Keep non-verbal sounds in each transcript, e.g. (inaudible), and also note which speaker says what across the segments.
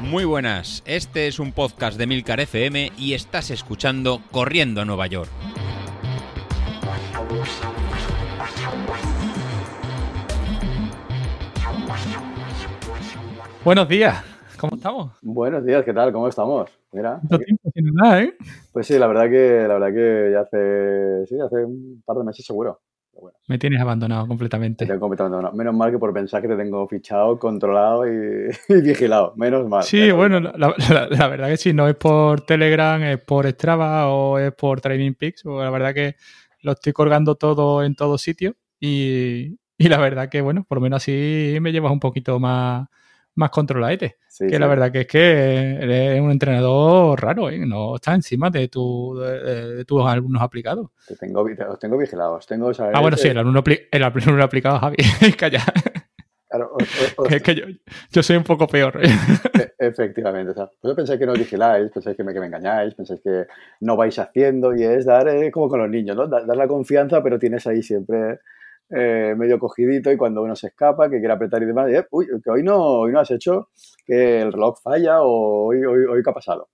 Speaker 1: Muy buenas, este es un podcast de Milcar FM y estás escuchando Corriendo a Nueva York.
Speaker 2: Buenos días, ¿cómo estamos?
Speaker 3: Buenos días, ¿qué tal? ¿Cómo estamos? Mira.
Speaker 2: ¿Cuánto tiempo sin nada, eh?
Speaker 3: Pues sí, la verdad que, la verdad que ya hace, sí, hace un par de meses seguro. Bueno,
Speaker 2: Me tienes abandonado completamente.
Speaker 3: te tengo completamente abandonado. Menos mal que por pensar que te tengo fichado, controlado y, (laughs) y vigilado. Menos mal.
Speaker 2: Sí,
Speaker 3: Menos
Speaker 2: bueno,
Speaker 3: mal.
Speaker 2: la, la- la verdad que sí, no es por Telegram, es por Strava o es por Training Peaks. La verdad que lo estoy colgando todo en todo sitio y, y la verdad que, bueno, por lo menos así me llevas un poquito más, más controladete.
Speaker 3: Sí,
Speaker 2: que
Speaker 3: sí.
Speaker 2: la verdad que es que eres un entrenador raro, ¿eh? No estás encima de, tu, de, de tus alumnos aplicados.
Speaker 3: Te tengo, te- os tengo vigilados. Tengo,
Speaker 2: Ah, bueno,
Speaker 3: es-
Speaker 2: sí, el alumno, el alumno aplicado, Javi. (laughs) Calla.
Speaker 3: claro, os- os- os- (laughs)
Speaker 2: Que, yo, yo soy un poco peor. (laughs)
Speaker 3: e- efectivamente. O sea, vosotros pensáis que no os vigiláis, pensáis que me, que me engañáis, pensáis que no vais haciendo y es dar, eh, como con los niños, ¿no? Da- Dar la confianza, pero tienes ahí siempre eh, medio cogidito y cuando uno se escapa, que quiere apretar y demás, y, eh, uy, que hoy no, hoy no has hecho, que el reloj falla o hoy, hoy, hoy ¿qué ha pasado?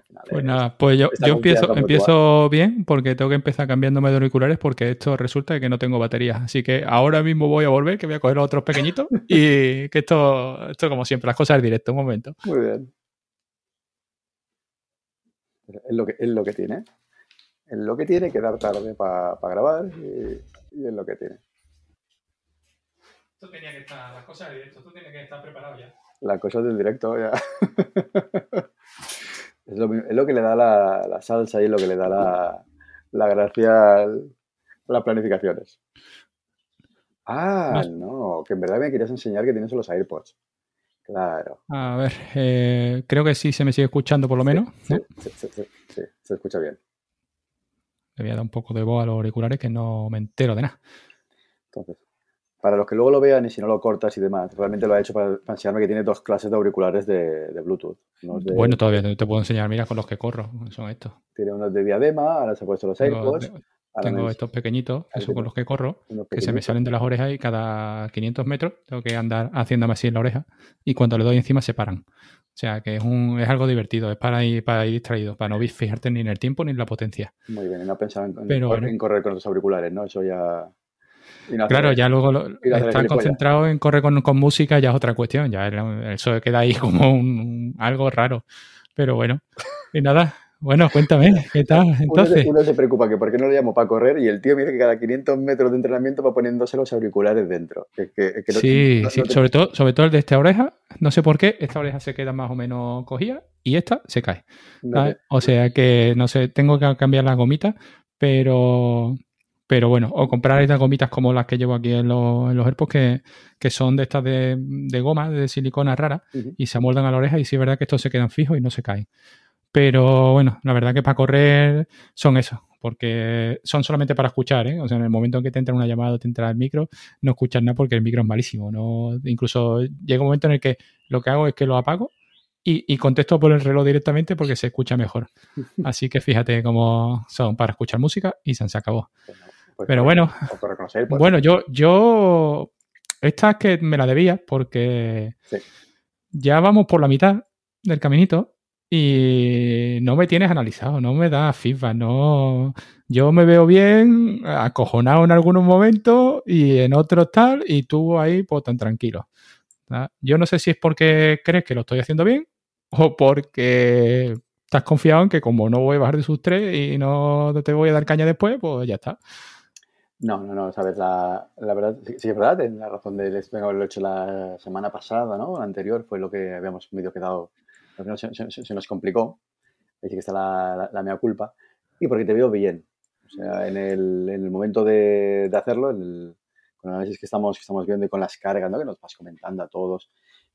Speaker 3: Final,
Speaker 2: Pues
Speaker 3: eh,
Speaker 2: nada, pues yo, yo empiezo, empiezo bien porque tengo que empezar cambiándome de auriculares porque esto resulta que no tengo baterías. Así que ahora mismo voy a volver, que voy a coger los otros pequeñitos (laughs) y que esto, esto como siempre, las cosas en directo, un momento.
Speaker 3: Muy bien. Es lo que, es lo que tiene. Es lo que tiene, quedar tarde para grabar y, y es lo que tiene.
Speaker 2: Esto tenía que estar, las cosas en directo, esto tiene que estar preparado ya.
Speaker 3: La cosa del directo ya. (laughs) es, lo, mi- es lo que le da la, la salsa y es lo que le da la, la gracia a las planificaciones. Ah, no, que en verdad me querías enseñar que tienes los AirPods. Claro.
Speaker 2: A ver, eh, creo que sí se me sigue escuchando por lo menos.
Speaker 3: Sí,
Speaker 2: ¿no?
Speaker 3: sí, sí, sí, sí, se escucha bien.
Speaker 2: Le voy a dar un poco de voz a los auriculares que no me entero de nada.
Speaker 3: Entonces, para los que luego lo vean y si no lo cortas y demás, realmente lo ha hecho para, para enseñarme que tiene dos clases de auriculares de, de Bluetooth. De-
Speaker 2: Bueno, todavía no te puedo enseñar, mira, con los que corro, son estos.
Speaker 3: Tiene unos de diadema, ahora se ha puesto los AirPods.
Speaker 2: tengo estos pequeñitos, que
Speaker 3: Ahí
Speaker 2: son
Speaker 3: tengo.
Speaker 2: con los que corro. que se me salen de las orejas y cada 500 metros tengo que andar haciéndome así en la oreja y cuando le doy encima se paran. O sea que es, un, es algo divertido, es para ir, para ir distraído, para no fijarte ni en el tiempo ni en la potencia.
Speaker 3: Muy bien, y no pensaba en,
Speaker 2: Pero
Speaker 3: en correr con los auriculares, ¿no? Eso ya... hacer-
Speaker 2: Claro, ya luego lo- estar concentrado en correr con, con música ya es otra cuestión, ya eso queda ahí (laughs) como un, un- algo raro. Pero bueno, y nada, bueno, cuéntame, ¿qué tal?
Speaker 3: Uno se,
Speaker 2: Entonces,
Speaker 3: uno se preocupa que por qué no lo llamo para correr y el tío dice que cada 500 metros de entrenamiento va poniéndose los auriculares dentro. Que, que-
Speaker 2: sí,
Speaker 3: no-
Speaker 2: sí,
Speaker 3: no te-
Speaker 2: sobre todo, sobre todo el de esta oreja, no sé por qué, esta oreja se queda más o menos cogida y esta se cae. O sea que, no sé, tengo que cambiar las gomitas, pero, pero bueno, o comprar estas gomitas como las que llevo aquí en los, en los AirPods, que, que son de estas de, de goma, de silicona rara, y se amoldan a la oreja y sí es verdad que estos se quedan fijos y no se caen. Pero bueno, la verdad que para correr son esos, porque son solamente para escuchar, ¿eh? O sea, en el momento en que te entra una llamada o te entra el micro, no escuchas nada porque el micro es malísimo. ¿no? Incluso llega un momento en el que lo que hago es que lo apago y, y contesto por el reloj directamente porque se escucha mejor. (laughs) Así que fíjate cómo son para escuchar música y se acabó.
Speaker 3: Pues
Speaker 2: Pero bueno,
Speaker 3: AirPods.
Speaker 2: bueno, yo, yo, esta es que me la debía porque
Speaker 3: Sí.
Speaker 2: ya vamos por la mitad del caminito y no me tienes analizado, no me das feedback, no. Yo me veo bien, acojonado en algunos momentos y en otros tal, y tú ahí pues tan tranquilo. Yo no sé si es porque crees que lo estoy haciendo bien o porque estás confiado en que como no voy a bajar de sus tres y no te voy a dar caña después, pues ya está.
Speaker 3: No, no, no, sabes, la, la verdad, sí, es verdad, tienes la razón de venga, haberlo hecho la semana pasada, ¿no? La anterior fue lo que habíamos medio quedado, al final se, se- se nos complicó, ahí que está la, la, la mea culpa, y porque te veo bien, o sea, en el, en el momento de, de hacerlo, en el, con el análisis que estamos, que estamos viendo y con las cargas, ¿no? Que nos vas comentando a todos,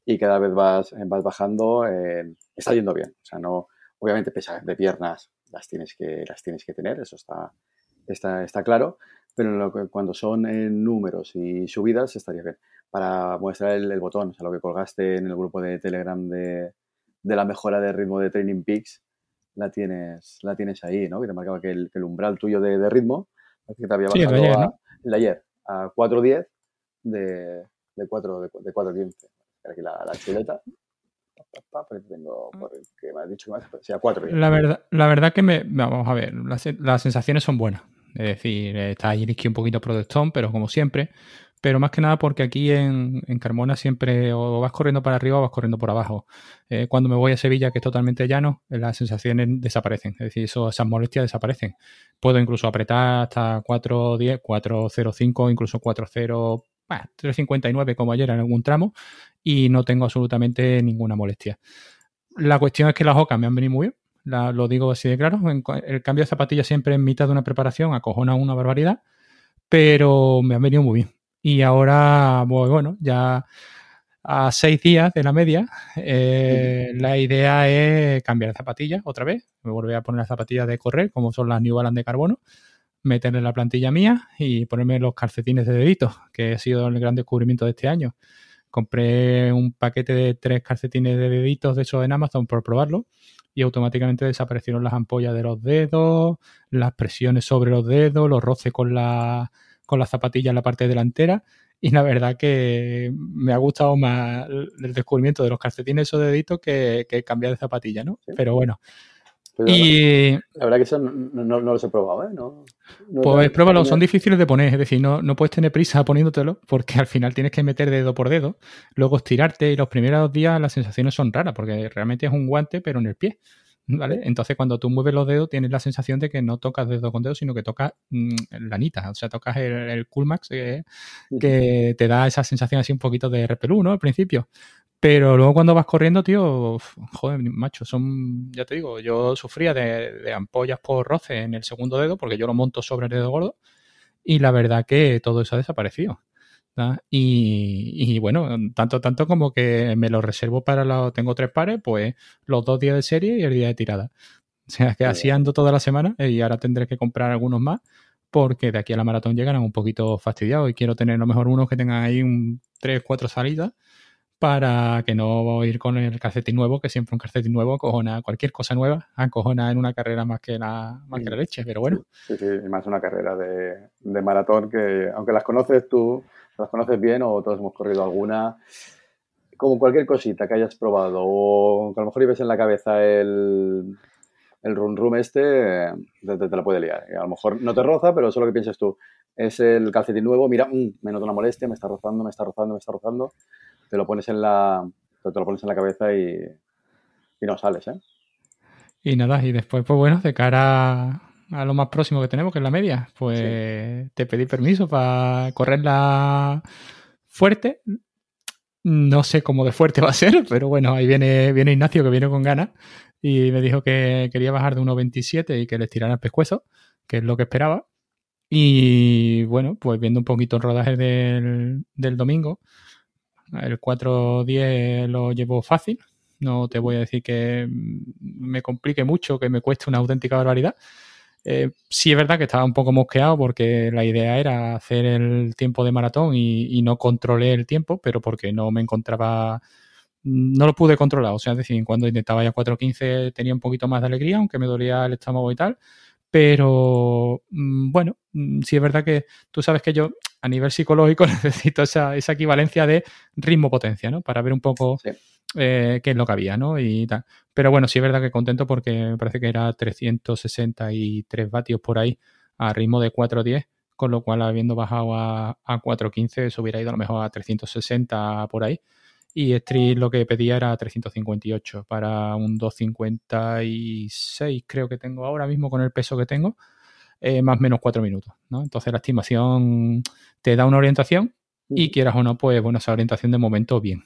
Speaker 3: y cada vez vas, vas bajando, eh, está yendo bien, o sea, no, obviamente pesas de piernas las tienes que, las tienes que tener, eso está, está, está claro, pero lo que- cuando son en números y subidas estaría bien. Para mostrar el, el botón, o sea, lo que colgaste en el grupo de Telegram de, de la mejora de ritmo de Training Peaks, la tienes, la tienes ahí, ¿no? Que te marcaba que el, que el umbral tuyo de, de ritmo, que te había
Speaker 2: Sí, el de
Speaker 3: bajado
Speaker 2: ayer,
Speaker 3: a,
Speaker 2: ¿no?
Speaker 3: el de ayer, a 4.10 de, de 4 de, de 4.15. Aquí la, la chuleta. Tengo, que me has dicho más, sea 4.
Speaker 2: La verdad, la verdad que me, vamos a ver, las, las sensaciones son buenas. Es decir, está ahí un poquito protestón, pero como siempre. Pero más que nada porque aquí en, Carmona siempre o vas corriendo para arriba o vas corriendo por abajo. Eh, cuando me voy a Sevilla, que es totalmente llano, las sensaciones desaparecen. Es decir, esas molestias desaparecen. Puedo incluso apretar hasta 4.10, 4.05, incluso 4.0, 3.59 como ayer en algún tramo y no tengo absolutamente ninguna molestia. La cuestión es que las ocas me han venido muy bien. Lo digo así de claro. El cambio de zapatilla siempre en mitad de una preparación acojona una barbaridad, pero me han venido muy bien. Y ahora, bueno, ya a seis días de la media, eh, la idea es cambiar de zapatilla otra vez. Me volver a poner las zapatillas de correr, como son las New Balance de carbono, meterle la plantilla mía y ponerme los calcetines de dedito, que ha sido el gran descubrimiento de este año. Compré un paquete de tres calcetines de deditos de esos en Amazon por probarlo y automáticamente desaparecieron las ampollas de los dedos, las presiones sobre los dedos, los roces con la, con la zapatilla en la parte delantera. Y la verdad que me ha gustado más el descubrimiento de los calcetines esos deditos que, que cambiar de zapatilla, ¿no? Pero bueno,
Speaker 3: y... La verdad que eso no, no, los he probado, ¿eh? No,
Speaker 2: pues pruébalo, son difíciles de poner, es decir, no, no puedes tener prisa poniéndotelo porque al final tienes que meter dedo por dedo, luego estirarte y los primeros días las sensaciones son raras porque realmente es un guante pero en el pie. ¿Vale? Entonces, cuando tú mueves los dedos, tienes la sensación de que no tocas dedo con dedo, sino que tocas mm, la anita, o sea, tocas el, el Coolmax, eh, que te da esa sensación así un poquito de repelú, ¿no? Al principio. Pero luego cuando vas corriendo, tío, joder, macho, son, ya te digo, yo sufría de, ampollas por roce en el segundo dedo, porque yo lo monto sobre el dedo gordo, y la verdad que todo eso ha desaparecido. Y, y, bueno, tanto, tanto como que me lo reservo para los, tengo tres pares, pues los dos días de serie y el día de tirada. O sea, que así ando toda la semana y ahora tendré que comprar algunos más porque de aquí a la maratón llegarán un poquito fastidiados y quiero tener a lo mejor unos que tengan ahí un tres, cuatro salidas para que no ir con el calcetín nuevo, que siempre un calcetín nuevo acojona cualquier cosa nueva, acojona en una carrera más que la, más que la leche, pero bueno.
Speaker 3: Sí, sí, más una carrera de, de, maratón que, aunque las conoces tú, las conoces bien o todos hemos corrido alguna, como cualquier cosita que hayas probado o que a lo mejor ibas en la cabeza el, el run rum este, te, te, la puede liar. A lo mejor no te roza, pero eso es lo que piensas tú. Es el calcetín nuevo, mira, mmm, me noto una molestia, me está rozando, me está rozando, me está rozando te lo pones en la, te lo pones en la cabeza y, y no sales, ¿eh?
Speaker 2: Y nada, y después, pues bueno, de cara a lo más próximo que tenemos, que es la media, pues te pedí permiso para correrla fuerte. No sé cómo de fuerte (laughs) va a ser, pero bueno, ahí viene, viene Ignacio que viene con ganas y me dijo que quería bajar de 1.27 y que le tirara el pescuezo, que es lo que esperaba. Y bueno, pues viendo un poquito el rodaje del, del domingo, el 4.10 lo llevo fácil. No te voy a decir que me complique mucho, que me cueste una auténtica barbaridad. Eh, sí es verdad que estaba un poco mosqueado porque la idea era hacer el tiempo de maratón y, no controlé el tiempo, pero porque no me encontraba, no lo pude controlar. O sea, es decir, cuando intentaba ya 4.15 tenía un poquito más de alegría, aunque me dolía el estómago y tal. Pero mm, bueno, mm, sí es verdad que tú sabes que yo a nivel psicológico (laughs) necesito esa, esa equivalencia de ritmo-potencia, ¿no? Para ver un poco eh, qué es lo que había, ¿no? Y tal. Pero bueno, sí es verdad que contento porque me parece que era 363 vatios por ahí a ritmo de 4.10, con lo cual habiendo bajado a, a 4.15 eso hubiera ido a lo mejor a 360 por ahí. Y Street lo que pedía era 358 para un 256, creo que tengo ahora mismo con el peso que tengo. Eh, más o menos cuatro minutos. ¿no? Entonces la estimación te da una orientación y quieras o no, pues bueno, esa orientación de momento bien.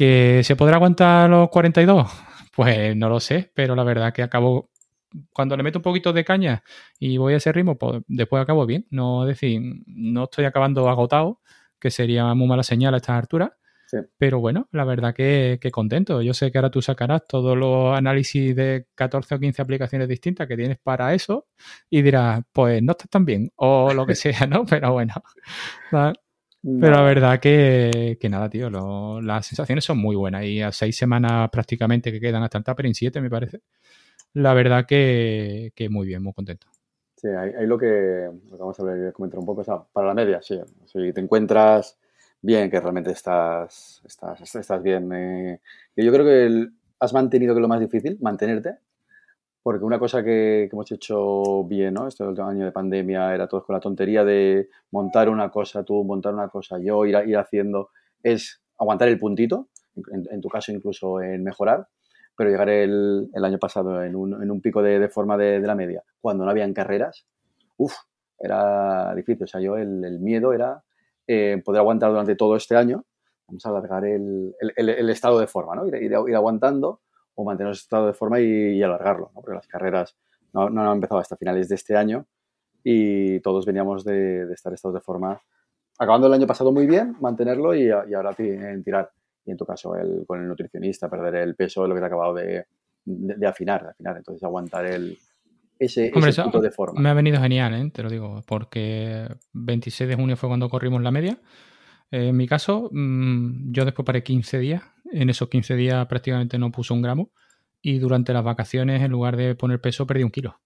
Speaker 2: ¿Que se podrá aguantar los 42? Pues no lo sé, pero la verdad que acabo, cuando le meto un poquito de caña y voy a ese ritmo, pues después acabo bien. No decir, no estoy acabando agotado, que sería muy mala señal a estas alturas, pero bueno, la verdad que, contento. Yo sé que ahora tú sacarás todos los análisis de 14 o 15 aplicaciones distintas que tienes para eso y dirás, pues no estás tan bien o lo que (laughs) sea, ¿no? Pero bueno. (laughs) Pero la verdad que, nada, tío, las sensaciones son muy buenas y a seis semanas prácticamente que quedan hasta el Tapering 7, me parece. La verdad que, muy bien, muy contento.
Speaker 3: Sí, ahí, lo, que, vamos a comentar un poco es para la media, sí. Si te encuentras bien, que realmente estás, estás, estás bien. Eh. yo creo que has mantenido que lo más difícil, mantenerte, porque una cosa que, hemos hecho bien, ¿no? Este año de pandemia era todo con la tontería de montar una cosa tú, montar una cosa yo, ir, haciendo, es aguantar el puntito, en, tu caso incluso en mejorar, pero llegar el, año pasado en un, pico de, forma de, la media, cuando no habían carreras, uff, era difícil. O sea, yo el, miedo era eh, poder aguantar durante todo este año, vamos a alargar el, el, estado de forma, ¿no? Ir, ir, ir aguantando o mantener ese estado de forma y, alargarlo, ¿no? porque las carreras no, no, han empezado hasta finales de este año y todos veníamos de, de estar estados de forma, acabando el año pasado muy bien, mantenerlo y, y ahora tirar. Y en tu caso, el, con el nutricionista, perder el peso, lo que te ha acabado de, de, afinar, de afinar, entonces aguantar el, ese, punto de forma.
Speaker 2: Me ha venido genial, ¿eh? te lo digo, porque 26 de junio fue cuando corrimos la media. En mi caso, mm, yo después paré 15 días en esos 15 días prácticamente no puso un gramo y durante las vacaciones en lugar de poner peso perdí un kilo.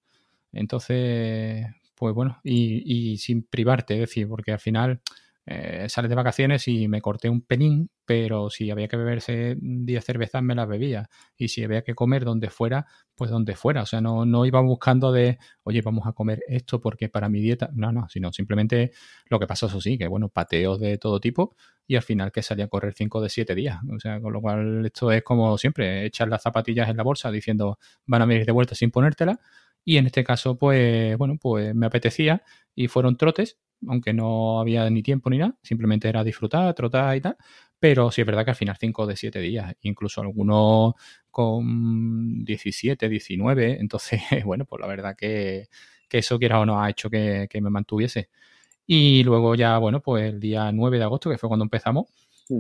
Speaker 2: Entonces, pues bueno, y, sin privarte, es decir, porque al final eh, sales de vacaciones y me corté un penín, pero si había que beberse 10 cervezas me las bebía. Y si había que comer donde fuera, pues donde fuera. O sea, no, no iba buscando de, oye, vamos a comer esto porque para mi dieta. No, no, sino simplemente lo que pasó, eso sí, que bueno, pateos de todo tipo y al final que salía a correr 5 de 7 días. O sea, con lo cual esto es como siempre, echar las zapatillas en la bolsa diciendo van a venir de vuelta sin ponértela. Y en este caso, pues bueno, pues me apetecía y fueron trotes aunque no había ni tiempo ni nada, simplemente era disfrutar, trotar y tal. Pero sí es verdad que al final 5 de 7 días, incluso algunos con 17, 19. Entonces, (laughs) bueno, pues la verdad que, que eso, quiera o no, ha hecho que, me mantuviese. Y luego ya, bueno, pues el día 9 de agosto, que fue cuando empezamos,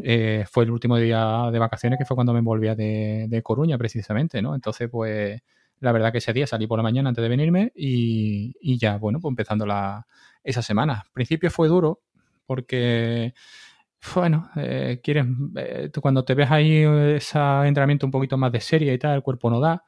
Speaker 2: eh, fue el último día de vacaciones, que fue cuando me volvía de, de Coruña, precisamente, ¿no? Entonces, pues la verdad que ese día salí por la mañana antes de venirme y, y ya, bueno, pues empezando la, esa semana. Al principio fue duro porque, bueno, eh, quieres, eh, cuando te ves ahí ese entrenamiento un poquito más de serie y tal, el cuerpo no da.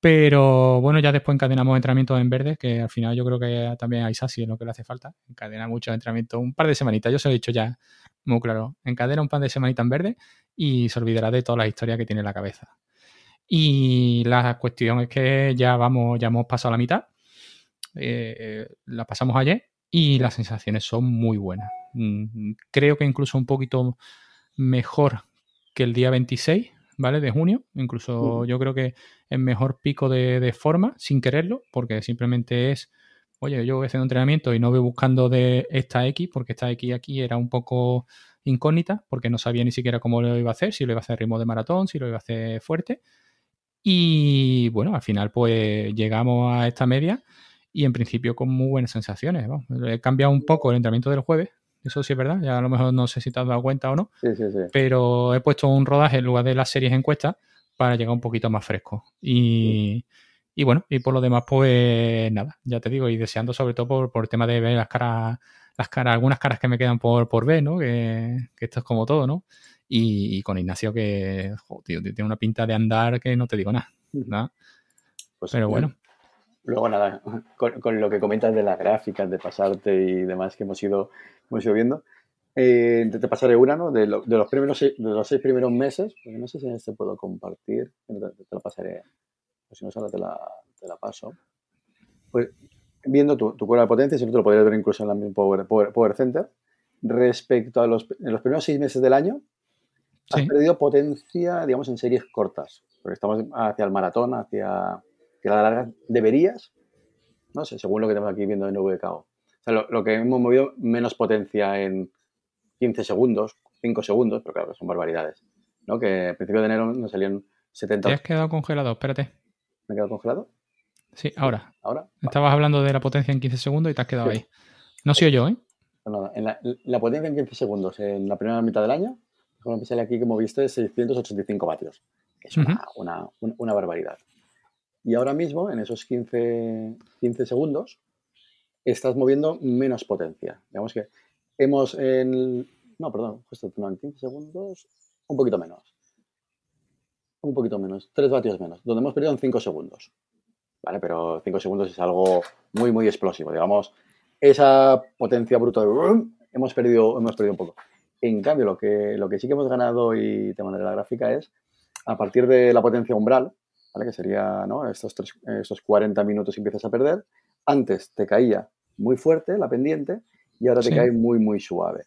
Speaker 2: Pero bueno, ya después encadenamos entrenamientos en verde, que al final yo creo que también a Isasi es lo que le hace falta. Encadena mucho entrenamiento, un par de semanitas, yo se lo he dicho ya muy claro. Encadena un par de semanitas en verde y se olvidará de toda la historia que tiene en la cabeza. Y la cuestión es que ya vamos, ya hemos pasado la mitad. Eh, la pasamos ayer y las sensaciones son muy buenas. Mm, creo que incluso un poquito mejor que el día 26, ¿vale? De junio. Incluso yo creo que es mejor pico de, forma, sin quererlo, porque simplemente es, oye, yo voy haciendo entrenamiento y no voy buscando de esta X, porque esta X aquí era un poco incógnita, porque no sabía ni siquiera cómo lo iba a hacer, si lo iba a hacer ritmo de maratón, si lo iba a hacer fuerte. Y bueno, al final pues llegamos a esta media y en principio con muy buenas sensaciones. He cambiado un poco el entrenamiento del jueves, eso sí es verdad, ya a lo mejor no sé si te has dado cuenta o no,
Speaker 3: sí, sí, sí.
Speaker 2: pero he puesto un rodaje en lugar de las series encuestas para llegar un poquito más fresco. Y, y bueno, y por lo demás, pues nada, ya te digo, y deseando sobre todo por, por el tema de ver las caras, las caras, algunas caras que me quedan por, por ver, ¿no? Que, que esto es como todo, ¿no? Y, con Ignacio que, tiene una pinta de andar que no te digo nada. Pues, pero bueno.
Speaker 3: Luego nada, (laughs) con, lo que comentas de las gráficas, de pasarte y demás que hemos ido, hemos ido viendo, eh, te, pasaré una, ¿no? De, de, los primeros seis, de los seis primeros meses, porque no sé si en este puedo compartir, te, te la pasaré, o si no, ahora te la, te la paso. Pues viendo tu, tu curva de potencia, si no te lo podrías ver incluso en la misma Power, Power, Center, respecto a los, en los primeros seis meses del año, has perdido potencia, digamos, en series cortas, porque estamos hacia el maratón, hacia que la larga deberías, no sé, según lo que estamos aquí viendo en VKO. O sea, lo, que hemos movido, menos potencia en 15 segundos, 5 segundos, pero claro, son barbaridades. ¿no? Que a principio de enero nos salían 70.
Speaker 2: Te has quedado congelado, espérate.
Speaker 3: ¿Me he quedado congelado?
Speaker 2: Sí, ahora.
Speaker 3: ¿Ahora?
Speaker 2: Estabas hablando de la potencia en 15 segundos y te has quedado ahí. No soy yo, ¿eh?
Speaker 3: Nada, en la, potencia en 15 segundos, en la primera mitad del año, me sale aquí, como viste, 685 vatios. Es una, una, una barbaridad. Y ahora mismo, en esos 15, 15 segundos, estás moviendo menos potencia. Digamos que hemos en... No, perdón, justo en 15 segundos, un poquito menos. Un poquito menos, 3 vatios menos, donde hemos perdido en 5 segundos. ¿Vale? Pero 5 segundos es algo muy, muy explosivo. Digamos, esa potencia bruta de... Hemos perdido, hemos perdido un poco. En cambio, lo que, lo que sí que hemos ganado, y te mandaré la gráfica, es a partir de la potencia umbral, ¿vale? que sería ¿no? estos, estos 40 minutos empiezas a perder, antes te caía muy fuerte la pendiente y ahora te cae muy, muy suave.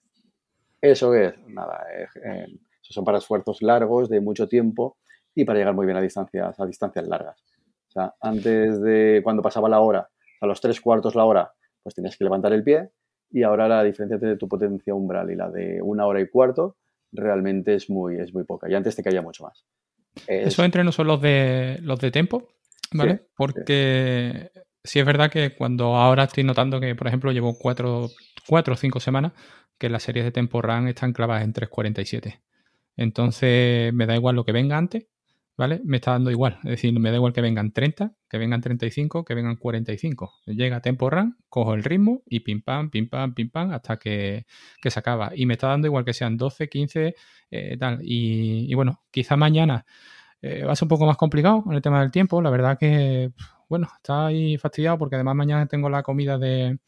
Speaker 3: Eso es, nada, eh, son para esfuerzos largos, de mucho tiempo y para llegar muy bien a distancias, a distancias largas. O sea, antes de cuando pasaba la hora, a los tres cuartos la hora, pues tenías que levantar el pie y ahora la diferencia entre tu potencia umbral y la de una hora y cuarto realmente es muy, es muy poca. Y antes te caía mucho más.
Speaker 2: Esos entrenos son los de los de tempo, ¿vale? Porque sí. es verdad que cuando ahora estoy notando que, por ejemplo, llevo cuatro, cuatro o cinco semanas que las series de tempo run están clavadas en 3.47. Entonces me da igual lo que venga antes, ¿vale? Me está dando igual. Es decir, me da igual que vengan 30, que vengan 35, que vengan 45. Llega tempo run, cojo el ritmo y pim pam, pim pam, pim pam, hasta que, se acaba. Y me está dando igual que sean 12, 15, eh, tal. Y, bueno, quizá mañana eh, va a ser un poco más complicado con el tema del tiempo. La verdad que, bueno, está ahí fastidiado porque además mañana tengo la comida de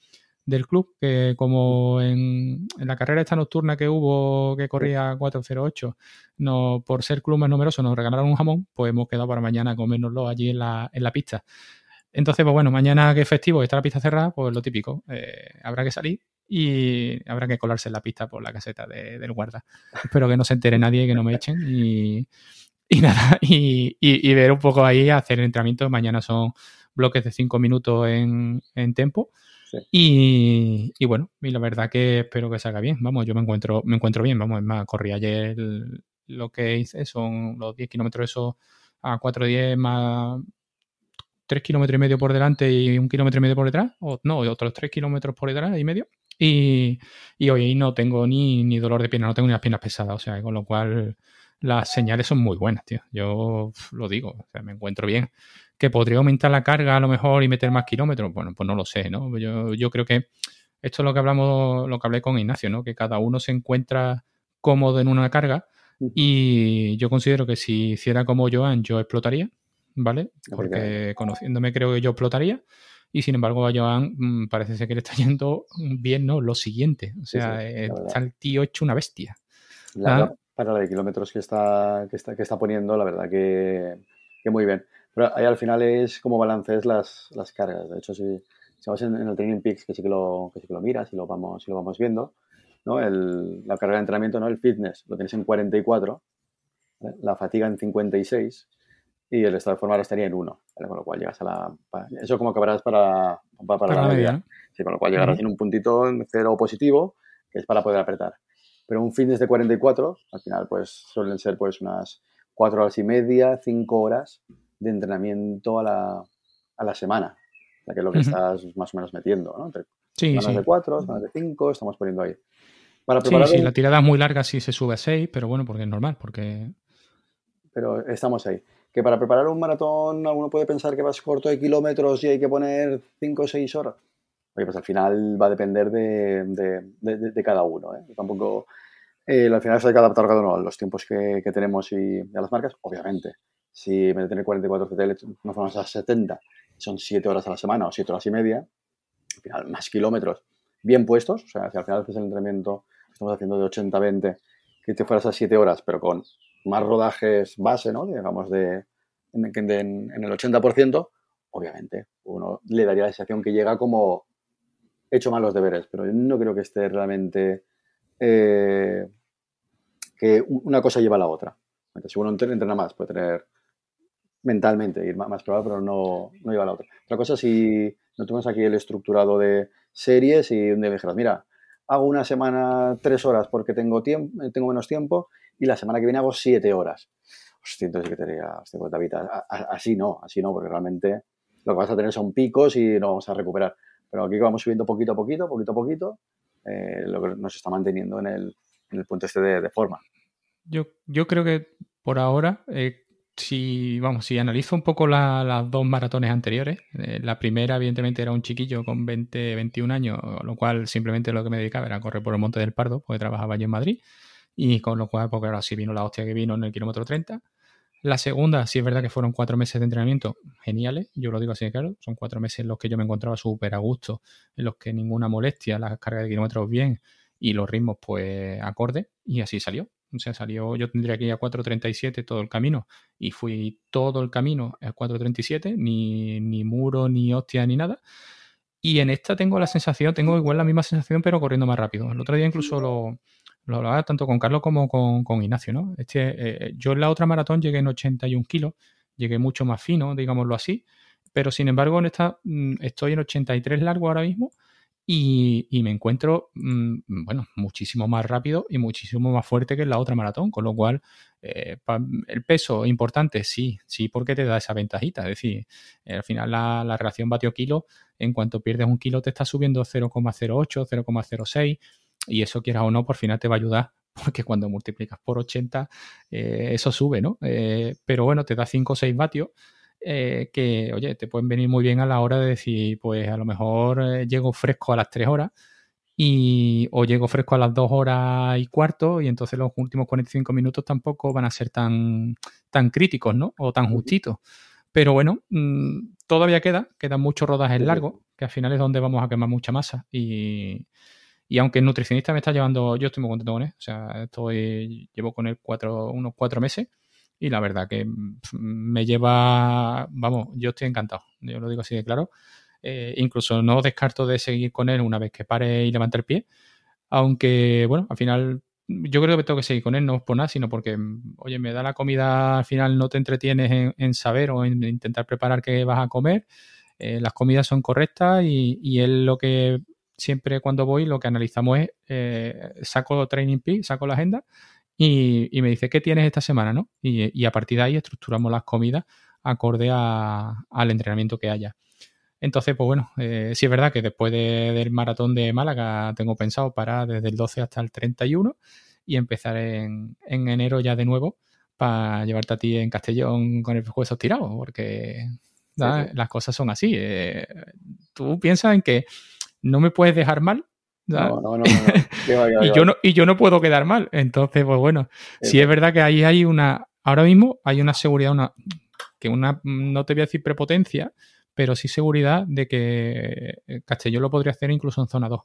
Speaker 2: del club, que como en, la carrera esta nocturna que hubo, que corría 408, no, por ser club más numeroso nos regalaron un jamón, pues hemos quedado para mañana comérnoslo allí en la, en la pista. Entonces, pues bueno, mañana que es festivo y está la pista cerrada, pues lo típico, eh, habrá que salir y habrá que colarse en la pista por la caseta del guarda. Espero que no se entere nadie y que no me echen y, nada, y, ver un poco ahí, hacer entrenamiento. Mañana son bloques de 5 minutos en, en y, bueno, y la verdad que espero que salga bien. Vamos, yo me encuentro, me encuentro bien. Vamos, es más, corrí ayer lo que hice, son los 10 kilómetros eso a 4.10 más 3 kilómetros y medio por delante y un kilómetro y medio por detrás, o no, otros 3 kilómetros por detrás y medio. Y, y hoy no tengo ni, ni dolor de pierna, no tengo ni las piernas pesadas, o sea, con lo cual las señales son muy buenas, tío. Yo lo digo, o sea, me encuentro bien que podría aumentar la carga a lo mejor y meter más kilómetros. Bueno, pues no lo sé, ¿no? Yo, yo creo que esto es lo que hablamos, lo que hablé con Ignacio, ¿no? Que cada uno se encuentra cómodo en una carga y yo considero que si hiciera como Joan, yo explotaría, ¿vale? Porque conociéndome creo que yo explotaría. Y sin embargo, a Joan mm, parece ser que le está (laughs) yendo bien, ¿no? Lo siguiente. O sea, está el tío hecho una bestia.
Speaker 3: para la de kilómetros que está, que está, que está poniendo, la verdad que, que muy bien. Pero ahí al final es como balancees las, las cargas. De hecho, si, si vamos en, el Training Peaks, que sí que lo, que sí que lo miras y lo vamos, si lo vamos viendo, ¿no? El, la carga de entrenamiento, ¿no? el fitness, lo tienes en 44, la fatiga en 56 y el estado de forma estaría en 1, con lo cual llegas a la... Eso como acabarás para, para, la, media. Sí, con lo cual llegarás en un puntito en cero positivo, que es para poder apretar. Pero un fitness de 44, al final, pues suelen ser pues unas 4 horas y media, 5 horas de entrenamiento a la, a la semana, o que es lo que estás más o menos metiendo, ¿no? Entre sí, semanas de cuatro, semanas de cinco, estamos poniendo ahí.
Speaker 2: Para preparar sí, sí, la tirada es muy larga sí se sube a seis, pero bueno, porque es normal, porque...
Speaker 3: Pero estamos ahí. Que para preparar un maratón alguno puede pensar que vas corto de kilómetros y hay que poner cinco o seis horas. Oye, pues al final va a depender de, de, de, cada uno. ¿eh? Tampoco... Eh, al final se hay que adaptar cada uno a los tiempos que, que tenemos y a las marcas, obviamente si de tener 44 CTL nos vamos a 70, son 7 horas a la semana o 7 horas y media, al final más kilómetros bien puestos, o sea, si al final haces el entrenamiento, estamos haciendo de 80-20, que te fueras a 7 horas, pero con más rodajes base, ¿no? Digamos, de, en, en, el 80%, obviamente, uno le daría la sensación que llega como hecho mal los deberes, pero yo no creo que esté realmente eh, que una cosa lleva a la otra. Si uno entrena más, puede tener mentalmente ir más, probado, pero no, no iba a la otra. Otra cosa, si no tenemos aquí el estructurado de series y un día me dijeras, mira, hago una semana tres horas porque tengo, tiempo, tengo menos tiempo y la semana que viene hago siete horas. Hostia, entonces que pues, así no, así no, porque realmente lo que vas a tener son picos y no vamos a recuperar. Pero aquí vamos subiendo poquito a poquito, poquito a poquito, eh, lo que nos está manteniendo en el, en el punto este de, forma.
Speaker 2: Yo, yo creo que por ahora eh, si, vamos, si analizo un poco las dos maratones anteriores, eh, la primera evidentemente era un chiquillo con 20, 21 años, lo cual simplemente lo que me dedicaba era correr por el Monte del Pardo, porque trabajaba allí en Madrid, y con lo cual, porque ahora sí vino la hostia que vino en el kilómetro 30. La segunda, sí es verdad que fueron cuatro meses de entrenamiento geniales, yo lo digo así de claro, son cuatro meses en los que yo me encontraba súper a gusto, en los que ninguna molestia, las cargas de kilómetros bien y los ritmos pues acorde, y así salió. O sea, salió, yo tendría que ir a 4.37 todo el camino y fui todo el camino a 4.37, ni, ni muro, ni hostia, ni nada. Y en esta tengo la sensación, tengo igual la misma sensación, pero corriendo más rápido. El otro día incluso lo, lo hablaba tanto con Carlos como con, Ignacio, ¿no? Este, eh, yo en la otra maratón llegué en 81 kilos, llegué mucho más fino, digámoslo así, pero sin embargo en esta mm, estoy en 83 largo ahora mismo y, me encuentro, mm, bueno, muchísimo más rápido y muchísimo más fuerte que en la otra maratón, con lo cual eh, el peso importante, sí, sí, porque te da esa ventajita. Es decir, al final la, la relación vatio-kilo, en cuanto pierdes un kilo, te está subiendo 0,08, 0,06 y eso quieras o no, por final te va a ayudar (laughs) porque cuando multiplicas por 80 eh, eso sube, ¿no? Eh, pero bueno, te da 5 o 6 vatios eh, que, oye, te pueden venir muy bien a la hora de decir, pues a lo mejor eh, llego fresco a las 3 horas y, o llego fresco a las 2 horas y cuarto y entonces los últimos 45 minutos tampoco van a ser tan, tan críticos, ¿no? O tan justitos. Pero bueno, mm, todavía queda, quedan muchos rodajes largos, que al final es donde vamos a quemar mucha masa. Y, y aunque el nutricionista me está llevando, yo estoy muy contento con él, o sea, estoy, llevo con él cuatro, unos cuatro meses y la verdad que me lleva, vamos, yo estoy encantado, yo lo digo así de claro. Eh, incluso no descarto de seguir con él una vez que pare y levante el pie, aunque bueno, al final yo creo que tengo que seguir con él, no por nada, sino porque, oye, me da la comida, al final no te entretienes en, saber o en intentar preparar qué vas a comer, eh, las comidas son correctas y, y él lo que siempre cuando voy lo que analizamos es, eh, saco Training Peak, saco la agenda y, me dice, ¿qué tienes esta semana? ¿no? Y, a partir de ahí estructuramos las comidas acorde al entrenamiento que haya. Entonces, pues bueno, eh, sí es verdad que después del maratón de Málaga tengo pensado parar desde el 12 hasta el 31 y empezar en, enero ya de nuevo para llevarte a ti en Castellón con el juego tirado, porque las cosas son así. Eh, tú piensas en que no me puedes dejar mal no, no, no. (laughs) y, yo no y yo no puedo quedar mal. Entonces, pues bueno, sí es verdad que ahí hay una, ahora mismo hay una seguridad, una, que una, no te voy a decir prepotencia, pero sí seguridad de que eh, Castellón lo podría hacer incluso en zona 2.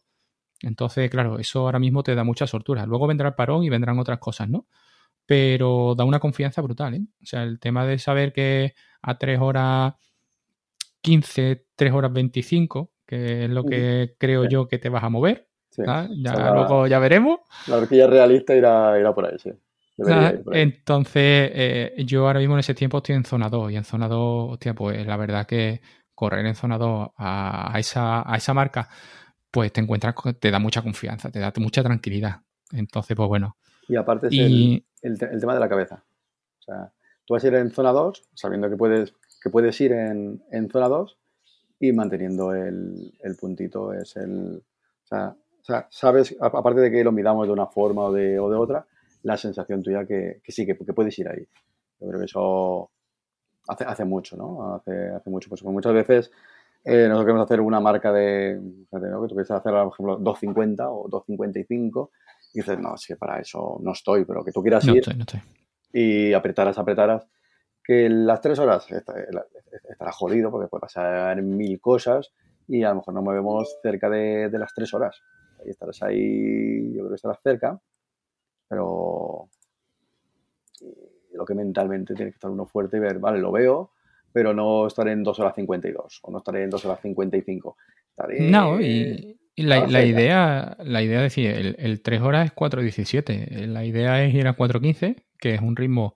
Speaker 2: Entonces, claro, eso ahora mismo te da mucha sortura. Luego vendrá el parón y vendrán otras cosas, ¿no? Pero da una confianza brutal, ¿eh? O sea, el tema de saber que a 3 horas 15, 3 horas 25, que es lo que creo yo que te vas a mover, Ah, ya, luego ya veremos.
Speaker 3: La horquilla realista irá, irá por ahí, sí.
Speaker 2: Ah, entonces, eh, yo ahora mismo en ese tiempo estoy en zona 2 y en zona 2, hostia, pues la verdad que correr en zona 2 a, esa, a esa marca, pues te encuentras, te da mucha confianza, te da mucha tranquilidad. Entonces, pues bueno.
Speaker 3: Y aparte es el, el, tema de la cabeza. O sea, tú vas a ir en zona 2 sabiendo que puedes, que puedes ir en, en zona 2 y manteniendo el, el puntito es el... O sea, sea, sabes, aparte de que lo miramos de una forma o de, o de otra, la sensación tuya que, que sí, que, puedes ir ahí. Yo creo que eso hace, hace mucho, ¿no? Hace, hace mucho. Pues muchas veces eh, nosotros queremos hacer una marca de, ¿no? que tú quieres hacer, por ejemplo, 250 o 255 y dices, no, es que para eso no estoy, pero que tú quieras ir y apretaras, apretaras, que las tres horas estará jodido porque puede pasar mil cosas y a lo mejor nos movemos cerca de, de las tres horas ahí estarás ahí, yo creo que estarás cerca, pero lo que mentalmente tiene que estar uno fuerte y ver, vale, lo veo, pero no estaré en 2 horas 52 o no estaré en 2 horas 55. Estaré,
Speaker 2: no, y, la, idea, la idea es decir, el, el 3 horas es 4.17, la idea es ir a 4.15, que es un ritmo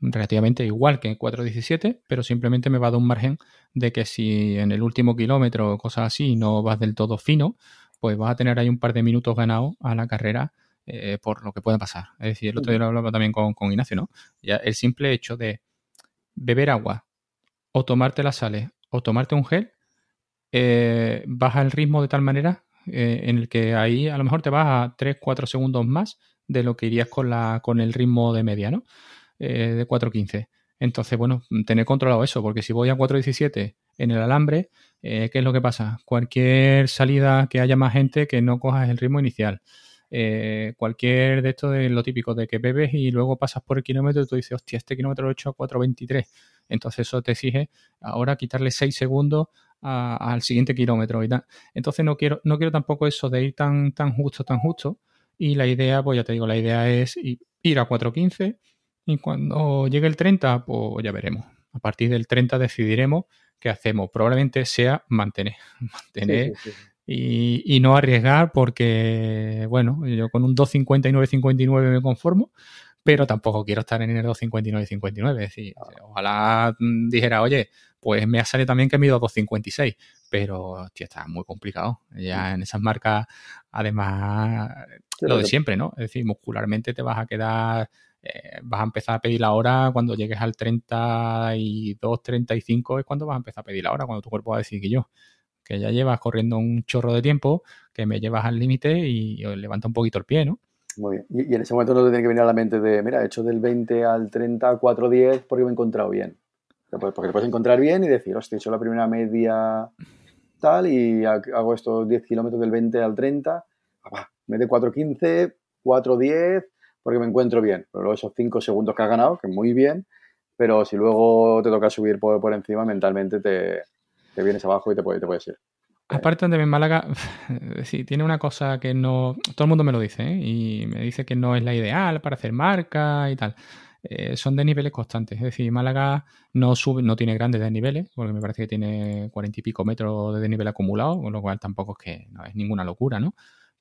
Speaker 2: relativamente igual que en 4.17, pero simplemente me va a dar un margen de que si en el último kilómetro o cosas así no vas del todo fino, pues vas a tener ahí un par de minutos ganados a la carrera eh, por lo que pueda pasar. Es decir, el otro día lo hablaba también con, Ignacio, ¿no? Ya el simple hecho de beber agua o tomarte las sales o tomarte un gel, eh, baja el ritmo de tal manera eh, en el que ahí a lo mejor te vas a 3-4 segundos más de lo que irías con, la, con el ritmo de media, ¿no? de 4.15. Entonces, bueno, tener controlado eso, porque si voy a 4.17 en el alambre, eh, ¿Qué es lo que pasa? Cualquier salida que haya más gente que no cojas el ritmo inicial. Eh, cualquier de esto de lo típico, de que bebes y luego pasas por el kilómetro y tú dices, hostia, este kilómetro lo he hecho a 4.23. Entonces eso te exige ahora quitarle 6 segundos al siguiente kilómetro y. Entonces no quiero, no quiero tampoco eso de ir tan, tan justo, tan justo. Y la idea, pues ya te digo, la idea es ir a 4.15 y cuando llegue el 30, pues ya veremos. A partir del 30 decidiremos qué hacemos. Probablemente sea mantener, (laughs) mantener y, y, no arriesgar porque, bueno, yo con un 2.59.59 me conformo pero tampoco quiero estar en el 2.59.59. Es decir, ojalá mm, dijera, oye, pues me ha salido también que mido 2.56, pero tío, está muy complicado. Ya en esas marcas, además, lo de siempre, ¿no? Es decir, muscularmente te vas a quedar, eh, vas a empezar a pedir la hora cuando llegues al 32, 35, es cuando vas a empezar a pedir la hora, cuando tu cuerpo va a decir que yo que ya llevas corriendo un chorro de tiempo, que me llevas al límite y levanta un poquito el pie, ¿no?
Speaker 3: Muy bien. Y, en ese momento no te tiene que venir a la mente de, mira, he hecho del 20 al 30, 4.10 porque me he encontrado bien. Porque te puedes encontrar bien y decir, hostia, he hecho la primera media tal y hago estos 10 kilómetros del 20 al 30, me de 4.15, 4.10 porque me encuentro bien. Pero luego esos 5 segundos que has ganado, que muy bien, pero si luego te toca subir por, encima, mentalmente te, vienes abajo y te, te puedes ir.
Speaker 2: Aparte en Málaga, (laughs) sí, tiene una cosa que no. Todo el mundo me lo dice, ¿eh? y me dice que no es la ideal para hacer marca y tal. Eh, son de niveles constantes. Es decir, Málaga no sube, no tiene grandes desniveles, porque me parece que tiene cuarenta y pico metros de desnivel acumulado, con lo cual tampoco es que no es ninguna locura, ¿no?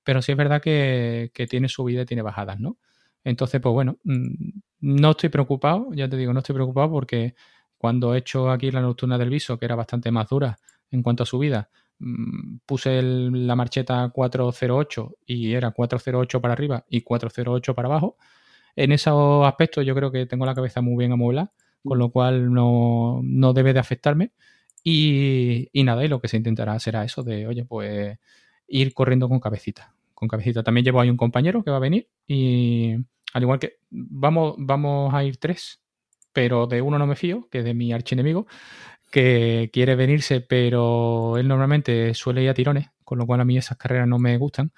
Speaker 2: Pero sí es verdad que, que tiene subida y tiene bajadas, ¿no? Entonces, pues bueno, mm, no estoy preocupado, ya te digo, no estoy preocupado porque cuando he hecho aquí la nocturna del viso, que era bastante más dura en cuanto a subida, Mm, puse la marcheta 408 y era 408 para arriba y 408 para abajo. En esos aspectos yo creo que tengo la cabeza muy bien amueblada, con lo cual no, debe de afectarme. Y, nada, y lo que se intentará será eso de, oye, pues ir corriendo con cabecita. Con cabecita. También llevo ahí un compañero que va a venir y al igual que vamos, vamos a ir tres, pero de uno no me fío, que es de mi archienemigo que quiere venirse, pero él normalmente suele ir a tirones, con lo cual a mí esas carreras no me gustan.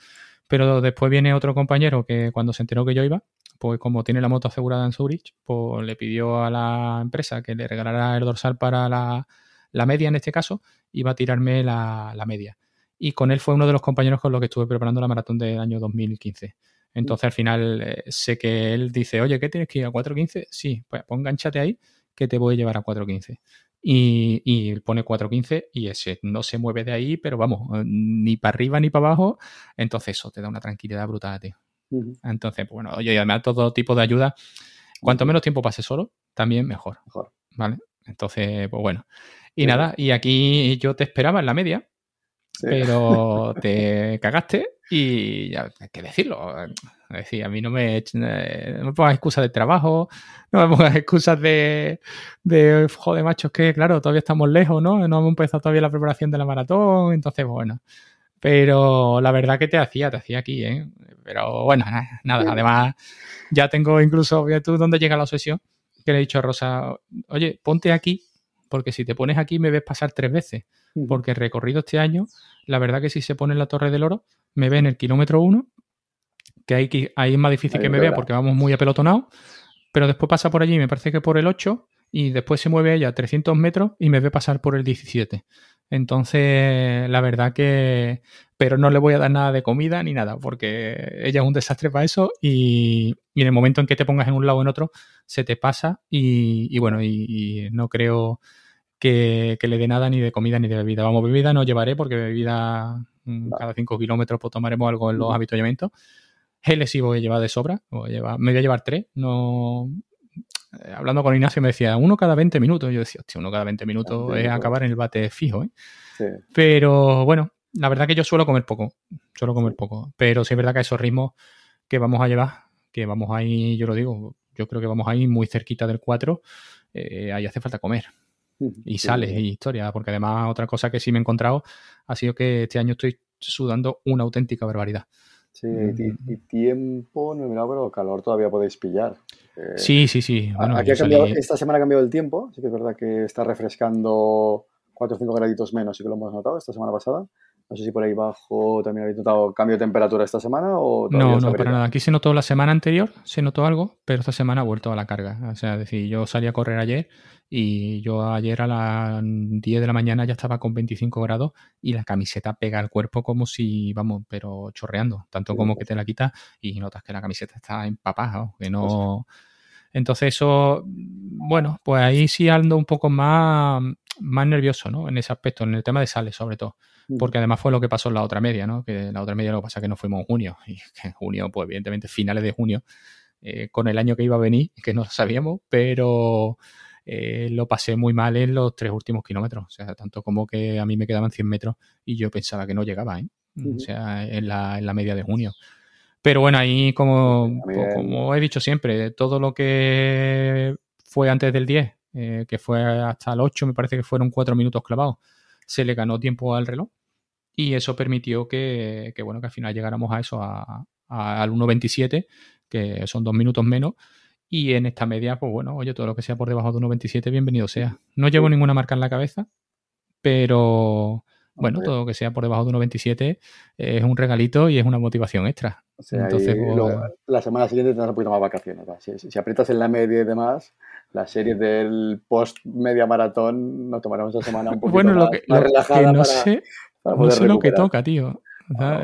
Speaker 2: Pero después viene otro compañero que cuando se enteró que yo iba, pues como tiene la moto asegurada en Zurich, pues le pidió a la empresa que le regalara el dorsal para la, media en este caso, iba a tirarme la, media. Y con él fue uno de los compañeros con los que estuve preparando la maratón del año 2015. Entonces al final eh, sé que él dice, oye, ¿qué tienes que ir a 4.15? Sí, pues, pues enganchate ahí que te voy a llevar a 4.15 y, y pone 4.15 y ese no se mueve de ahí, pero vamos, eh, ni para arriba ni para abajo. Entonces eso te da una tranquilidad brutal, tío. Entonces, pues, bueno, oye, y además todo tipo de ayuda, cuanto menos tiempo pase solo, también mejor. Mejor. ¿Vale? Entonces, pues bueno. Y nada, y aquí yo te esperaba en la media, pero te cagaste y ya hay que decirlo. Es decir, a mí no me, eh, no me pongas excusas de trabajo, no me pongas excusas de, de, joder, machos, que claro, todavía estamos lejos, ¿no? No hemos empezado todavía la preparación de la maratón, entonces, bueno. Pero la verdad que te hacía, te hacía aquí, ¿eh? Pero bueno, nada, además ya tengo incluso, tú dónde llega la obsesión, que le he dicho a Rosa, oye, ponte aquí, porque si te pones aquí me ves pasar tres veces porque el recorrido este año, la verdad que si se pone en la Torre del Oro, me ve en el kilómetro 1, que ahí, ahí es más difícil que me vea porque vamos muy apelotonados, pero después pasa por allí, me parece que por el 8, y después se mueve ella 300 metros y me ve pasar por el 17. Entonces, la verdad que... Pero no le voy a dar nada de comida ni nada, porque ella es un desastre para eso y, en el momento en que te pongas en un lado o en otro, se te pasa y, bueno, y no creo que, le dé nada ni de comida ni de bebida. Vamos, bebida no llevaré porque bebida mm, cada 5 kilómetros pues tomaremos algo en los habituallamientos. Geles sí voy a llevar de sobra, me voy a llevar tres. No, eh, hablando con Ignacio me decía uno cada 20 minutos. Yo decía, hostia, uno cada 20 minutos es acabar en el bate fijo. ¿eh? Pero bueno, la verdad que yo suelo comer poco, suelo comer poco. Pero sí es verdad que esos ritmos que vamos a llevar, que vamos ahí, yo lo digo, yo creo que vamos ahí muy cerquita del 4, eh, ahí hace falta comer y sale y historia, porque además otra cosa que sí me he encontrado ha sido que este año estoy sudando una auténtica barbaridad.
Speaker 3: Sí, y, tiempo, no he mirado, pero calor todavía podéis pillar.
Speaker 2: Eh, sí, sí, sí.
Speaker 3: aquí ha cambiado, esta semana ha cambiado el tiempo, sí que es verdad que está refrescando 4 o 5 graditos menos, sí que lo hemos notado esta semana pasada. No sé si por ahí bajo también habéis notado cambio de temperatura esta semana o
Speaker 2: No, no, para nada. Aquí se notó la semana anterior, se notó algo, pero esta semana ha vuelto a la carga. O sea, es decir, yo salí a correr ayer y yo ayer a las 10 de la mañana ya estaba con 25 grados y la camiseta pega al cuerpo como si, vamos, pero chorreando. Tanto como que te la quitas y notas que la camiseta está empapada, que no... Entonces eso, bueno, pues ahí sí ando un poco más, más nervioso, ¿no? En ese aspecto, en el tema de sales sobre todo. Porque además fue lo que pasó en la otra media, ¿no? Que la otra media lo que pasa es que no fuimos en junio. Y que en junio, pues evidentemente finales de junio, eh, con el año que iba a venir, que no sabíamos, pero eh, lo pasé muy mal en los tres últimos kilómetros. O sea, tanto como que a mí me quedaban 100 metros y yo pensaba que no llegaba, ¿eh? O sea, en la, en la media de junio. Pero bueno, ahí como, como he dicho siempre, todo lo que fue antes del 10, eh, que fue hasta el 8, me parece que fueron 4 minutos clavados, se le ganó tiempo al reloj y eso permitió que, bueno, que al final llegáramos a eso, a, al 1.27, que son dos minutos menos. Y en esta media, pues bueno, oye, todo lo que sea por debajo de 1.27, bienvenido sea. No llevo ninguna marca en la cabeza, pero bueno, todo lo que sea por debajo de 1.27 es un regalito y es una motivación extra.
Speaker 3: Entonces, pues, la semana siguiente tendrás un poquito más vacaciones. Si, aprietas en la media y demás, la serie del post media maratón nos tomaremos esa semana un poquito
Speaker 2: bueno,
Speaker 3: lo
Speaker 2: que, no sé, no sé lo que toca, tío.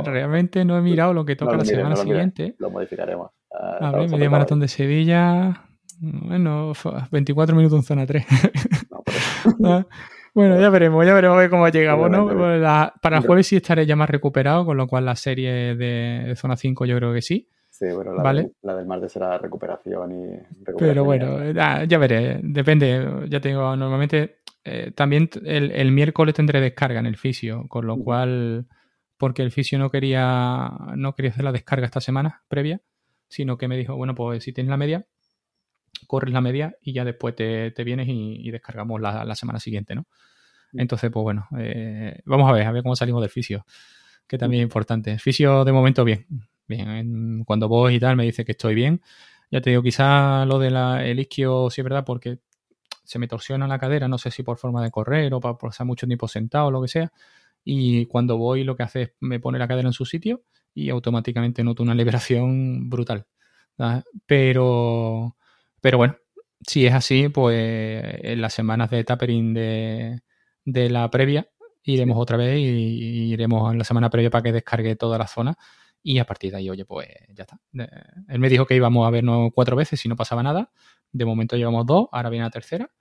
Speaker 2: realmente no he mirado lo que toca la semana siguiente.
Speaker 3: Lo modificaremos.
Speaker 2: A ver, media maratón de Sevilla. Bueno, 24 minutos en zona 3. (laughs) (laughs) Bueno, ya veremos, ya veremos cómo llegamos, ¿no? para el jueves sí estaré ya más recuperado, con lo cual la serie de, zona 5 yo creo que sí.
Speaker 3: Sí, bueno, la, del, la del martes será recuperación y
Speaker 2: Pero bueno, ya, veré, depende. Ya tengo, normalmente eh, también el, miércoles tendré descarga en el fisio, con lo cual, porque el fisio no quería, no quería hacer la descarga esta semana previa, sino que me dijo, bueno, pues si tienes la media, corres la media y ya después te, vienes y, descargamos la, semana siguiente, ¿no? Mm. Entonces, pues bueno, eh, vamos a ver, a ver cómo salimos del fisio, que también es importante. El fisio de momento bien, bien. Cuando voy y tal me dice que estoy bien. Ya te digo, quizá lo del isquio sí es verdad porque se me torsiona la cadera, no sé si por forma de correr o para pasar mucho tiempo sentado o lo que sea. Y cuando voy lo que hace es me pone la cadera en su sitio y automáticamente noto una liberación brutal. Pero pero bueno, si es así, pues en las semanas de tapering de, la previa iremos otra vez y, iremos en la semana previa para que descargue toda la zona y a partir de ahí, oye, pues ya está. Él me dijo que íbamos a vernos cuatro veces si no pasaba nada. De momento llevamos dos, ahora viene la tercera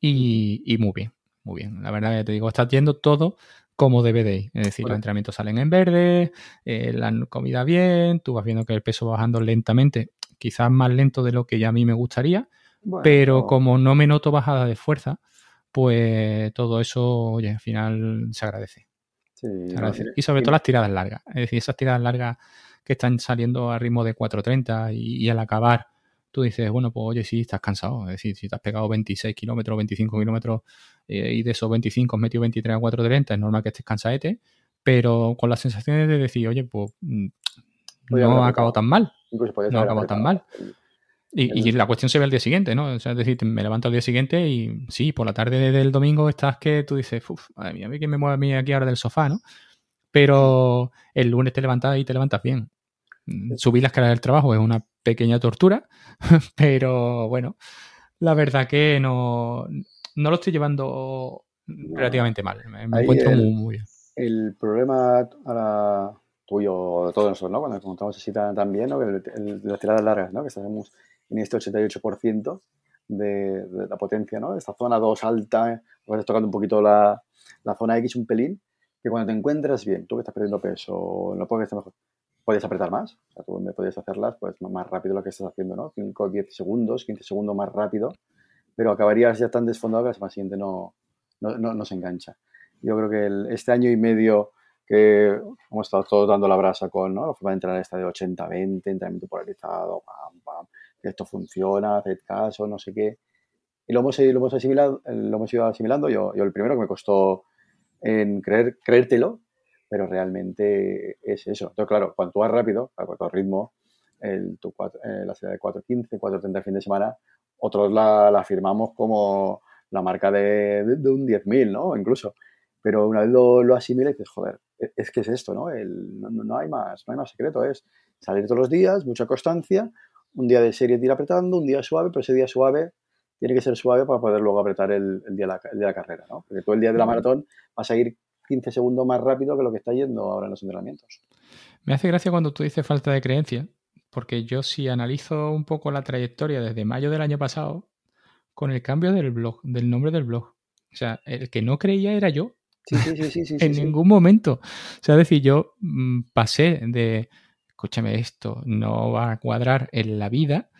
Speaker 2: y, muy bien, muy bien. La verdad, ya te digo, está yendo todo como ir. Es decir, los entrenamientos salen en verde, eh, la comida bien, tú vas viendo que el peso va bajando lentamente quizás más lento de lo que ya a mí me gustaría, pero como no me noto bajada de fuerza, pues todo eso, oye, al final se agradece. y sobre todo las tiradas largas. Es decir, esas tiradas largas que están saliendo a ritmo de 4.30 y, al acabar tú dices, bueno, pues oye, sí, estás cansado. Es decir, si te has pegado 26 kilómetros, 25 kilómetros eh, y de esos 25 has metido 23 a 4.30, es normal que estés cansadete, pero con las sensaciones de decir, oye, pues mm, no ha acabado tan mal no acabó tan mal. Y, la cuestión se ve al día siguiente, ¿no? O sea, es decir, me levanto al día siguiente y sí, por la tarde del domingo estás que tú dices, uff, madre mía, a mí que me mueve a mí aquí ahora del sofá, ¿no? Pero el lunes te levantas y te levantas bien. Subir la escalera del trabajo es una pequeña tortura, (laughs) pero bueno, la verdad que no, no lo estoy llevando relativamente mal. Me, encuentro muy, muy bien.
Speaker 3: El problema ahora tuyo, de todos nosotros, ¿no? Cuando contamos así tan, bien, ¿no? las tiradas largas, ¿no? Que estamos en este 88% de, de, la potencia, ¿no? Esta zona 2 alta, a veces tocando un poquito la, la, zona X un pelín, que cuando te encuentras bien, tú que estás perdiendo peso, no puedes estar mejor, puedes apretar más, o sea, tú me podías hacerlas pues más rápido lo que estás haciendo, ¿no? 5, 10 segundos, 15 segundos más rápido, pero acabarías ya tan desfondado que la semana siguiente no, no, no, se engancha. Yo creo que el, este año y medio que hemos estado todos dando la brasa con ¿no? la forma de entrenar esta de 80-20, entrenamiento polarizado, que esto funciona, haced caso, no sé qué. Y lo hemos, lo hemos, asimilado, lo hemos ido asimilando. Yo, yo el primero que me costó en creer, creértelo, pero realmente es eso. Entonces, claro, cuanto más rápido, a cuanto ritmo, el, tu, eh, la serie de 4.15, 4.30 el fin de semana, otros la, la firmamos como la marca de, de, de un 10.000, ¿no? Incluso. Pero una vez lo, lo asimilas, dices, joder, e, es que es esto, ¿no? El, no, no hay más, no hay más secreto, es salir todos los días, mucha constancia, un día de serie ir apretando, un día suave, pero ese día suave tiene que ser suave para poder luego apretar el, día, de la, de la carrera, ¿no? Porque todo el día de la maratón vas a ir 15 segundos más rápido que lo que está yendo ahora en los entrenamientos.
Speaker 2: Me hace gracia cuando tú dices falta de creencia, porque yo si analizo un poco la trayectoria desde mayo del año pasado, con el cambio del blog, del nombre del blog, o sea, el que no creía era yo.
Speaker 3: Sí, sí, sí, sí, (laughs)
Speaker 2: en ningún momento. O sea, es decir, yo mm, pasé de, escúchame, esto no va a cuadrar en la vida,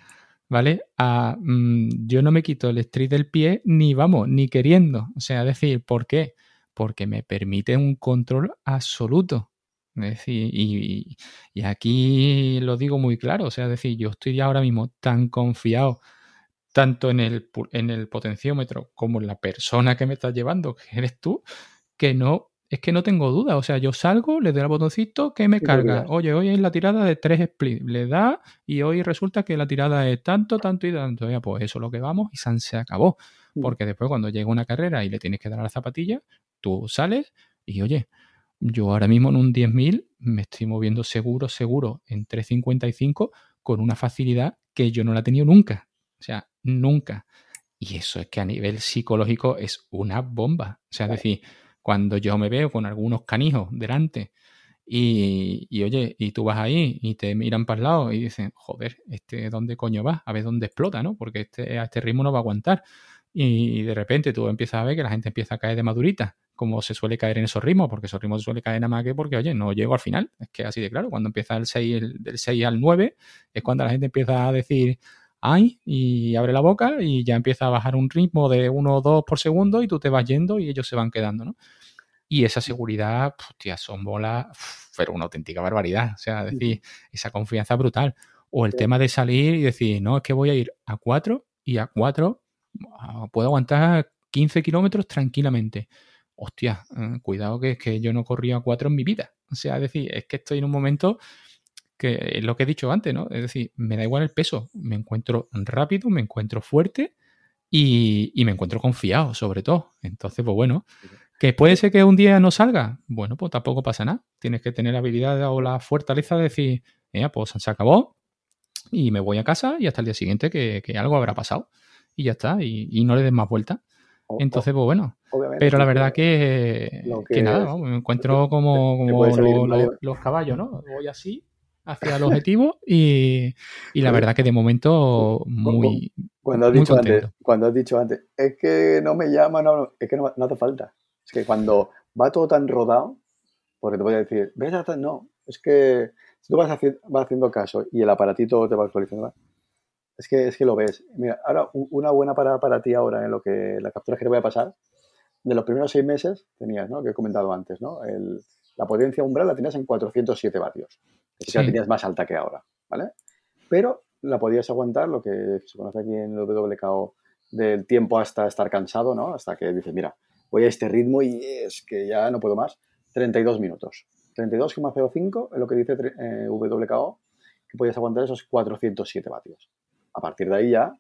Speaker 2: ¿vale? A mm, yo no me quito el street del pie ni vamos, ni queriendo. O sea, es decir, ¿por qué? Porque me permite un control absoluto. Es decir, y, y, aquí lo digo muy claro, o sea, es decir, yo estoy ahora mismo tan confiado tanto en el, en el potenciómetro como en la persona que me está llevando, que eres tú, que no, es que no tengo duda. O sea, yo salgo, le doy al botoncito que me carga. Oye, hoy es la tirada de tres splits. Le da y hoy resulta que la tirada es tanto, tanto y tanto. Ya, pues eso es lo que vamos y San se acabó. Mm. Porque después cuando llega una carrera y le tienes que dar a la zapatilla, tú sales y oye, yo ahora mismo en un 10.000 me estoy moviendo seguro, seguro en 3.55 con una facilidad que yo no la he tenido nunca. O sea, nunca. Y eso es que a nivel psicológico es una bomba. O sea, es decir, cuando yo me veo con algunos canijos delante y, y, oye, y tú vas ahí y te miran para el lado y dicen, joder, este, ¿dónde coño va? A ver dónde explota, ¿no? Porque este, a este ritmo no va a aguantar. Y de repente tú empiezas a ver que la gente empieza a caer de madurita, como se suele caer en esos ritmos, porque esos ritmos se suele caer nada más que porque, oye, no llego al final. Es que así de claro, cuando empieza el 6, el, del 6 al 9, es cuando la gente empieza a decir, ay, y abre la boca y ya empieza a bajar un ritmo de 1 o 2 por segundo y tú te vas yendo y ellos se van quedando, ¿no? Y esa seguridad, hostia, son bolas, pero una auténtica barbaridad. O sea, decir, esa confianza brutal. O el tema de salir y decir, no, es que voy a ir a 4 y a 4 ah, puedo aguantar 15 kilómetros tranquilamente. Hostia, eh, cuidado que es que yo no corría a 4 en mi vida. O sea, es decir, es que estoy en un momento que es lo que he dicho antes, ¿no? Es decir, me da igual el peso, me encuentro rápido, me encuentro fuerte y, me encuentro confiado, sobre todo. Entonces, pues bueno, que puede ser que un día no salga, bueno, pues tampoco pasa nada. Tienes que tener la habilidad o la fortaleza de decir, mira, pues se acabó y me voy a casa y hasta el día siguiente que, algo habrá pasado y ya está, y, no le des más vuelta. Entonces, pues bueno. Pero la verdad que, que, nada, me encuentro como, los caballos, ¿no? Voy así hacia el objetivo y, la verdad que de momento muy
Speaker 3: cuando has dicho antes cuando has dicho antes es que no me llama no, es que no, hace falta es que cuando va todo tan rodado porque te voy a decir ves hasta no es que si tú vas, haciendo caso y el aparatito te va actualizando es que es que lo ves mira ahora una buena parada para ti ahora en lo que la captura que te voy a pasar de los primeros seis meses tenías no que he comentado antes no la potencia umbral la tenías en 407 vatios que tenías más alta que ahora, ¿vale? Pero la podías aguantar, lo que se conoce aquí en el WKO, del tiempo hasta estar cansado, ¿no? Hasta que dices, mira, voy a este ritmo y es que ya no puedo más. 32 minutos. 32,05 es lo que dice eh, WKO, que podías aguantar esos 407 vatios. A partir de ahí ya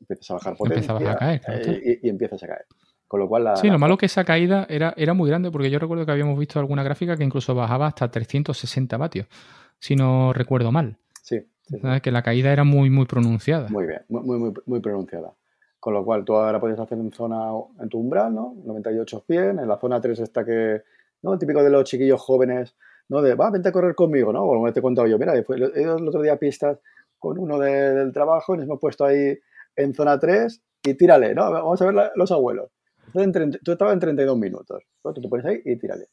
Speaker 3: empiezas a bajar potencia a caer, eh, y, empiezas a caer. Con lo cual la,
Speaker 2: sí, lo malo que esa caída era, era muy grande, porque yo recuerdo que habíamos visto alguna gráfica que incluso bajaba hasta 360 vatios si no recuerdo mal.
Speaker 3: Sí.
Speaker 2: Que la caída era muy, muy pronunciada.
Speaker 3: Muy bien, muy, muy, muy pronunciada. Con lo cual, tú ahora puedes hacer en zona, en tu umbral, ¿no? 98, 100. En la zona 3 está que, ¿no? El típico de los chiquillos jóvenes, ¿no? De, va, vente a correr conmigo, ¿no? Como te he contado yo. Mira, ido el otro día pistas con uno del trabajo y nos hemos puesto ahí en zona 3 y tírale, ¿no? Vamos a ver los abuelos. tú estabas en 32 minutos. Tú te pones ahí y tírale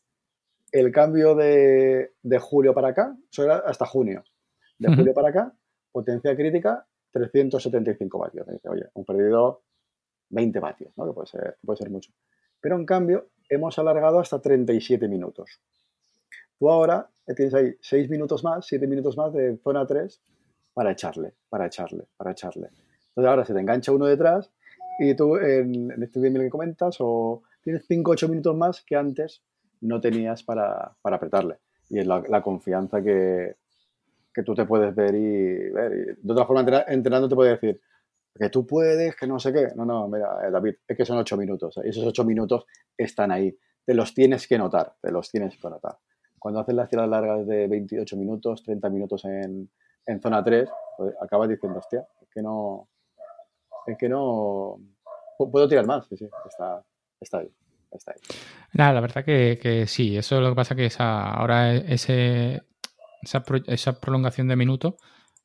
Speaker 3: el cambio de, julio para acá, eso era hasta junio. De julio para acá, potencia crítica 375 vatios. oye, hemos perdido 20 vatios, ¿no? que puede ser, puede ser mucho. Pero en cambio, hemos alargado hasta 37 minutos. Tú ahora tienes ahí 6 minutos más, 7 minutos más de zona 3 para echarle, para echarle, para echarle. Entonces ahora se te engancha uno detrás y tú en, este vídeo que comentas o tienes 5 8 minutos más que antes no tenías para, apretarle. Y es la, confianza que, tú te puedes ver y ver. de otra forma, entrenando te puede decir que tú puedes, que no sé qué. No, no, mira, eh, David, es que son ocho minutos. Y esos ocho minutos están ahí. te los tienes que notar, te los tienes que notar. Cuando haces las tiradas largas de 28 minutos, 30 minutos en, en zona 3, pues acabas diciendo, hostia, es que no, es que no, puedo tirar más, sí, sí, está, está ahí. Está ahí.
Speaker 2: Nada, la verdad que, sí, eso es lo que pasa que ahora ese, esa, esa prolongación de minutos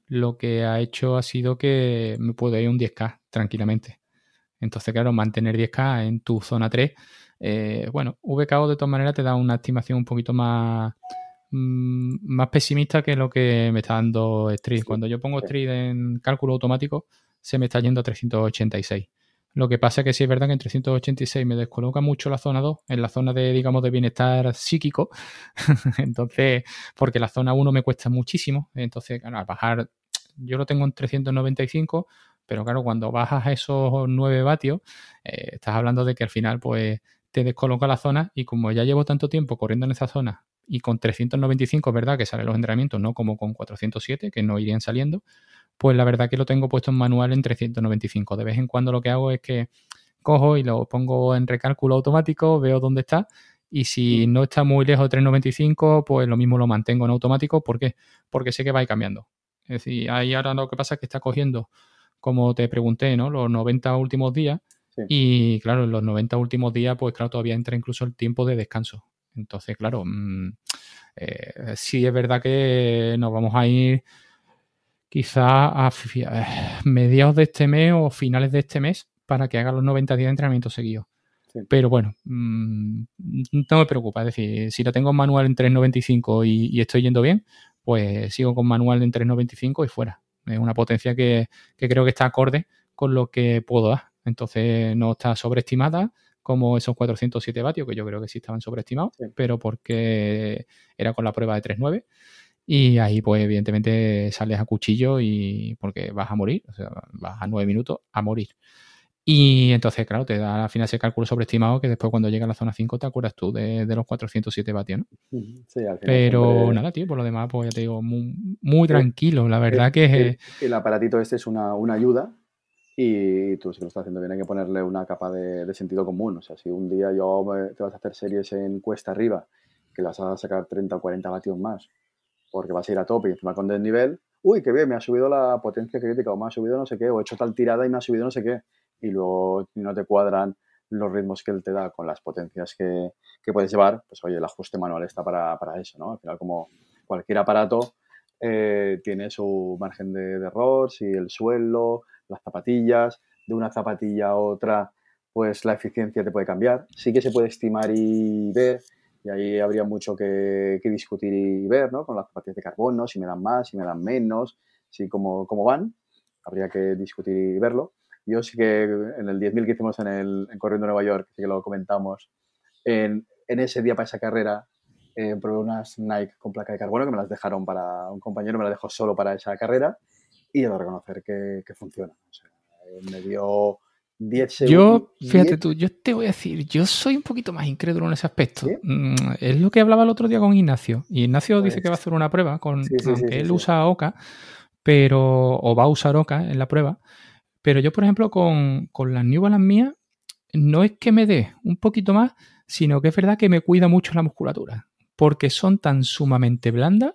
Speaker 2: lo que ha hecho ha sido que me puedo ir un 10K tranquilamente. Entonces, claro, mantener 10K en tu zona 3, eh, bueno, VKO de todas maneras te da una estimación un poquito más, mm, más pesimista que lo que me está dando Street. Cuando yo pongo Street en cálculo automático, se me está yendo a 386. Lo que pasa es que sí es verdad que en 386 me descoloca mucho la zona 2, en la zona de, digamos, de bienestar psíquico. (laughs) entonces, porque la zona 1 me cuesta muchísimo. Entonces, claro, al bajar, yo lo tengo en 395, pero claro, cuando bajas a esos 9 vatios, eh, estás hablando de que al final, pues, te descoloca la zona y como ya llevo tanto tiempo corriendo en esa zona y con 395 es verdad que salen los entrenamientos, no como con 407, que no irían saliendo, pues la verdad que lo tengo puesto en manual en 395. De vez en cuando lo que hago es que cojo y lo pongo en recálculo automático, veo dónde está y si mm. no está muy lejos de 395, pues lo mismo lo mantengo en automático. ¿Por qué? Porque sé que va a ir cambiando. Es decir, ahí ahora lo que pasa es que está cogiendo, como te pregunté, ¿no? Los 90 últimos días. Y claro, en los 90 últimos días, pues claro, todavía entra incluso el tiempo de descanso. Entonces, claro, mmm, sí es verdad que nos vamos a ir quizá a mediados de este mes o finales de este mes para que haga los 90 días de entrenamiento seguido. Pero bueno, mm, no me preocupa. Es decir, si lo tengo en manual en 3.95 y, y estoy yendo bien, pues sigo con manual en 3.95 y fuera. Es una potencia que, creo que está acorde con lo que puedo dar. Entonces no está sobreestimada como esos 407 vatios, que yo creo que sí estaban sobreestimados, pero porque era con la prueba de 3.9 y ahí, pues, evidentemente, sales a cuchillo y porque vas a morir, o sea, vas a nueve minutos a morir. Y entonces, claro, te da al final ese cálculo sobreestimado que después cuando llega a la zona 5 te acuerdas tú de, los 407 vatios, ¿no?
Speaker 3: Sí, al final
Speaker 2: Pero nada, tío, por lo demás, pues ya te digo, muy, tranquilo. La verdad que es...
Speaker 3: El, aparatito este es una, ayuda y tú si lo estás haciendo bien hay que ponerle una capa de, sentido común. O sea, si un día yo te vas a hacer series en cuesta arriba que las vas a sacar 30 o 40 vatios más porque vas a ir a tope y encima con nivel, uy, qué bien, me ha subido la potencia crítica o me ha subido no sé qué, o he hecho tal tirada y me ha subido no sé qué. Y luego no te cuadran los ritmos que él te da con las potencias que, puedes llevar, pues oye, el ajuste manual está para, eso, ¿no? Al final, como cualquier aparato, eh, tiene su margen de, de, error, si el suelo, las zapatillas, de una zapatilla a otra, pues la eficiencia te puede cambiar. Sí que se puede estimar y ver y ahí habría mucho que, discutir y ver, ¿no? Con las zapatillas de carbono, si me dan más, si me dan menos, si cómo, cómo van. Habría que discutir y verlo. Yo sí que en el 10.000 que hicimos en, el, en Corriendo Nueva York, sí que lo comentamos, en, en ese día para esa carrera eh, probé unas Nike con placa de carbono que me las dejaron para un compañero, me las dejó solo para esa carrera y debo reconocer que, que funciona. O sea, eh, me dio
Speaker 2: yo, fíjate tú, yo te voy a decir, yo soy un poquito más incrédulo en ese aspecto. Mm, es lo que hablaba el otro día con Ignacio. Y Ignacio dice pues que va a hacer una prueba, con, aunque él usa OCA, pero, o va a usar OCA en la prueba. Pero yo, por ejemplo, con, con las New Balance mías, no es que me dé un poquito más, sino que es verdad que me cuida mucho la musculatura. Porque son tan sumamente blandas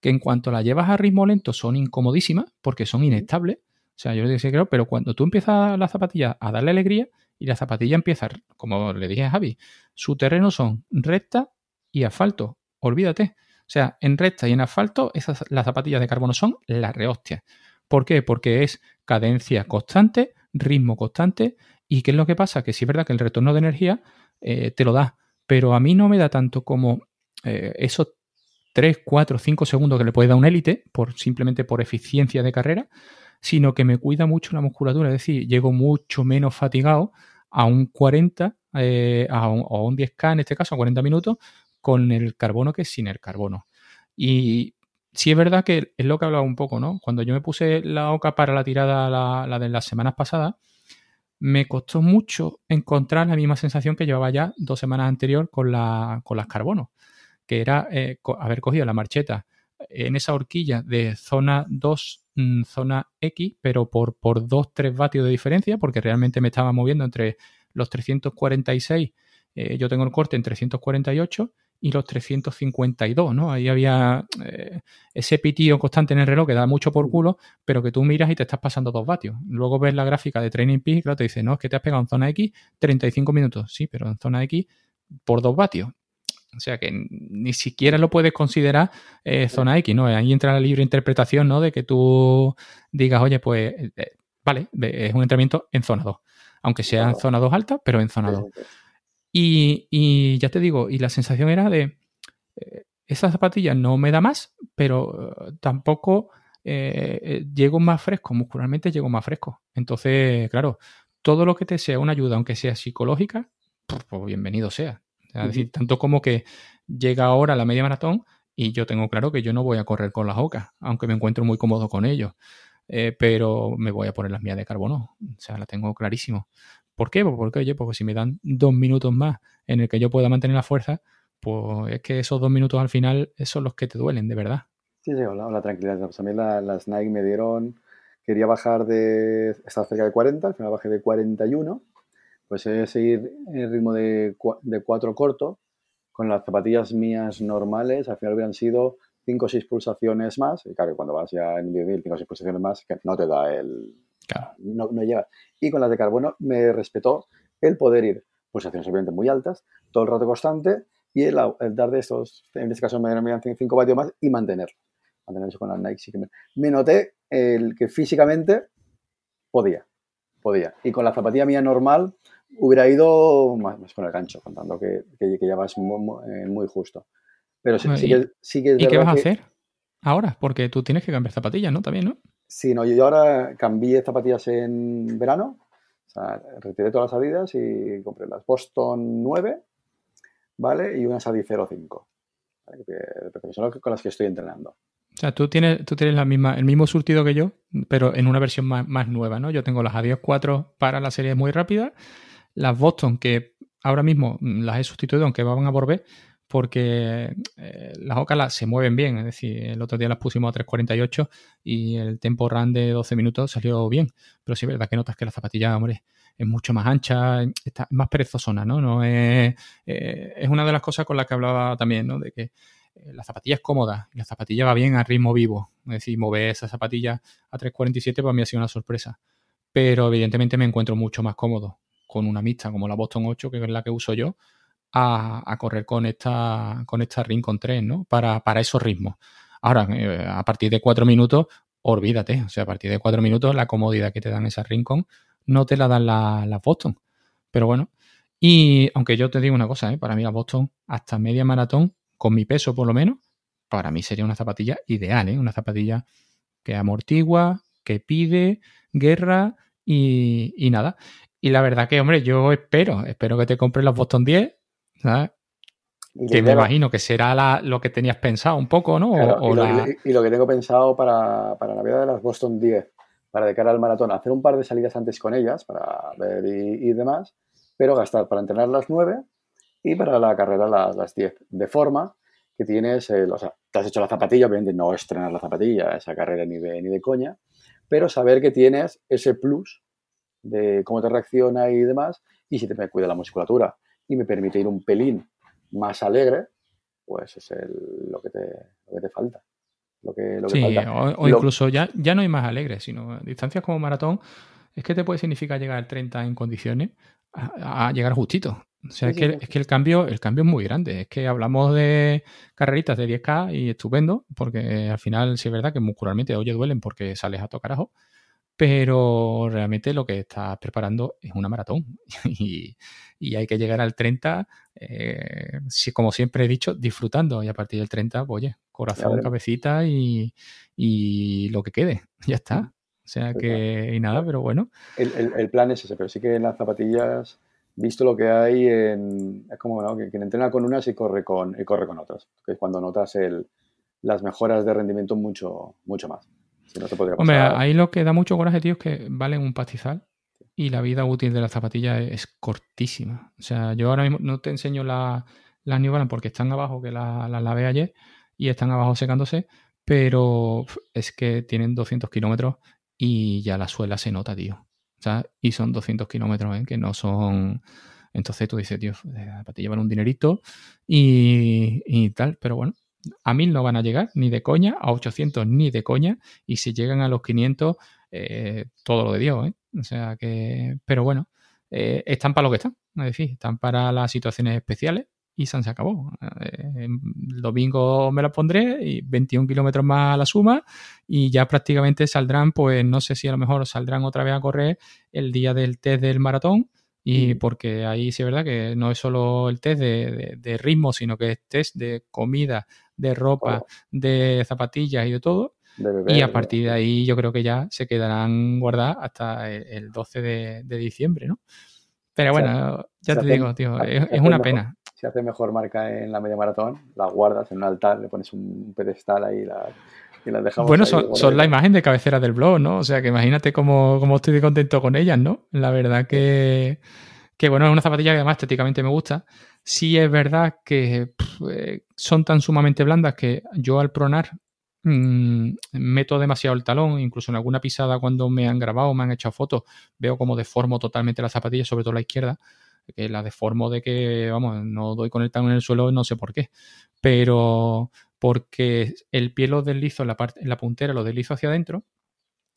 Speaker 2: que en cuanto las llevas a ritmo lento son incomodísimas, porque son inestables o sea, yo le dije creo, pero cuando tú empiezas la zapatilla a darle alegría y la zapatilla empieza, como le dije a Javi, su terreno son recta y asfalto. Olvídate. O sea, en recta y en asfalto, esas, las zapatillas de carbono son la rehostia. ¿Por qué? Porque es cadencia constante, ritmo constante. ¿Y qué es lo que pasa? Que sí es verdad que el retorno de energía eh, te lo da, pero a mí no me da tanto como eh, esos 3, 4, 5 segundos que le puede dar un élite, por, simplemente por eficiencia de carrera, sino que me cuida mucho la musculatura, es decir, llego mucho menos fatigado a un 40 eh, a un, o un 10K en este caso, a 40 minutos, con el carbono que sin el carbono. Y sí es verdad que es lo que hablaba un poco, ¿no? Cuando yo me puse la OCA para la tirada, la, de las semanas pasadas, me costó mucho encontrar la misma sensación que llevaba ya dos semanas anterior con, la, con las carbonos, que era eh, haber cogido la marcheta en esa horquilla de zona 2 Mm, zona X, pero por, por 2-3 vatios de diferencia, porque realmente me estaba moviendo entre los 346 eh, yo tengo el corte en 348 y los 352, ¿no? Ahí había eh, ese pitío constante en el reloj que da mucho por culo, pero que tú miras y te estás pasando dos vatios. Luego ves la gráfica de Training Peak y claro, te dice, no, es que te has pegado en zona X 35 minutos. Sí, pero en zona X por dos vatios. O sea que ni siquiera lo puedes considerar eh, zona X, ¿no? Ahí entra la libre interpretación, ¿no? De que tú digas, oye, pues, eh, vale, es un entrenamiento en zona 2. Aunque sea en zona 2 alta, pero en zona 2. Y, ya te digo, y la sensación era de, eh, esa zapatilla no me da más, pero tampoco llego más fresco, muscularmente llego más fresco. Entonces, claro, todo lo que te sea una ayuda, aunque sea psicológica, pues bienvenido sea. Es decir, tanto como que llega ahora la media maratón y yo tengo claro que yo no voy a correr con las ocas, aunque me encuentro muy cómodo con ellos. Eh, pero me voy a poner las mías de carbono. O sea, la tengo clarísimo. ¿Por qué? Pues porque, oye, porque si me dan dos minutos más en el que yo pueda mantener la fuerza, pues es que esos dos minutos al final son los que te duelen, de verdad.
Speaker 3: Sí, sí, hola, la tranquilidad. Pues a mí las Nike me dieron, quería bajar de, estaba cerca de 40, al final bajé de 41 pues es seguir el ritmo de, de cuatro corto, con las zapatillas mías normales, al final hubieran sido 5 o 6 pulsaciones más, y claro, cuando vas ya en 10.000, 5 o 6 pulsaciones más, que no te da el... Claro. No, no llega. Y con las de carbono me respetó el poder ir pulsaciones obviamente muy altas, todo el rato constante, y el, dar de estos, en este caso me dieron 5 vatios más, y mantenerlo. Mantenerlo con las Nike sí que me, me noté el que físicamente podía, podía. Y con la zapatilla mía normal, hubiera ido más, con el gancho, contando que, que, ya vas eh, muy, justo. Pero sí, que, sí que
Speaker 2: ¿Y qué vas a hacer ahora? Porque tú tienes que cambiar zapatillas, ¿no? También, ¿no?
Speaker 3: Sí, no, yo ahora cambié zapatillas en verano, o sea, retiré todas las Adidas y compré las Boston 9, ¿vale? Y unas Adi 05, que son con las que estoy entrenando.
Speaker 2: O sea, tú tienes, tú tienes la misma, el mismo surtido que yo, pero en una versión más, más nueva, ¿no? Yo tengo las Adidas 4 para la serie muy rápida las Boston, que ahora mismo las he sustituido, aunque van a volver, porque eh, las Ocalas se mueven bien. Es decir, el otro día las pusimos a 3.48 y el tempo run de 12 minutos salió bien. Pero sí verdad que notas que la zapatilla, hombre, es mucho más ancha, está más perezosona, ¿no? no es, eh, es una de las cosas con las que hablaba también, ¿no? De que eh, la zapatilla es cómoda la zapatilla va bien a ritmo vivo. Es decir, mover esa zapatilla a 3.47 para mí ha sido una sorpresa. Pero evidentemente me encuentro mucho más cómodo con una mixta como la Boston 8, que es la que uso yo, a, correr con esta, con esta Rincon 3, ¿no? Para, para esos ritmos. Ahora, eh, a partir de cuatro minutos, olvídate. O sea, a partir de cuatro minutos, la comodidad que te dan esas Rincon no te la dan las Boston. Pero bueno, y aunque yo te digo una cosa, ¿eh? para mí la Boston, hasta media maratón, con mi peso por lo menos, para mí sería una zapatilla ideal, ¿eh? Una zapatilla que amortigua, que pide guerra y, y nada. Y la verdad que, hombre, yo espero, espero que te compres los Boston 10, ¿sabes? Que me imagino que será lo que tenías pensado un poco, ¿no?
Speaker 3: y, lo, que tengo pensado para, para, la vida de las Boston 10, para de cara al maratón, hacer un par de salidas antes con ellas, para ver y, demás, pero gastar para entrenar las 9 y para la carrera las, las 10. De forma que tienes, o sea, te has hecho la zapatilla, obviamente no estrenar la zapatilla, esa carrera ni de, ni de coña, pero saber que tienes ese plus de cómo te reacciona y demás, y si te me cuida la musculatura y me permite ir un pelín más alegre, pues es lo, que te, lo que te falta. Lo que, lo que
Speaker 2: sí, O, incluso ya, ya no hay más alegre, sino distancias como maratón, es que te puede significar llegar al 30 en condiciones a, llegar justito. O sea, es, que, es que el cambio, el cambio es muy grande. Es que hablamos de carreritas de 10K y estupendo, porque al final sí es verdad que muscularmente, oye, duelen porque sales a tocar ajo, pero realmente lo que estás preparando es una maratón (laughs) y, hay que llegar al 30, eh, como siempre he dicho, disfrutando y a partir del 30, pues, oye, corazón, cabecita y, lo que quede, (laughs) ya está. O sea pues que, y nada, pero bueno.
Speaker 3: El, plan es ese, pero sí que en las zapatillas, visto lo que hay, en, es como ¿no? quien entrena con unas y corre con, y corre con otras, que es cuando notas el, las mejoras de rendimiento mucho, mucho más.
Speaker 2: Hombre, ahí lo que da mucho coraje, tío, es que valen un pastizal y la vida útil de la zapatilla es cortísima. O sea, yo ahora mismo no te enseño las New Balance porque están abajo, que las la lavé ayer y están abajo secándose, pero es que tienen 200 kilómetros y ya la suela se nota, tío. O sea, y son 200 kilómetros, ¿eh? que no son Entonces tú dices, tío, para ti llevar un dinerito y, y tal, pero bueno, a 1000 no van a llegar ni de coña, a 800 ni de coña, y si llegan a los 500, eh, todo lo de Dios, ¿eh? O sea que, pero bueno, eh, están para lo que están, es decir, están para las situaciones especiales y se acabó. el domingo me las pondré y 21 kilómetros más a la suma y ya prácticamente saldrán, pues no sé si a lo mejor saldrán otra vez a correr el día del test del maratón y porque ahí sí es verdad que no es solo el test de, ritmo, sino que es test de comida, de ropa, de zapatillas y de todo. y a partir de ahí yo creo que ya se quedarán guardadas hasta el, 12 de, diciembre, ¿no? Pero bueno, ya te digo, tío, es, una pena.
Speaker 3: Si hace mejor marca en la media maratón, la guardas en un altar, le pones un pedestal ahí y la dejamos.
Speaker 2: Bueno, son, la imagen de cabecera del blog, ¿no? O sea, que imagínate cómo, cómo estoy de contento con ellas, ¿no? La verdad que, que, bueno, es una zapatilla que además estéticamente me gusta. Sí es verdad que eh, son tan sumamente blandas que yo al pronar mmm, meto demasiado el talón, incluso en alguna pisada cuando me han grabado, me han echado fotos, veo como deformo totalmente la zapatilla, sobre todo la izquierda, la deformo de que, vamos, no doy con el talón en el suelo, no sé por qué, pero porque el pie lo deslizo en la, parte, en la puntera, lo deslizo hacia adentro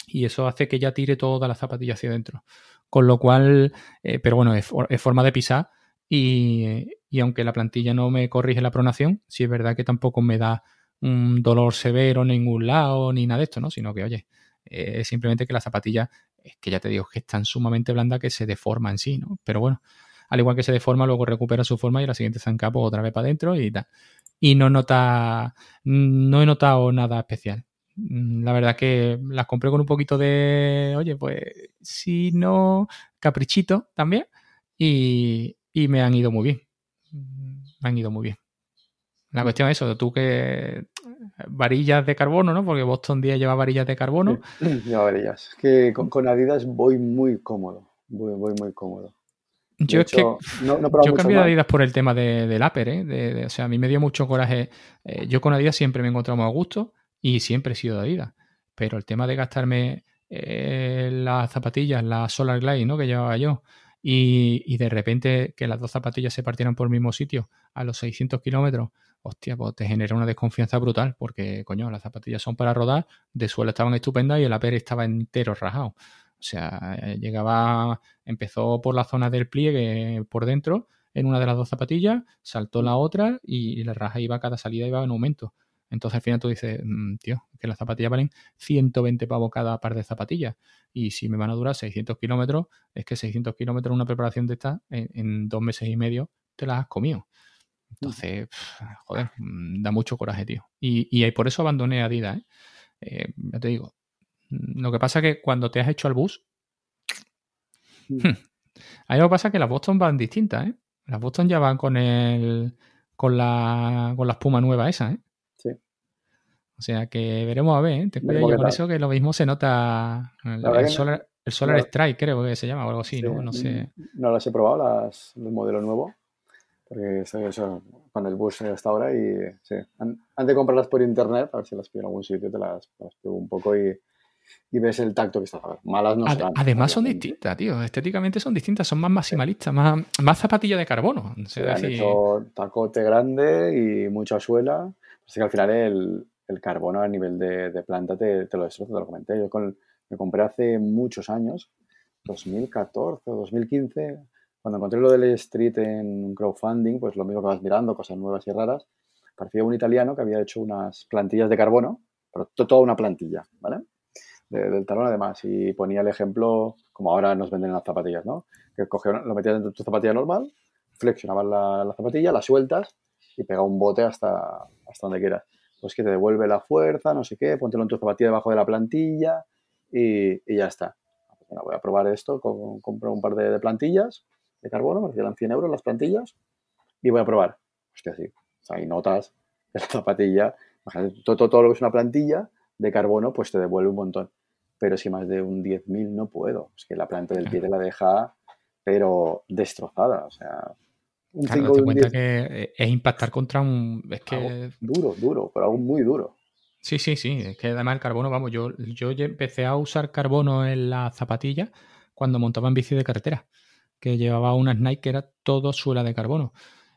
Speaker 2: y eso hace que ya tire toda la zapatilla hacia adentro. Con lo cual, eh, pero bueno, es, forma de pisar y, y, aunque la plantilla no me corrige la pronación, sí es verdad que tampoco me da un dolor severo en ningún lado ni nada de esto, ¿no? Sino que, oye, es simplemente que la zapatilla, es que ya te digo, que es tan sumamente blanda que se deforma en sí, ¿no? Pero bueno, al igual que se deforma, luego recupera su forma y la siguiente zanca pues, otra vez para adentro y tal. Y no nota, no he notado nada especial. Mm, la verdad que las compré con un poquito de, oye, pues si no, caprichito también. Y, me han ido muy bien. Me han ido muy bien. La cuestión es eso, tú que varillas de carbono, ¿no? Porque Boston 10 lleva varillas de carbono. (laughs)
Speaker 3: lleva varillas. que con, Adidas voy muy cómodo. Voy, voy muy cómodo.
Speaker 2: Yo es que yo cambié de Adidas por el tema de, del upper, ¿eh? o sea, a mí me dio mucho coraje. Eh, yo con Adidas siempre me he encontrado muy a gusto y siempre he sido de Adidas. Pero el tema de gastarme eh, las zapatillas, la Solar Glide, ¿no? Que llevaba yo, y, de repente que las dos zapatillas se partieran por el mismo sitio a los 600 kilómetros, hostia, pues te genera una desconfianza brutal, porque, coño, las zapatillas son para rodar, de suelo estaban estupendas y el APER estaba entero rajado. O sea, llegaba, empezó por la zona del pliegue por dentro, en una de las dos zapatillas, saltó la otra y la raja iba, cada salida iba en aumento. Entonces al final tú dices, mm, tío, que las zapatillas valen 120 pavos cada par de zapatillas. Y si me van a durar 600 kilómetros, es que 600 kilómetros una preparación de esta, en, dos meses y medio, te las has comido. Entonces, joder, mm, da mucho coraje, tío. Y, y por eso abandoné Adidas, ¿eh? ¿eh? Ya te digo. Mm, lo que pasa es que cuando te has hecho al bus, hmm, ahí lo que pasa es que las Boston van distintas, ¿eh? Las Boston ya van con el con la, con la espuma nueva esa, ¿eh? O sea que veremos a ver, ¿eh? te cuido yo con eso que lo mismo se nota el, Solar, Strike, creo que se llama o algo así, ¿no? No sé.
Speaker 3: No las he probado, las, el modelo nuevo, porque eso, con el bus hasta ahora y sí. Antes de comprarlas por internet, a ver si las pido en algún sitio, te las, las pruebo un poco y, y ves el tacto que está. Malas no serán.
Speaker 2: Además son distintas, tío. Estéticamente son distintas, son más maximalistas, más, más zapatilla de carbono.
Speaker 3: han hecho tacote grande y mucha suela. Así que al final el, el carbono a nivel de, planta te, lo destroza, te lo comenté. Yo me compré hace muchos años, 2014 o 2015, cuando encontré lo del Street en un crowdfunding, pues lo mismo que vas mirando, cosas nuevas y raras, parecía un italiano que había hecho unas plantillas de carbono, pero toda una plantilla, ¿vale? del talón además, y ponía el ejemplo, como ahora nos venden las zapatillas, ¿no? Que lo metías dentro de tu zapatilla normal, flexionabas la, la zapatilla, la sueltas y pega un bote hasta, hasta donde quieras pues que te devuelve la fuerza, no sé qué, póntelo en tu zapatilla debajo de la plantilla y, ya está. Bueno, voy a probar esto, compro un par de, plantillas de carbono, me quedan 100 euros las plantillas y voy a probar. Hostia, sí, o hay notas (laughs) de la zapatilla, todo, todo, lo que es una plantilla de carbono, pues te devuelve un montón. Pero si más de un 10.000 no puedo, es que la planta del pie te la deja, pero destrozada, o sea,
Speaker 2: un claro, te cuenta que eh, es impactar contra un. Es que.
Speaker 3: duro, duro, pero aún muy duro.
Speaker 2: Sí, sí, sí. Es que además el carbono, vamos, yo, yo empecé a usar carbono en la zapatilla cuando montaba en bici de carretera. que llevaba una Nike que era todo suela de carbono.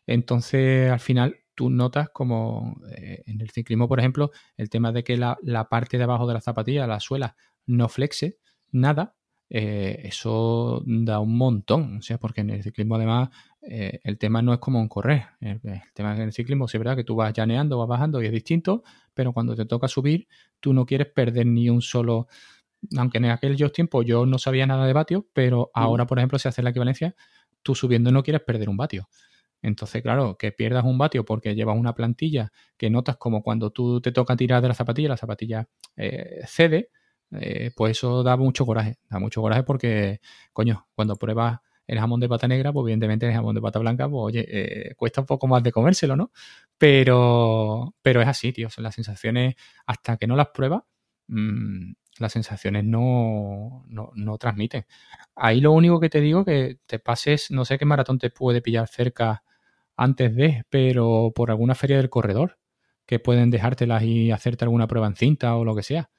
Speaker 2: Entonces, al final, tú notas como eh, en el ciclismo, por ejemplo, el tema de que la, parte de abajo de la zapatilla, la suela, no flexe nada, eh, eso da un montón. O sea, porque en el ciclismo, además, eh, el tema no es como un correr. El, tema en el ciclismo, sí es verdad que tú vas llaneando, vas bajando y es distinto, pero cuando te toca subir, tú no quieres perder ni un solo. Aunque en aquellos tiempos yo no sabía nada de vatios, pero mm. ahora, por ejemplo, si haces la equivalencia, tú subiendo no quieres perder un vatio. Entonces, claro, que pierdas un vatio porque llevas una plantilla que notas como cuando tú te toca tirar de la zapatilla, la zapatilla eh, cede, eh, pues eso da mucho coraje. Da mucho coraje porque, coño, cuando pruebas el jamón de pata negra, pues evidentemente el jamón de pata blanca, pues oye, eh, cuesta un poco más de comérselo, ¿no? Pero, pero es así, tío. las sensaciones, hasta que no las pruebas, mmm, las sensaciones no, no, transmiten. Ahí lo único que te digo que te pases, no sé qué maratón te puede pillar cerca antes de, pero por alguna feria del corredor, que pueden dejártelas y hacerte alguna prueba en cinta o lo que sea.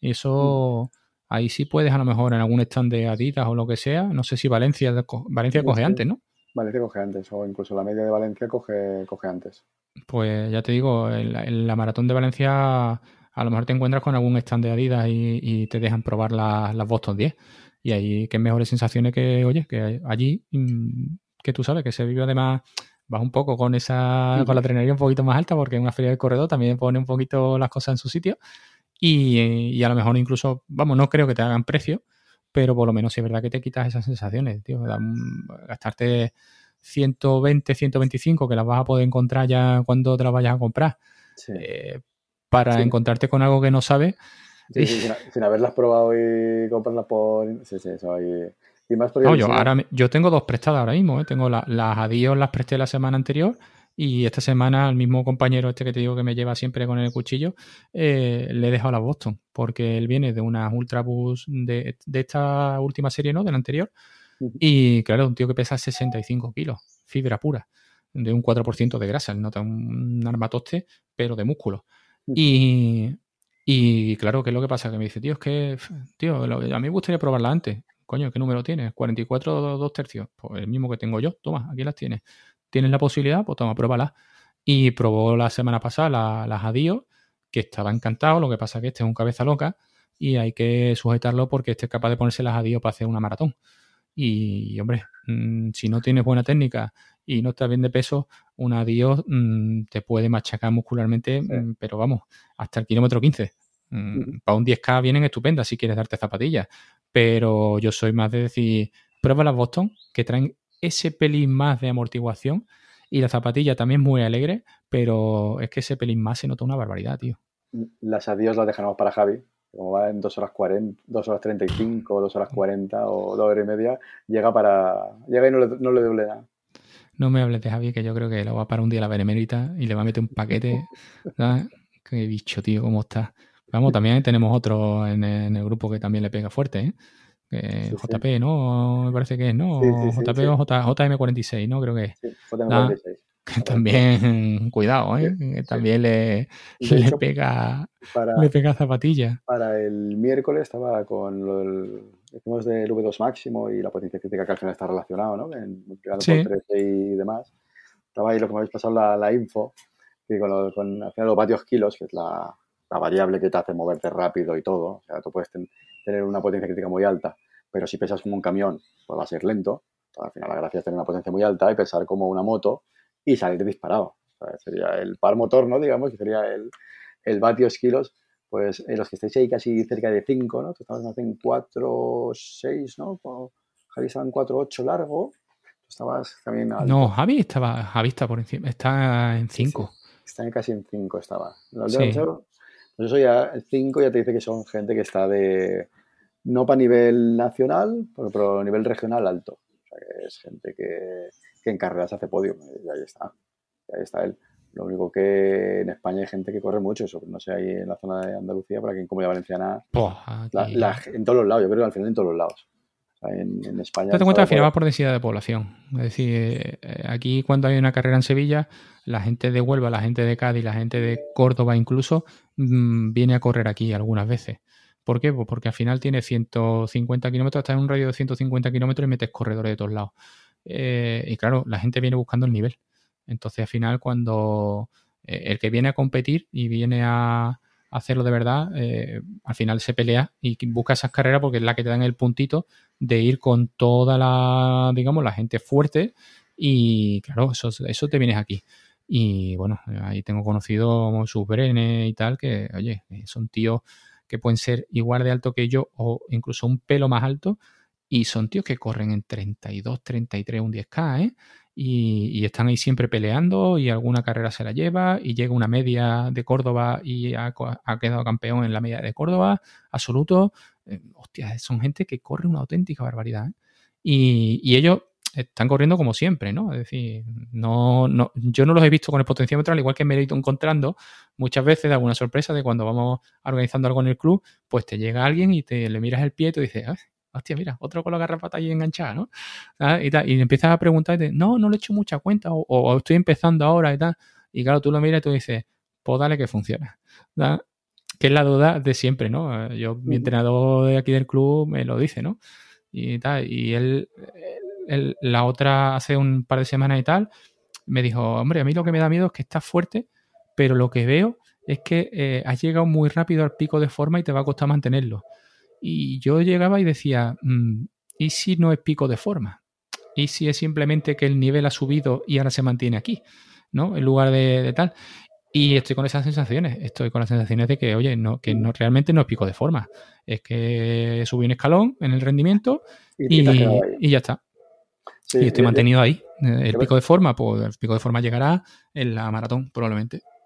Speaker 2: Eso, mm. Ahí sí puedes a lo mejor en algún stand de Adidas o lo que sea. No sé si Valencia, Valencia coge antes, ¿no?
Speaker 3: Valencia coge antes, o incluso la media de Valencia coge, coge antes.
Speaker 2: Pues ya te digo, en la maratón de Valencia a lo mejor te encuentras con algún stand de Adidas y, te dejan probar las Boston 10. Y ahí qué mejores sensaciones que, oye, que allí, mm, que tú sabes, que se vive además, vas un poco con esa, con la trenería un poquito más alta, porque en una feria del corredor también pone un poquito las cosas en su sitio. Y, a lo mejor incluso, vamos, no creo que te hagan precio, pero por lo menos es verdad que te quitas esas sensaciones, tío. Gastarte 120, 125, que las vas a poder encontrar ya cuando te las vayas a comprar. Eh, para encontrarte con algo que no sabes. (laughs)
Speaker 3: sin, haberlas probado y comprarlas por... Sí, sí, eso ahí...
Speaker 2: Y más no, yo, ahora, yo tengo dos prestadas ahora mismo. ¿eh? Tengo las adiós, las presté la semana anterior y esta semana al mismo compañero este que te digo que me lleva siempre con el cuchillo, eh, le he dejado la Boston, porque él viene de una Ultrabus de, de esta última serie, ¿no? De la anterior. Y claro, un tío que pesa 65 kilos, fibra pura, de un 4% de grasa, él nota un armatoste, pero de músculo. Y, y claro, ¿qué es lo que pasa? Que me dice, tío, es que, tío, a mí me gustaría probarla antes. Coño, ¿qué número tienes? 44 2 tercios. Pues el mismo que tengo yo. Toma, aquí las tienes. ¿Tienes la posibilidad? Pues toma, pruébala. Y probó la semana pasada las Adios, que estaba encantado. Lo que pasa es que este es un cabeza loca y hay que sujetarlo porque este es capaz de ponerse las Adios para hacer una maratón. Y, hombre, mm, si no tienes buena técnica y no estás bien de peso, un adiós mm, te puede machacar muscularmente, mm, pero vamos, hasta el kilómetro 15. Mm, para un 10K vienen estupendas si quieres darte zapatillas, pero yo soy más de decir, prueba las Boston, que traen ese pelín más de amortiguación y la zapatilla también muy alegre, pero es que ese pelín más se nota una barbaridad, tío.
Speaker 3: Las adiós las dejamos para Javi, como va en 2 horas 40, 2 horas 35, 2 horas 40 o 2 horas y media, llega para. llega y no le, no le doble nada.
Speaker 2: No me hables de Javi, que yo creo que lo va a parar un día la benemérita y le va a meter un paquete. (laughs) Qué bicho, tío, cómo está. Vamos, también tenemos otro en, el grupo que también le pega fuerte, ¿eh? JP, ¿no? Me parece que es, ¿no? JP o JM46, ¿no? Creo que es. JM46. (laughs) también, cuidado, ¿eh? también le, le, pega, le pega zapatilla.
Speaker 3: Para el miércoles estaba con lo del decimos del V2 máximo y la potencia crítica que al final está relacionado, ¿no? En, por 13 y demás. Estaba ahí lo que me habéis pasado la, la info, que con, al final los vatios kilos, que es la, la, variable que te hace moverte rápido y todo. O sea, tú puedes tener una potencia crítica muy alta, pero si pesas como un camión, pues va a ser lento. al final la gracia es tener una potencia muy alta y pesar como una moto y salir disparado. O sea, sería el par motor, ¿no? Digamos, que sería el, el vatios kilos pues en los que estáis ahí casi cerca de 5, ¿no? Tú estabas en 4, 6, ¿no? Javi estaba en 4, 8 largo. Tú estabas también
Speaker 2: No, Javi estaba, Javi está por encima, está en 5.
Speaker 3: está casi en 5 estaba. Los sí. Pues eso ya, el 5 ya te dice que son gente que está de, no para nivel nacional, pero, a nivel regional alto. O sea, que es gente que, que en carreras hace podio. Y ahí está. Y ahí está él. Lo único que en España hay gente que corre mucho, eso, no sé, ahí en la zona de Andalucía, por aquí en Comunidad Valenciana, en todos los lados, yo creo que al final en todos los lados. En, España.
Speaker 2: Te cuenta al final va por densidad de población. Es decir, eh, aquí cuando hay una carrera en Sevilla, la gente de Huelva, la gente de Cádiz, la gente de Córdoba incluso, mm, viene a correr aquí algunas veces. ¿Por qué? Pues porque al final tiene 150 kilómetros, está en un radio de 150 kilómetros y metes corredores de todos lados. Eh, y claro, la gente viene buscando el nivel. Entonces, al final, cuando eh, el que viene a competir y viene a, hacerlo de verdad, eh, al final se pelea y busca esas carreras porque es la que te dan el puntito de ir con toda la, digamos, la gente fuerte y claro, eso, eso te vienes aquí. Y bueno, ahí tengo conocido sus brenes y tal, que oye, son tíos que pueden ser igual de alto que yo o incluso un pelo más alto. Y son tíos que corren en 32, 33, un 10K, ¿eh? Y, están ahí siempre peleando y alguna carrera se la lleva y llega una media de Córdoba y ha, quedado campeón en la media de Córdoba, absoluto. Eh, hostia, son gente que corre una auténtica barbaridad. ¿eh? Y, y, ellos están corriendo como siempre, ¿no? Es decir, no, no, yo no los he visto con el potenciómetro, al igual que me he ido encontrando muchas veces de alguna sorpresa de cuando vamos organizando algo en el club, pues te llega alguien y te le miras el pie y te dices, ah, hostia, mira, otro con la garrapata ahí enganchada, ¿no? Y, tal, y empiezas a preguntarte, no, no le he hecho mucha cuenta o, estoy empezando ahora y tal. Y claro, tú lo miras y tú dices, pues dale que funciona. Que es la duda de siempre, ¿no? Yo, mi entrenador de aquí del club me lo dice, ¿no? Y tal, y él la otra hace un par de semanas y tal, me dijo, hombre, a mí lo que me da miedo es que estás fuerte, pero lo que veo es que eh, has llegado muy rápido al pico de forma y te va a costar mantenerlo. Y yo llegaba y decía, mm, ¿y si no es pico de forma? ¿Y si es simplemente que el nivel ha subido y ahora se mantiene aquí? ¿No? En lugar de, tal. Y estoy con esas sensaciones. Estoy con las sensaciones de que, oye, no, que no realmente no es pico de forma. Es que subí un escalón en el rendimiento y ya está y estoy mantenido ahí. Eh, el pico de forma, pues el pico de forma llegará en la maratón, probablemente.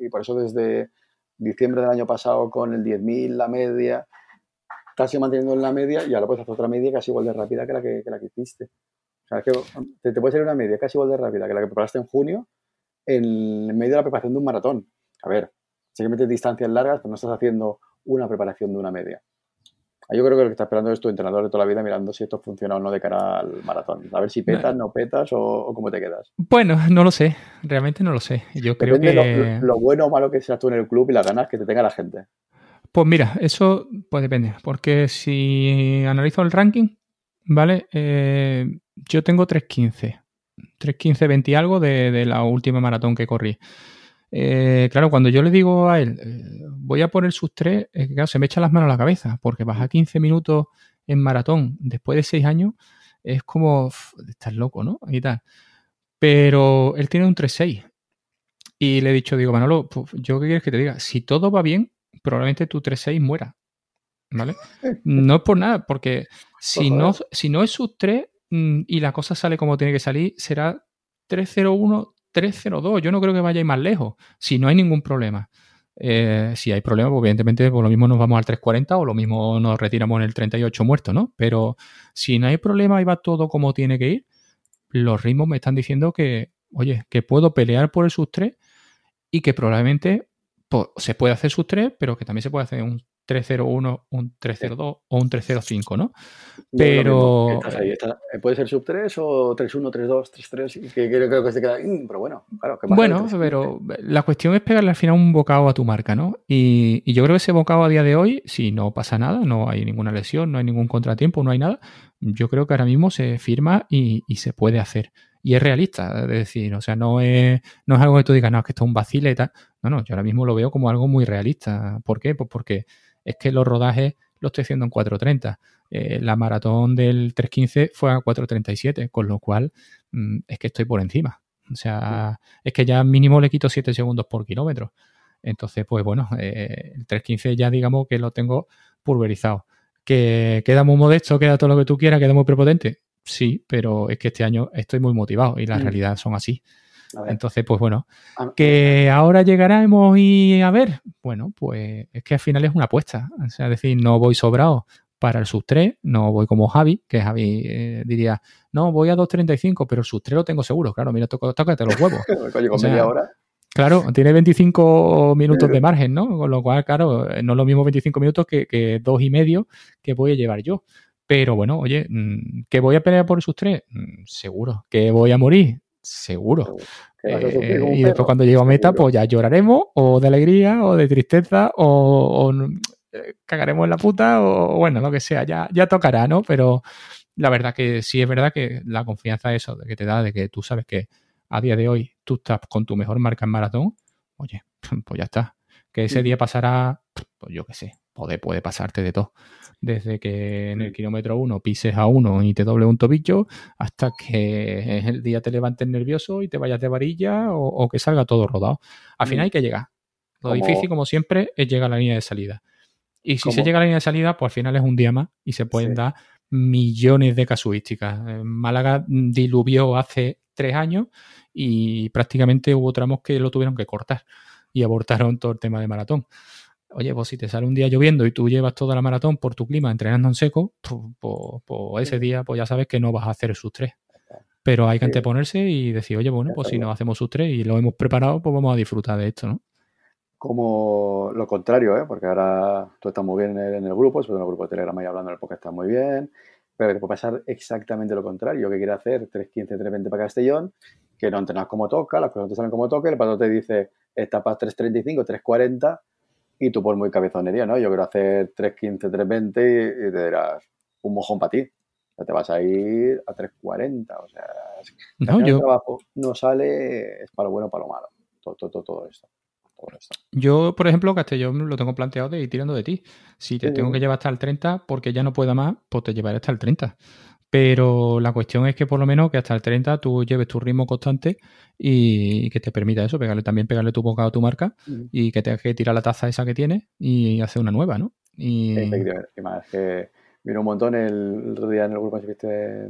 Speaker 3: Y por eso desde diciembre del año pasado con el 10.000, la media, casi manteniendo en la media y ahora puedes hacer otra media casi igual de rápida que la que, que la que hiciste. O sea, que te, te puede salir una media casi igual de rápida que la que preparaste en junio en medio de la preparación de un maratón. A ver, si que metes distancias largas, pero no estás haciendo una preparación de una media. Yo creo que lo que está esperando es tu entrenador de toda la vida mirando si esto funciona o no de cara al maratón. A ver si petas, no petas o, cómo te quedas.
Speaker 2: Bueno, no lo sé. Realmente no lo sé. Yo creo que...
Speaker 3: Lo, bueno o malo que seas tú en el club y las ganas que te tenga la gente.
Speaker 2: Pues mira, eso pues depende. Porque si analizo el ranking, ¿vale? Eh, yo tengo 3.15. 3.15, 20 y algo de, de la última maratón que corrí. Eh, claro, cuando yo le digo a él, eh, voy a poner sus tres, se me echa las manos a la cabeza, porque bajar 15 minutos en maratón después de 6 años es como, estás loco, ¿no? Y tal. Pero él tiene un 3-6. Y le he dicho, digo, Manolo, pues, yo qué quieres que te diga, si todo va bien, probablemente tu 3-6 muera. ¿Vale? (laughs) No es por nada, porque si no, si no es sus 3 mm, y la cosa sale como tiene que salir, será 3-0-1, 302. Yo no creo que vaya más lejos, si no hay ningún problema. Eh, si hay problema, pues evidentemente por lo mismo nos vamos al 340 o lo mismo nos retiramos en el 38 muerto, ¿no? Pero si no hay problema y va todo como tiene que ir, los ritmos me están diciendo que, oye, que puedo pelear por el sub 3 y que probablemente pues, se puede hacer sub 3, pero que también se puede hacer un 301, un 302 o un 305, ¿no? Pero.
Speaker 3: Eh, puede ser sub 3 o 31, 32, 33, que creo que se queda. Pero bueno, claro.
Speaker 2: Que bueno, pero la cuestión es pegarle al final un bocado a tu marca, ¿no? Y, yo creo que ese bocado a día de hoy, si no pasa nada, no hay ninguna lesión, no hay ningún contratiempo, no hay nada, yo creo que ahora mismo se firma y, se puede hacer. Y es realista, es decir, o sea, no es, no es algo que tú digas, no, es que esto es un vacile y tal. No, no, yo ahora mismo lo veo como algo muy realista. ¿Por qué? Pues porque es que los rodajes los estoy haciendo en 4.30. Eh, la maratón del 3.15 fue a 4.37, con lo cual mm, es que estoy por encima. O sea, es que ya mínimo le quito 7 segundos por kilómetro. Entonces, pues bueno, eh, el 3.15 ya digamos que lo tengo pulverizado. ¿Que queda muy modesto, queda todo lo que tú quieras, queda muy prepotente? Sí, pero es que este año estoy muy motivado y la mm. realidad son así. Entonces, pues bueno, que ahora llegaremos y a ver, bueno, pues es que al final es una apuesta. O sea, es decir, no voy sobrado, para el sub 3, no voy como Javi, que Javi eh, diría, no, voy a 2.35, pero el sub 3 lo tengo seguro, claro, mira, tócate los huevos. (laughs)
Speaker 3: Coño, con media hora.
Speaker 2: Claro, tiene 25 minutos de (laughs) margen, ¿no? Con lo cual, claro, no es lo mismo 25 minutos que, que dos y medio que voy a llevar yo. Pero bueno, oye, mm, ¿que voy a pelear por sus tres? Mm, seguro. ¿Que voy a morir? Seguro. Eh, y después cuando llego a meta, pues ya lloraremos, o de alegría, o de tristeza, o, eh, cagaremos en la puta, o bueno, lo que sea, ya, ya tocará, ¿no? Pero la verdad que sí es verdad que la confianza eso de que te da, de que tú sabes que a día de hoy tú estás con tu mejor marca en maratón, oye, (laughs) pues ya está. Que ese mm. día pasará, pues yo qué sé, puede, puede pasarte de todo. Desde que en el mm. kilómetro uno pises a uno y te doble un tobillo, hasta que el día te levantes nervioso y te vayas de varilla o, que salga todo rodado. Al final mm. hay que llegar. Lo difícil, como siempre, es llegar a la línea de salida. Y si se llega a la línea de salida, pues al final es un día más y se pueden dar millones de casuísticas. Málaga diluvió hace tres años y prácticamente hubo tramos que lo tuvieron que cortar y abortaron todo el tema de maratón. Oye, pues si te sale un día lloviendo y tú llevas toda la maratón por tu clima entrenando en seco, pues, pues, ese día pues ya sabes que no vas a hacer sus tres. Pero hay que anteponerse y decir, oye, bueno, pues si no hacemos sus tres y lo hemos preparado, pues vamos a disfrutar de esto, ¿no?
Speaker 3: Como lo contrario, ¿eh? porque ahora tú estás muy bien en el, grupo, sobre todo en el grupo de Telegram y hablando en el podcast está muy bien, pero te puede pasar exactamente lo contrario. Yo que quiero hacer 3.15, 3.20 para Castellón, que no entrenas como toca, las cosas no te salen como toca, el patrón te dice etapas 3.35, 3.40 y tú por muy cabezonería, ¿no? Yo quiero hacer 3.15, 3.20 y, y te dirás un mojón para ti. O te vas a ir a 3.40, o sea, no, yo... el trabajo no sale, es para lo bueno o para lo malo, todo, todo, todo esto.
Speaker 2: Yo, por ejemplo, Castellón lo tengo planteado de ir tirando de ti. Si te tengo que llevar hasta el 30 porque ya no pueda más, pues te llevaré hasta el 30. Pero la cuestión es que por lo menos que hasta el 30 tú lleves tu ritmo constante y que te permita eso, pegarle también pegarle tu boca a tu marca y que tengas que tirar la taza esa que tienes y hacer una nueva, ¿no? Y...
Speaker 3: Efectivamente, que vino un montón el, otro día en el grupo que viste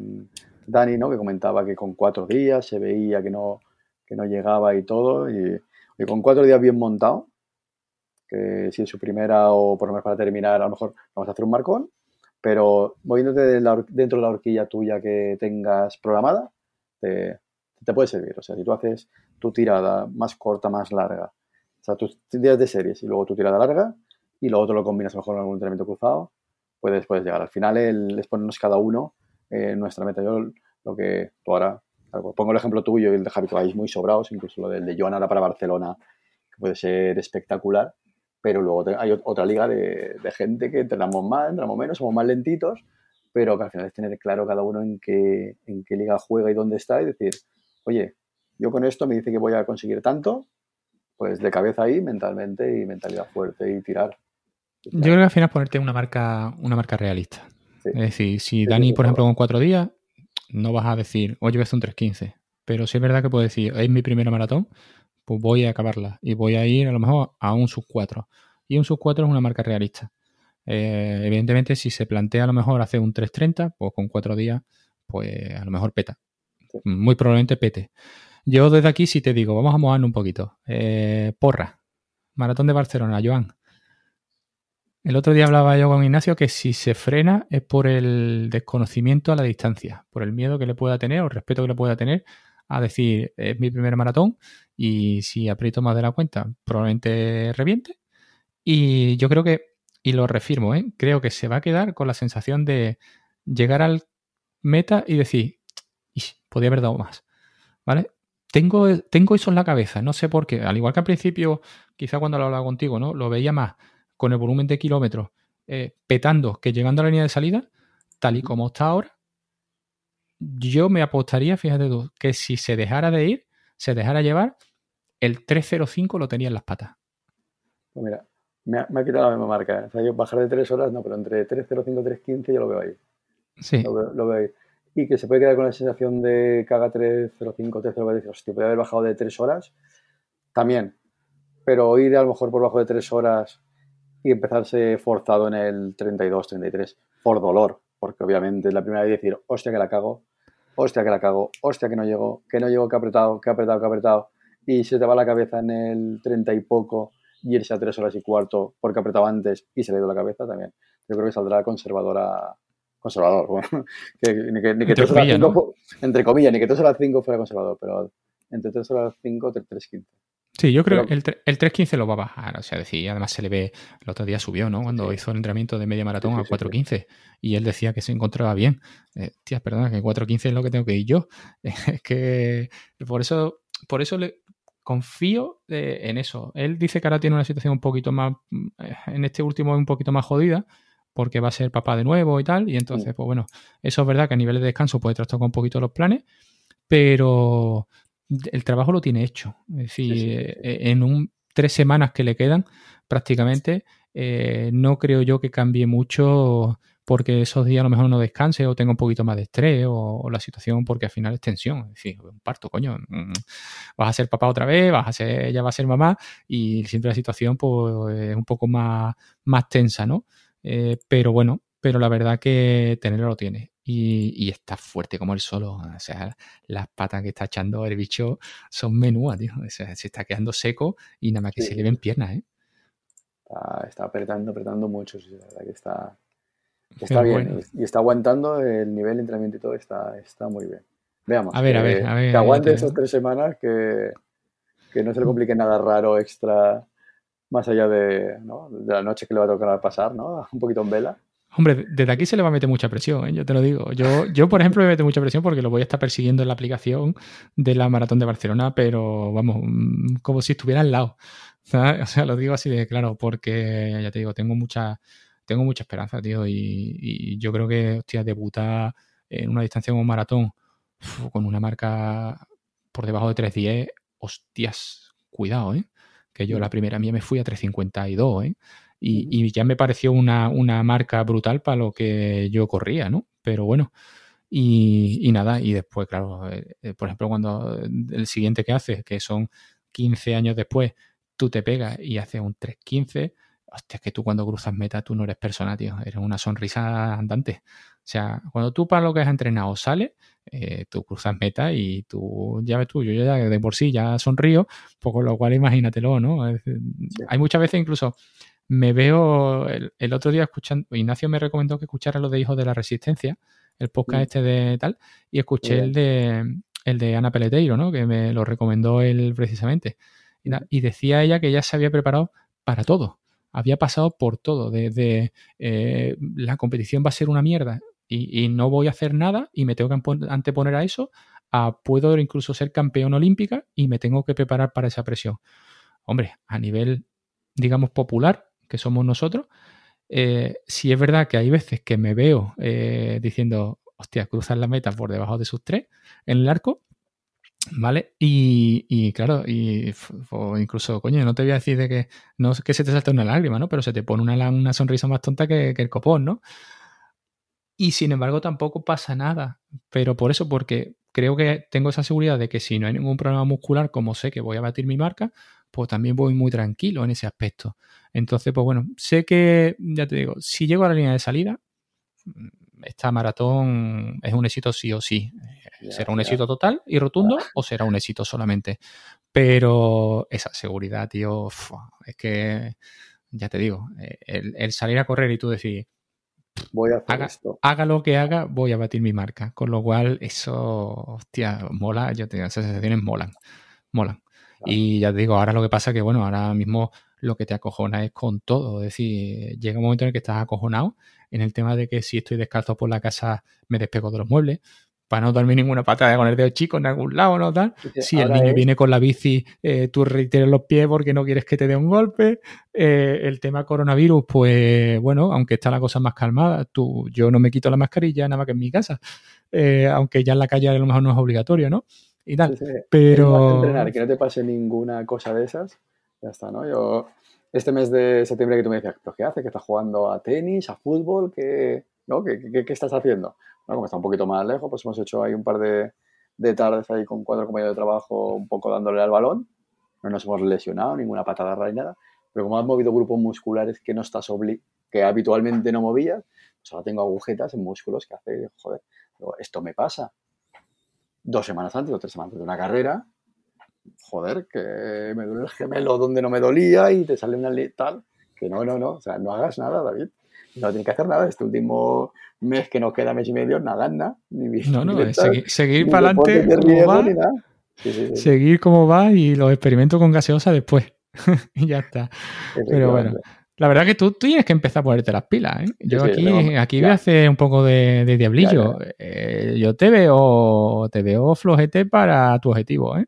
Speaker 3: Dani, ¿no? Que comentaba que con cuatro días se veía que no, que no llegaba y todo y, y con cuatro días bien montado, que si es su primera o por lo menos para terminar a lo mejor vamos a hacer un marcón, pero moviéndote dentro de la horquilla tuya que tengas programada, te, puede servir. O sea, si tú haces tu tirada más corta, más larga, o sea, tus días de series y luego tu tirada larga, y luego te lo combinas mejor con algún entrenamiento cruzado, puedes, puedes llegar. Al final el, es ponernos cada uno en nuestra meta. Yo lo que tú ahora, pongo el ejemplo tuyo y el de Javi, que muy sobrados, incluso lo del de Joan ahora para Barcelona, que puede ser espectacular, pero luego hay otra liga de, gente que entrenamos más, entrenamos menos, somos más lentitos, pero que al final es tener claro cada uno en qué, en qué liga juega y dónde está y decir, oye, yo con esto me dice que voy a conseguir tanto, pues de cabeza ahí, mentalmente y mentalidad fuerte y tirar.
Speaker 2: Yo creo que al final es ponerte una marca, una marca realista. Es decir, si Dani, por ejemplo, con cuatro días, no vas a decir, oye, voy a hacer un 3.15. Pero sí es verdad que puedo decir, es mi primera maratón, pues voy a acabarla y voy a ir a lo mejor a un sub 4. Y un sub 4 es una marca realista. Eh, evidentemente, si se plantea a lo mejor hacer un 330, pues con cuatro días, pues a lo mejor peta. Muy probablemente pete. Yo desde aquí sí te digo, vamos a mojarnos un poquito. Eh, porra, Maratón de Barcelona, Joan. El otro día hablaba yo con Ignacio que si se frena es por el desconocimiento a la distancia, por el miedo que le pueda tener o el respeto que le pueda tener a decir, es mi primer maratón y si aprieto más de la cuenta, probablemente reviente. Y yo creo que, y lo refirmo, ¿eh? creo que se va a quedar con la sensación de llegar al meta y decir, podría haber dado más. ¿Vale? Tengo, tengo eso en la cabeza, no sé por qué. Al igual que al principio, quizá cuando lo hablaba contigo, ¿no? Lo veía más con el volumen de kilómetros eh, petando que llegando a la línea de salida, tal y como está ahora, yo me apostaría, fíjate tú, que si se dejara de ir, se dejara llevar, el 305 lo tenía en las patas.
Speaker 3: Pues mira, me ha, quitado la misma marca. ¿eh? O sea, yo bajar de 3 horas, no, pero entre 305 y 315 yo lo veo ahí.
Speaker 2: Sí.
Speaker 3: Lo veo, ahí. Y que se puede quedar con la sensación de que haga 305, 305, hostia, puede haber bajado de 3 horas, también. Pero ir a lo mejor por bajo de 3 horas y empezarse forzado en el 32, 33, por dolor, porque obviamente es la primera vez decir, hostia que la cago, hostia que la cago, hostia que no llego, que no llego, que ha apretado, que ha apretado, que ha apretado, y se te va la cabeza en el 30 y poco y irse a 3 horas y cuarto porque ha apretado antes y se le ha ido la cabeza también. yo creo que saldrá conservadora conservador. Bueno, (laughs) que, ni que, ni que 3 horas 5, entre comillas, ni que 3 horas 5 fuera conservador, pero entre 3 horas 5 3.15.
Speaker 2: Sí, yo creo que el, el 3.15 lo va a bajar. O sea, decir, además se le ve, el otro día subió, ¿no? Cuando sí. hizo el entrenamiento de media maratón sí, sí, a 4.15 y él decía que se encontraba bien. Eh, tía, perdona, que 4.15 es lo que tengo que ir yo. (laughs) Es que por eso, por eso le confío eh, en eso. Él dice que ahora tiene una situación un poquito más, eh, en este último un poquito más jodida, porque va a ser papá de nuevo y tal. Y entonces, pues bueno, eso es verdad que a nivel de descanso puede trastocar un poquito los planes, pero el trabajo lo tiene hecho. Es decir, sí, sí, sí. en un, tres semanas que le quedan, prácticamente, eh, no creo yo que cambie mucho porque esos días a lo mejor no descanse o tenga un poquito más de estrés o, o, la situación porque al final es tensión. Es decir, un parto, coño. Mm, vas a ser papá otra vez, vas a ser, ella va a ser mamá y siempre la situación pues, es un poco más, más tensa, ¿no? Eh, pero bueno, pero la verdad que tenerlo lo tiene. Y, y, está fuerte como el solo. O sea, las patas que está echando el bicho son menúas, tío. O sea, se está quedando seco y nada más que sí. se le ven piernas, ¿eh?
Speaker 3: Está, está, apretando, apretando mucho, sí, la verdad que está, está bien. Bueno. Y está aguantando el nivel de entrenamiento y todo, está, está muy bien. Veamos.
Speaker 2: A ver, a ver, a ver.
Speaker 3: Que aguante esas tres semanas, que, que no se le complique nada raro, extra, más allá de, ¿no? de la noche que le va a tocar pasar, ¿no? (laughs) Un poquito en vela.
Speaker 2: Hombre, desde aquí se le va a meter mucha presión, ¿eh? yo te lo digo. Yo, yo, por ejemplo, me meto mucha presión porque lo voy a estar persiguiendo en la aplicación de la Maratón de Barcelona, pero vamos, mm, como si estuviera al lado. (laughs) O sea, lo digo así de claro, porque ya te digo, tengo mucha, tengo mucha esperanza, tío, y, y yo creo que, hostia, debutar en una distancia como maratón uf, con una marca por debajo de 3.10, hostias, cuidado, ¿eh? Que yo la primera mía me fui a 3.52, ¿eh? Y, y, ya me pareció una, una, marca brutal para lo que yo corría, ¿no? Pero bueno, y, y nada, y después, claro, eh, eh, por ejemplo, cuando el siguiente que haces, que son 15 años después, tú te pegas y haces un 3.15, hostia, es que tú cuando cruzas meta, tú no eres persona, tío, eres una sonrisa andante. O sea, cuando tú para lo que has entrenado sales, eh, tú cruzas meta y tú, ya ves tú, yo ya de por sí ya sonrío, pues con lo cual imagínatelo, ¿no? Es, hay muchas veces incluso me veo el, el, otro día escuchando, Ignacio me recomendó que escuchara lo de Hijos de la Resistencia, el podcast mm. este de tal, y escuché el de el de Ana Peleteiro, ¿no? Que me lo recomendó él precisamente. Y, y decía ella que ella se había preparado para todo. Había pasado por todo. Desde eh, la competición va a ser una mierda y, y, no voy a hacer nada y me tengo que anteponer a eso, a puedo incluso ser campeón olímpica y me tengo que preparar para esa presión. Hombre, a nivel, digamos, popular, que somos nosotros, eh, si es verdad que hay veces que me veo eh, diciendo, hostia, cruzan la meta por debajo de sus tres en el arco, ¿vale? Y, y claro, o incluso, coño, no te voy a decir de que no que se te salta una lágrima, ¿no? Pero se te pone una, una sonrisa más tonta que el copón, ¿no? Y sin embargo tampoco pasa nada. Pero por eso, porque creo que tengo esa seguridad de que si no hay ningún problema muscular, como sé que voy a batir mi marca, pues también voy muy tranquilo en ese aspecto. Entonces, pues bueno, sé que, ya te digo, si llego a la línea de salida, esta maratón es un éxito sí o sí. Yeah, será un yeah. éxito total y rotundo ah. o será un éxito solamente. Pero esa seguridad, tío, es que, ya te digo, el, el salir a correr y tú decir,
Speaker 3: voy a hacer
Speaker 2: haga,
Speaker 3: esto.
Speaker 2: Haga lo que haga, voy a batir mi marca. Con lo cual, eso, hostia, mola. Yo te digo, esas sensaciones molan. Molan. Y ya te digo, ahora lo que pasa es que, bueno, ahora mismo lo que te acojona es con todo. Es decir, llega un momento en el que estás acojonado en el tema de que si estoy descalzo por la casa me despego de los muebles para no darme ninguna patada con el dedo chico en algún lado, ¿no? Tal. Si el niño es... viene con la bici, eh, tú retires los pies porque no quieres que te dé un golpe. Eh, el tema coronavirus, pues bueno, aunque está la cosa más calmada, tú, yo no me quito la mascarilla nada más que en mi casa, eh, aunque ya en la calle a lo mejor no es obligatorio, ¿no? Y tal. Sí, sí. Pero...
Speaker 3: Entrenar, que no te pase ninguna cosa de esas, ya está, ¿no? Yo, este mes de septiembre que tú me decías, ¿pero qué hace? ¿Que estás jugando a tenis, a fútbol? ¿Qué, no? ¿Qué, qué, qué estás haciendo? Bueno, como está un poquito más lejos, pues hemos hecho ahí un par de, de tardes ahí con cuatro compañeros de trabajo un poco dándole al balón. No nos hemos lesionado, ninguna patada rara ni nada. Pero como has movido grupos musculares que no estás obli que habitualmente no movías, pues ahora tengo agujetas en músculos que hace, joder, esto me pasa. Dos semanas antes o tres semanas antes de una carrera, joder, que me duele el gemelo donde no me dolía y te sale una tal, que no, no, no, o sea, no hagas nada, David. no tienes que hacer nada. Este último mes que nos queda, mes y medio, nada, nada. Ni
Speaker 2: no, no, seguir, seguir para adelante. Como va, sí, sí, sí. Seguir como va y los experimentos con gaseosa después. (laughs) y ya está. Pero bueno. La verdad que tú, tienes que empezar a ponerte las pilas. ¿eh? Yo aquí, aquí voy a hacer un poco de, de diablillo. Eh, yo te veo, te veo flojete para tu objetivo. ¿eh?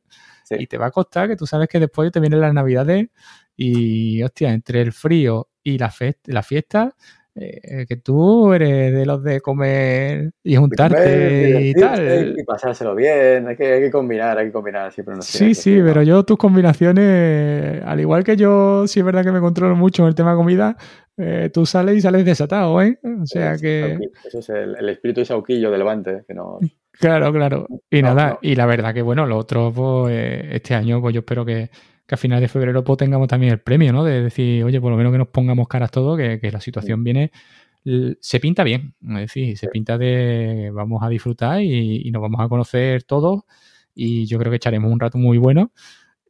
Speaker 2: Y te va a costar que tú sabes que después te vienen las navidades y, hostia, entre el frío y la, la fiesta, eh, que tú eres de los de comer y juntarte y tal.
Speaker 3: Y pasárselo bien, hay que, hay que combinar, hay que combinar siempre.
Speaker 2: sí, sí, pero yo tus combinaciones, al igual que yo, sí es verdad que me controlo mucho en el tema de comida, eh, tú sales y sales desatado, ¿eh? O sea que...
Speaker 3: Eso es el, el espíritu sauquillo de Levante, que no... (laughs)
Speaker 2: Claro, claro. Y nada, y la verdad que bueno, lo otro, pues, este año, pues yo espero que, que a finales de febrero pues, tengamos también el premio, ¿no? De decir, oye, por lo menos que nos pongamos caras todos, que, la situación viene, se pinta bien, es decir, se pinta de vamos a disfrutar y, nos vamos a conocer todos y yo creo que echaremos un rato muy bueno.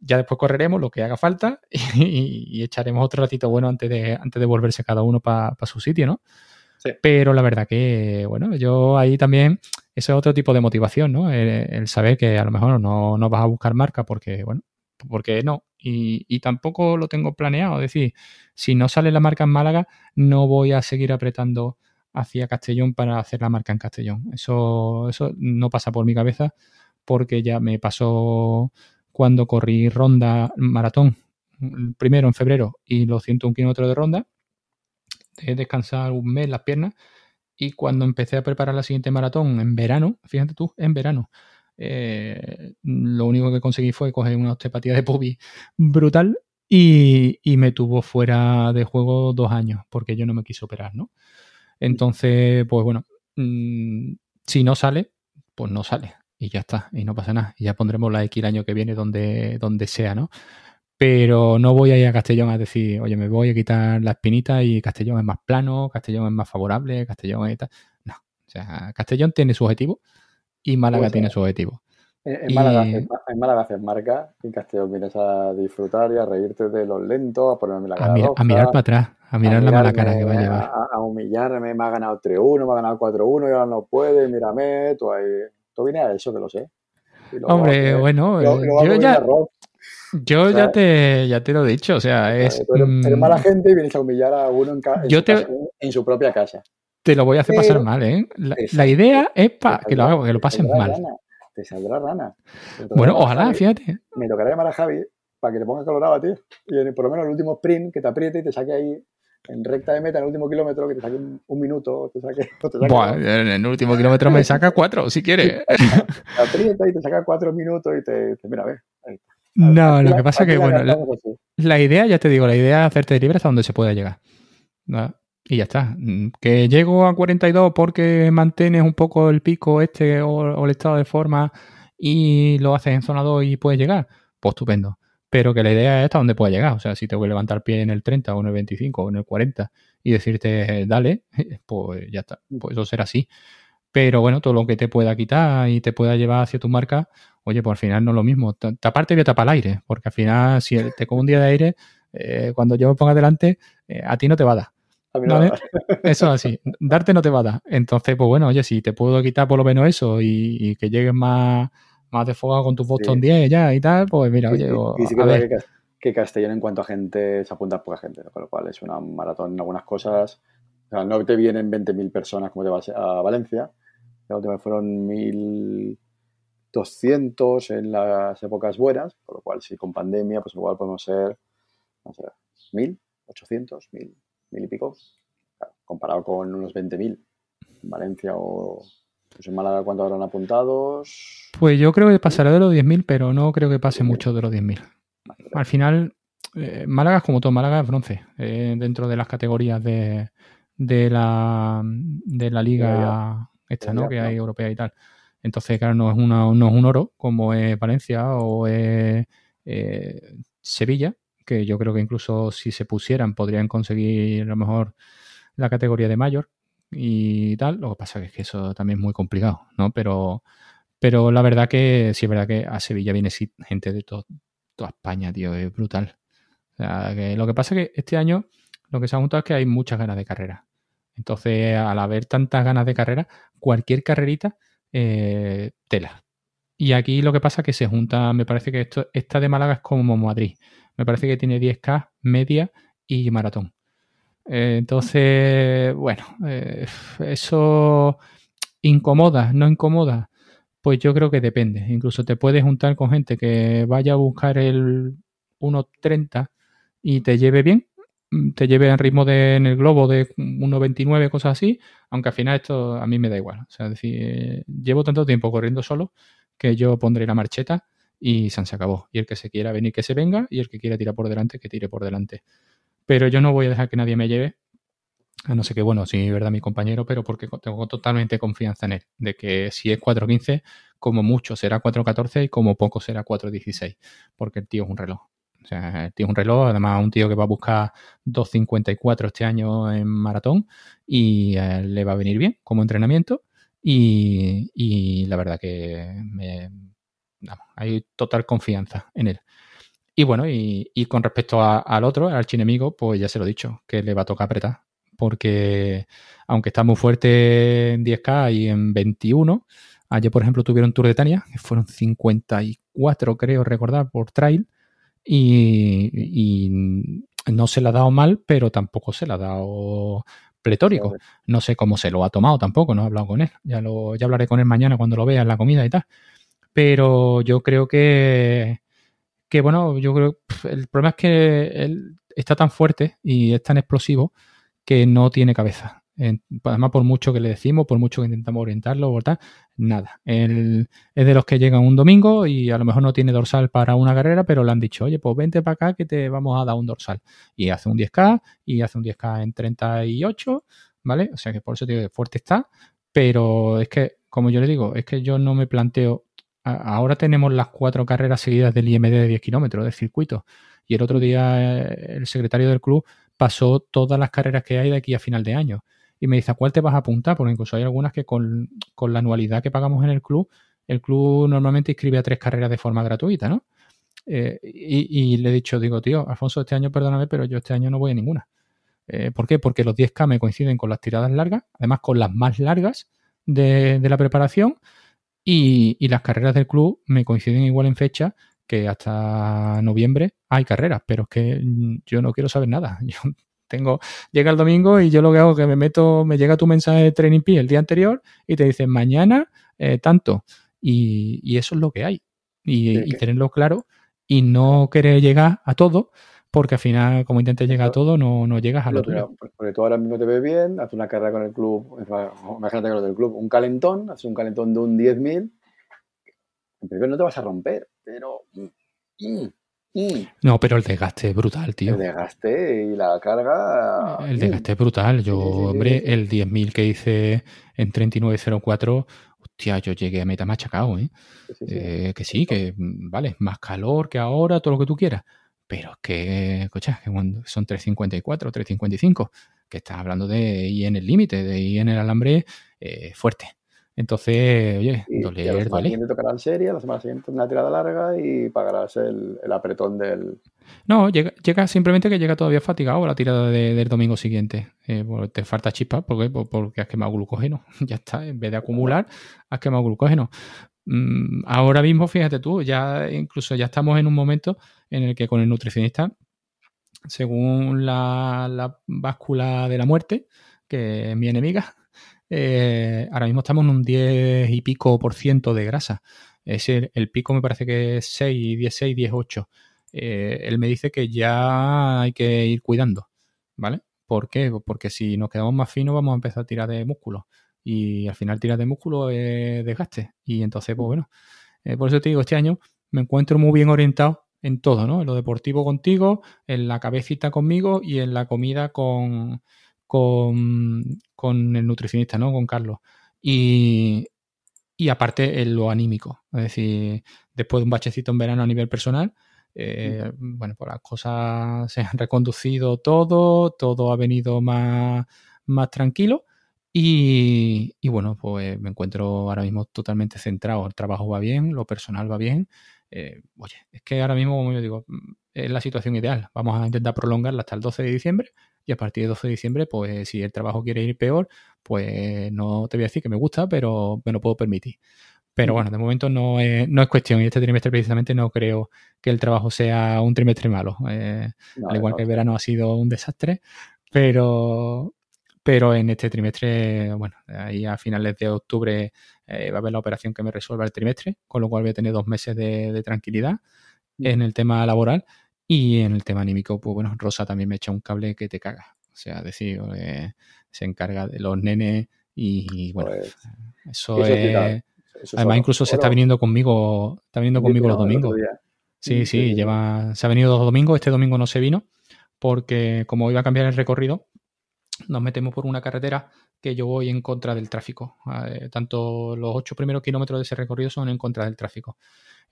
Speaker 2: Ya después correremos lo que haga falta (laughs) y, echaremos otro ratito bueno antes de, antes de volverse cada uno para su sitio, ¿no? Pero la verdad que, bueno, yo ahí también, ese es otro tipo de motivación, ¿no? El, saber que a lo mejor no, no vas a buscar marca porque, bueno, porque no. Y, tampoco lo tengo planeado. Es decir, si no sale la marca en Málaga, no voy a seguir apretando hacia Castellón para hacer la marca en Castellón. Eso, eso no pasa por mi cabeza porque ya me pasó cuando corrí ronda maratón primero en febrero y los 101 kilómetros de ronda. De descansar un mes las piernas y cuando empecé a preparar la siguiente maratón en verano, fíjate tú, en verano, eh, lo único que conseguí fue coger una osteopatía de pubi brutal y, me tuvo fuera de juego dos años porque yo no me quise operar, ¿no? Entonces, pues bueno, mm, si no sale, pues no sale y ya está, y no pasa nada. Y ya pondremos la X el año que viene donde, donde sea, ¿no? Pero no voy a ir a Castellón a decir, oye, me voy a quitar la espinita y Castellón es más plano, Castellón es más favorable, Castellón es tal. No, o sea, Castellón tiene su objetivo y Málaga pues, tiene su objetivo.
Speaker 3: En, Málaga, en, Málaga haces marca, en Castellón vienes a disfrutar y a reírte de los lentos, a ponerme la cara.
Speaker 2: A, mirar para atrás, a mirar la mala cara que va a llevar.
Speaker 3: A, humillarme, me ha ganado 3-1, me ha ganado 4-1 y ahora no puede, mírame, tú ahí. Tú vienes a eso, que lo sé.
Speaker 2: Hombre, bueno, yo ya. Yo ya, te, ya te lo he dicho, o sea, es...
Speaker 3: eres, mm, mala gente y vienes a humillar a uno en, en su propia casa.
Speaker 2: Te lo voy a hacer pasar mal, ¿eh? La, idea es para que lo haga, que lo pasen mal.
Speaker 3: te saldrá rana.
Speaker 2: bueno, ojalá, fíjate.
Speaker 3: Me tocará llamar a Javi para que te ponga colorado a ti. Y por lo menos el último sprint que te apriete y te saque ahí en recta de meta en el último kilómetro, que te saque un, minuto, te saque, (laughs)
Speaker 2: en el último kilómetro me saca cuatro, si (laughs) quiere.
Speaker 3: Te aprieta y te saca cuatro minutos y te, dice, mira, a ver.
Speaker 2: No, lo que pasa es que, bueno, la, idea, ya te digo, la idea es hacerte libre hasta donde se pueda llegar. ¿no? Y ya está. Mm, que llego a 42 porque mantienes un poco el pico este o, el estado de forma y lo haces en zona 2 y puedes llegar, pues estupendo. Pero que la idea es hasta donde puedas llegar. O sea, si te voy a levantar pie en el 30 o en el 25 o en el 40 y decirte dale, (laughs) pues ya está. Pues eso será así. Pero bueno, todo lo que te pueda quitar y te pueda llevar hacia tu marca, oye, pues al final no es lo mismo. Taparte voy a tapar el aire, porque al final, si te cojo un día de aire, eh, cuando yo me ponga delante, eh, a ti no te va a dar. (laughs) Eso así, darte no te va a dar. Entonces, pues bueno, oye, si te puedo quitar por lo menos eso y, que llegues más, más de fuego con tu Boston 10 ya y tal, pues mira, oye.
Speaker 3: Que, Castellón en cuanto a gente se apunta poca gente, con lo cual es una maratón en algunas cosas. O sea, no te vienen 20.000 personas como te vas a Valencia. La última fueron 1.200 en las épocas buenas, con lo cual si con pandemia, pues igual podemos ser, no sé, 1.000, 800, 1.000 mil y pico, comparado con unos 20.000 en Valencia o pues en Málaga, ¿cuánto habrán apuntados?
Speaker 2: Pues yo creo que pasará de los 10.000, pero no creo que pase mucho de los 10.000. Al final, eh, Málaga es como todo, Málaga es bronce, eh, dentro de las categorías de, de, la, de la liga esta, ¿no? Que hay europea y tal. Entonces, claro, no es, una, no es un oro como es Valencia o es eh, Sevilla, que yo creo que incluso si se pusieran podrían conseguir a lo mejor la categoría de mayor y tal. Lo que pasa es que eso también es muy complicado, ¿no? Pero, pero la verdad que sí es verdad que a Sevilla viene gente de toda España, tío, es brutal. O sea, que lo que pasa es que este año lo que se ha montado es que hay muchas ganas de carrera. Entonces, al haber tantas ganas de carrera, cualquier carrerita, eh, tela. Y aquí lo que pasa es que se junta, me parece que esto, esta de Málaga es como Madrid. Me parece que tiene 10K, media y maratón. Eh, entonces, bueno, eh, eso incomoda, no incomoda. Pues yo creo que depende. Incluso te puedes juntar con gente que vaya a buscar el 1.30 y te lleve bien, te lleve al ritmo de, en el globo de 1.29, cosas así, aunque al final esto a mí me da igual. O sea, es decir, llevo tanto tiempo corriendo solo que yo pondré la marcheta y se acabó. Y el que se quiera venir, que se venga, y el que quiera tirar por delante, que tire por delante. Pero yo no voy a dejar que nadie me lleve, a no sé qué, bueno, sí, verdad, mi compañero, pero porque tengo totalmente confianza en él, de que si es 4.15, como mucho será 4.14 y como poco será 4.16, porque el tío es un reloj. O sea, es un reloj, además un tío que va a buscar 2.54 este año en maratón y le va a venir bien como entrenamiento y, la verdad que me, hay total confianza en él. Y bueno, y, con respecto al otro, al chinemigo, pues ya se lo he dicho, que le va a tocar apretar. Porque aunque está muy fuerte en 10K y en 21, ayer por ejemplo tuvieron Tour de Tania, que fueron 54 creo recordar por trail, y, y no se la ha dado mal, pero tampoco se la ha dado pletórico. No sé cómo se lo ha tomado tampoco, no he hablado con él. Ya, lo, ya hablaré con él mañana cuando lo vea en la comida y tal. Pero yo creo que, que bueno, yo creo el problema es que él está tan fuerte y es tan explosivo que no tiene cabeza además, por mucho que le decimos, por mucho que intentamos orientarlo, nada. Él es de los que llegan un domingo y a lo mejor no tiene dorsal para una carrera, pero le han dicho, oye, pues vente para acá que te vamos a dar un dorsal. Y hace un 10K y hace un 10K en 38, ¿vale? O sea que por eso digo que fuerte está, pero es que, como yo le digo, es que yo no me planteo. Ahora tenemos las cuatro carreras seguidas del IMD de 10 kilómetros de circuito. Y el otro día eh, el secretario del club pasó todas las carreras que hay de aquí a final de año y me dice, ¿a cuál te vas a apuntar? Porque incluso hay algunas que con, la anualidad que pagamos en el club, el club normalmente inscribe a tres carreras de forma gratuita, ¿no? Eh, y, le he dicho, digo, tío, Alfonso, este año perdóname, pero yo este año no voy a ninguna. Eh, ¿Por qué? Porque los 10K me coinciden con las tiradas largas, además con las más largas de, la preparación, y, y, las carreras del club me coinciden igual en fecha que hasta noviembre hay carreras, pero es que yo no quiero saber nada. (laughs) Yo tengo, llega el domingo y yo lo que hago es que me meto, me llega tu mensaje de Training P el día anterior y te dicen mañana eh, tanto. Y, eso es lo que hay. Y, tenerlo claro y no querer llegar a todo, porque al final, como intentes llegar a todo, no, no llegas a lo tuyo.
Speaker 3: Porque tú ahora mismo te ves bien, haces una carrera con el club, imagínate con lo del club, un calentón, haces un calentón de un 10.000, en primer no te vas a romper, pero... Mm, mm,
Speaker 2: no, pero el desgaste es brutal, tío.
Speaker 3: El desgaste y la carga.
Speaker 2: El desgaste es brutal. Yo, hombre, el 10.000 que hice en 39.04, hostia, yo llegué a meta machacado, ¿eh? ¿eh? que sí, que mm, vale, más calor que ahora, todo lo que tú quieras. Pero es que, cocha, que son 3.54, 3.55, que estás hablando de ir en el límite, de ir en el alambre eh, fuerte. Entonces, oye, doler,
Speaker 3: la semana siguiente tocará serie, la semana siguiente una tirada larga y pagarás el, apretón del...
Speaker 2: No, llega, llega, simplemente que llega todavía fatigado la tirada del domingo siguiente. Eh, te falta chispa porque, porque has quemado glucógeno. (laughs) ya está, en vez de acumular, has quemado glucógeno. Mm, ahora mismo, fíjate tú, ya incluso ya estamos en un momento en el que con el nutricionista, según la, la báscula de la muerte, que es mi enemiga, eh, ahora mismo estamos en un 10 y pico por ciento de grasa. Es el, pico me parece que es 6, 16, 18. él me dice que ya hay que ir cuidando, ¿vale? ¿Por qué? Porque si nos quedamos más finos vamos a empezar a tirar de músculo. Y al final tirar de músculo es desgaste. Y entonces, pues bueno, eh, por eso te digo, este año me encuentro muy bien orientado en todo, ¿no? En lo deportivo contigo, en la cabecita conmigo y en la comida con, con, el nutricionista, ¿no? Con Carlos. Y, y aparte en lo anímico. Es decir, después de un bachecito en verano a nivel personal, eh, bueno, pues las cosas se han reconducido todo, todo ha venido más, más tranquilo. Y, y, bueno, pues me encuentro ahora mismo totalmente centrado. El trabajo va bien, lo personal va bien. Eh, oye, es que ahora mismo, como yo digo, es la situación ideal. Vamos a intentar prolongarla hasta el 12 de diciembre, y a partir de 12 de diciembre, pues si el trabajo quiere ir peor, pues no te voy a decir que me gusta, pero me lo puedo permitir. Pero bueno, de momento no es, no es cuestión. Y este trimestre precisamente no creo que el trabajo sea un trimestre malo. Eh, al igual que el verano ha sido un desastre. Pero, pero en este trimestre, bueno, ahí a finales de octubre eh, va a haber la operación que me resuelva el trimestre, con lo cual voy a tener dos meses de, tranquilidad en el tema laboral y en el tema anímico, pues bueno, Rosa también me echa un cable que te caga. O sea, decir, eh, se encarga de los nenes y, bueno, pues, eso es Además, incluso se está viniendo conmigo, está viniendo conmigo los domingos. Sí, sí, lleva, se ha venido dos domingos, este domingo no se vino, porque como iba a cambiar el recorrido, nos metemos por una carretera que yo voy en contra del tráfico. Eh, tanto los ocho primeros kilómetros de ese recorrido son en contra del tráfico.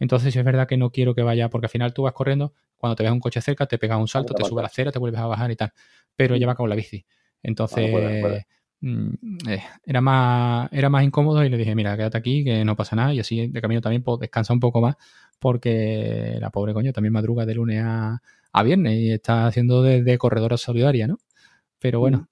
Speaker 2: Entonces es verdad que no quiero que vaya, porque al final tú vas corriendo, cuando te ves un coche cerca, te pegas un salto, te sube a la acera, te vuelves a bajar y tal. Pero lleva con la bici. Entonces, Mm, eh, era, más, era más incómodo y le dije, mira, quédate aquí, que no pasa nada. Y así de camino también pues, descansa un poco más porque la pobre coño también madruga de lunes a, a viernes y está haciendo de, de corredora solidaria, ¿no? Pero bueno,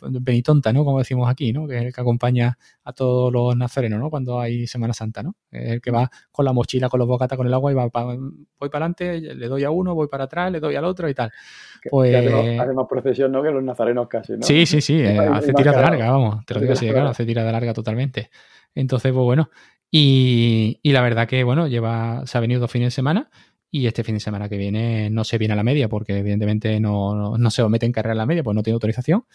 Speaker 2: benitonta, ¿no? Como decimos aquí, ¿no? Que es el que acompaña a todos los nazarenos, ¿no? Cuando hay Semana Santa, ¿no? Es el que va con la mochila, con los bocatas, con el agua y va voy para adelante, le doy a uno, voy para atrás, le doy al otro y tal.
Speaker 3: Pues... hace más procesión, ¿no? Que los nazarenos casi, ¿no?
Speaker 2: Sí, sí, sí, (laughs) eh, hace tirada larga, vamos, te lo digo así de claro, hace tirada larga totalmente. Entonces, pues bueno, y, y la verdad que, bueno, lleva, se ha venido dos fines de semana y este fin de semana que viene no se viene a la media porque evidentemente no, no, se mete en carrera a la media, pues no tiene autorización.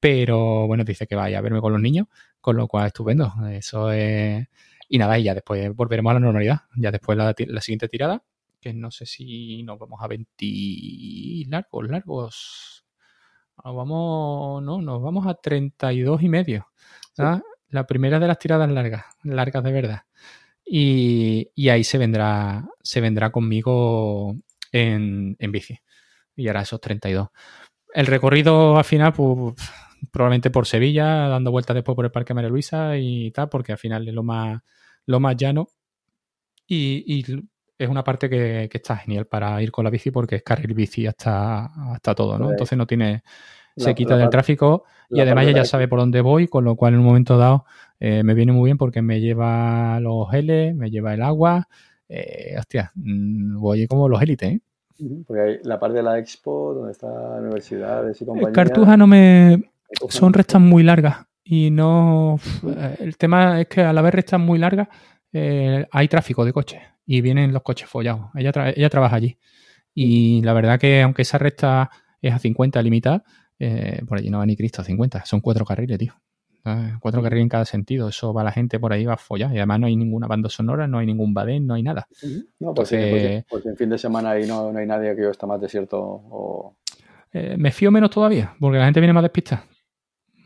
Speaker 2: Pero bueno, dice que vaya a verme con los niños, con lo cual estupendo. Eso es... Y nada, y ya después volveremos a la normalidad. Ya después la, la siguiente tirada, que no sé si nos vamos a 20 largos, largos. vamos, no, nos vamos a 32 y medio. La primera de las tiradas largas, largas de verdad. Y, ahí se vendrá, se vendrá conmigo en, bici. Y hará esos 32. El recorrido al final, pues, probablemente por Sevilla, dando vueltas después por el Parque María Luisa y tal, porque al final es lo más, lo más llano. Y, es una parte que, está genial para ir con la bici porque es carril bici hasta, hasta todo, ¿no? Entonces no tiene, se quita del tráfico y además ella ya sabe por dónde voy, con lo cual en un momento dado eh, me viene muy bien porque me lleva los L, me lleva el agua. Eh, hostia, mm, voy como los élites, ¿eh?
Speaker 3: Porque hay la parte de la expo, donde está la universidad y compañía.
Speaker 2: Cartuja no me. Son restas muy largas. Y no. El tema es que al haber restas muy largas, eh, hay tráfico de coches. Y vienen los coches follados. Ella, ella trabaja allí. Y la verdad que, aunque esa recta es a 50 limitada, por allí no va ni Cristo a 50. Son cuatro carriles, tío. Cuatro carriles en cada sentido. Eso va la gente por ahí, va a follar. Y además no hay ninguna banda sonora, no hay ningún badén, no hay nada.
Speaker 3: No, pues, pues, en fin de semana ahí no, no hay nadie que está más desierto o...
Speaker 2: Eh, me fío menos todavía, porque la gente viene más despistada.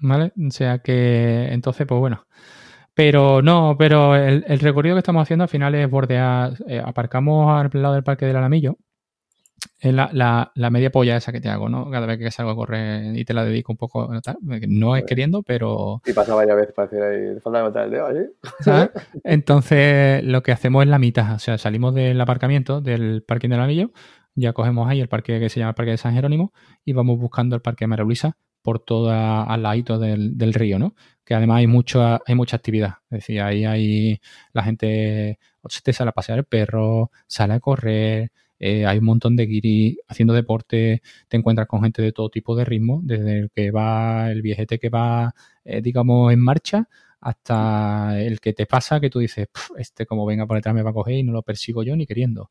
Speaker 2: ¿Vale? O sea que entonces, pues bueno. Pero no, pero el, recorrido que estamos haciendo al final es bordear. Eh, aparcamos al lado del Parque del Alamillo, es la, la, media polla esa que te hago, ¿no? Cada vez que salgo a correr y te la dedico un poco, no es queriendo, pero...
Speaker 3: Y pasa varias veces para decir ahí, falta levantar el dedo allí. (laughs)
Speaker 2: Entonces, lo que hacemos es la mitad, o sea, salimos del aparcamiento del parking del anillo, ya cogemos ahí el parque que se llama el Parque de San Jerónimo y vamos buscando el Parque de María Luisa por todo al ladito del, del, río, ¿no? Que además hay mucha, hay mucha actividad. Es decir, ahí hay la gente, se te sale a pasear el perro, sale a correr, eh, hay un montón de guiri haciendo deporte, te encuentras con gente de todo tipo de ritmo, desde el que va, el viejete que va, eh, digamos, en marcha, hasta el que te pasa que tú dices, este como venga por detrás me va a coger y no lo persigo yo ni queriendo.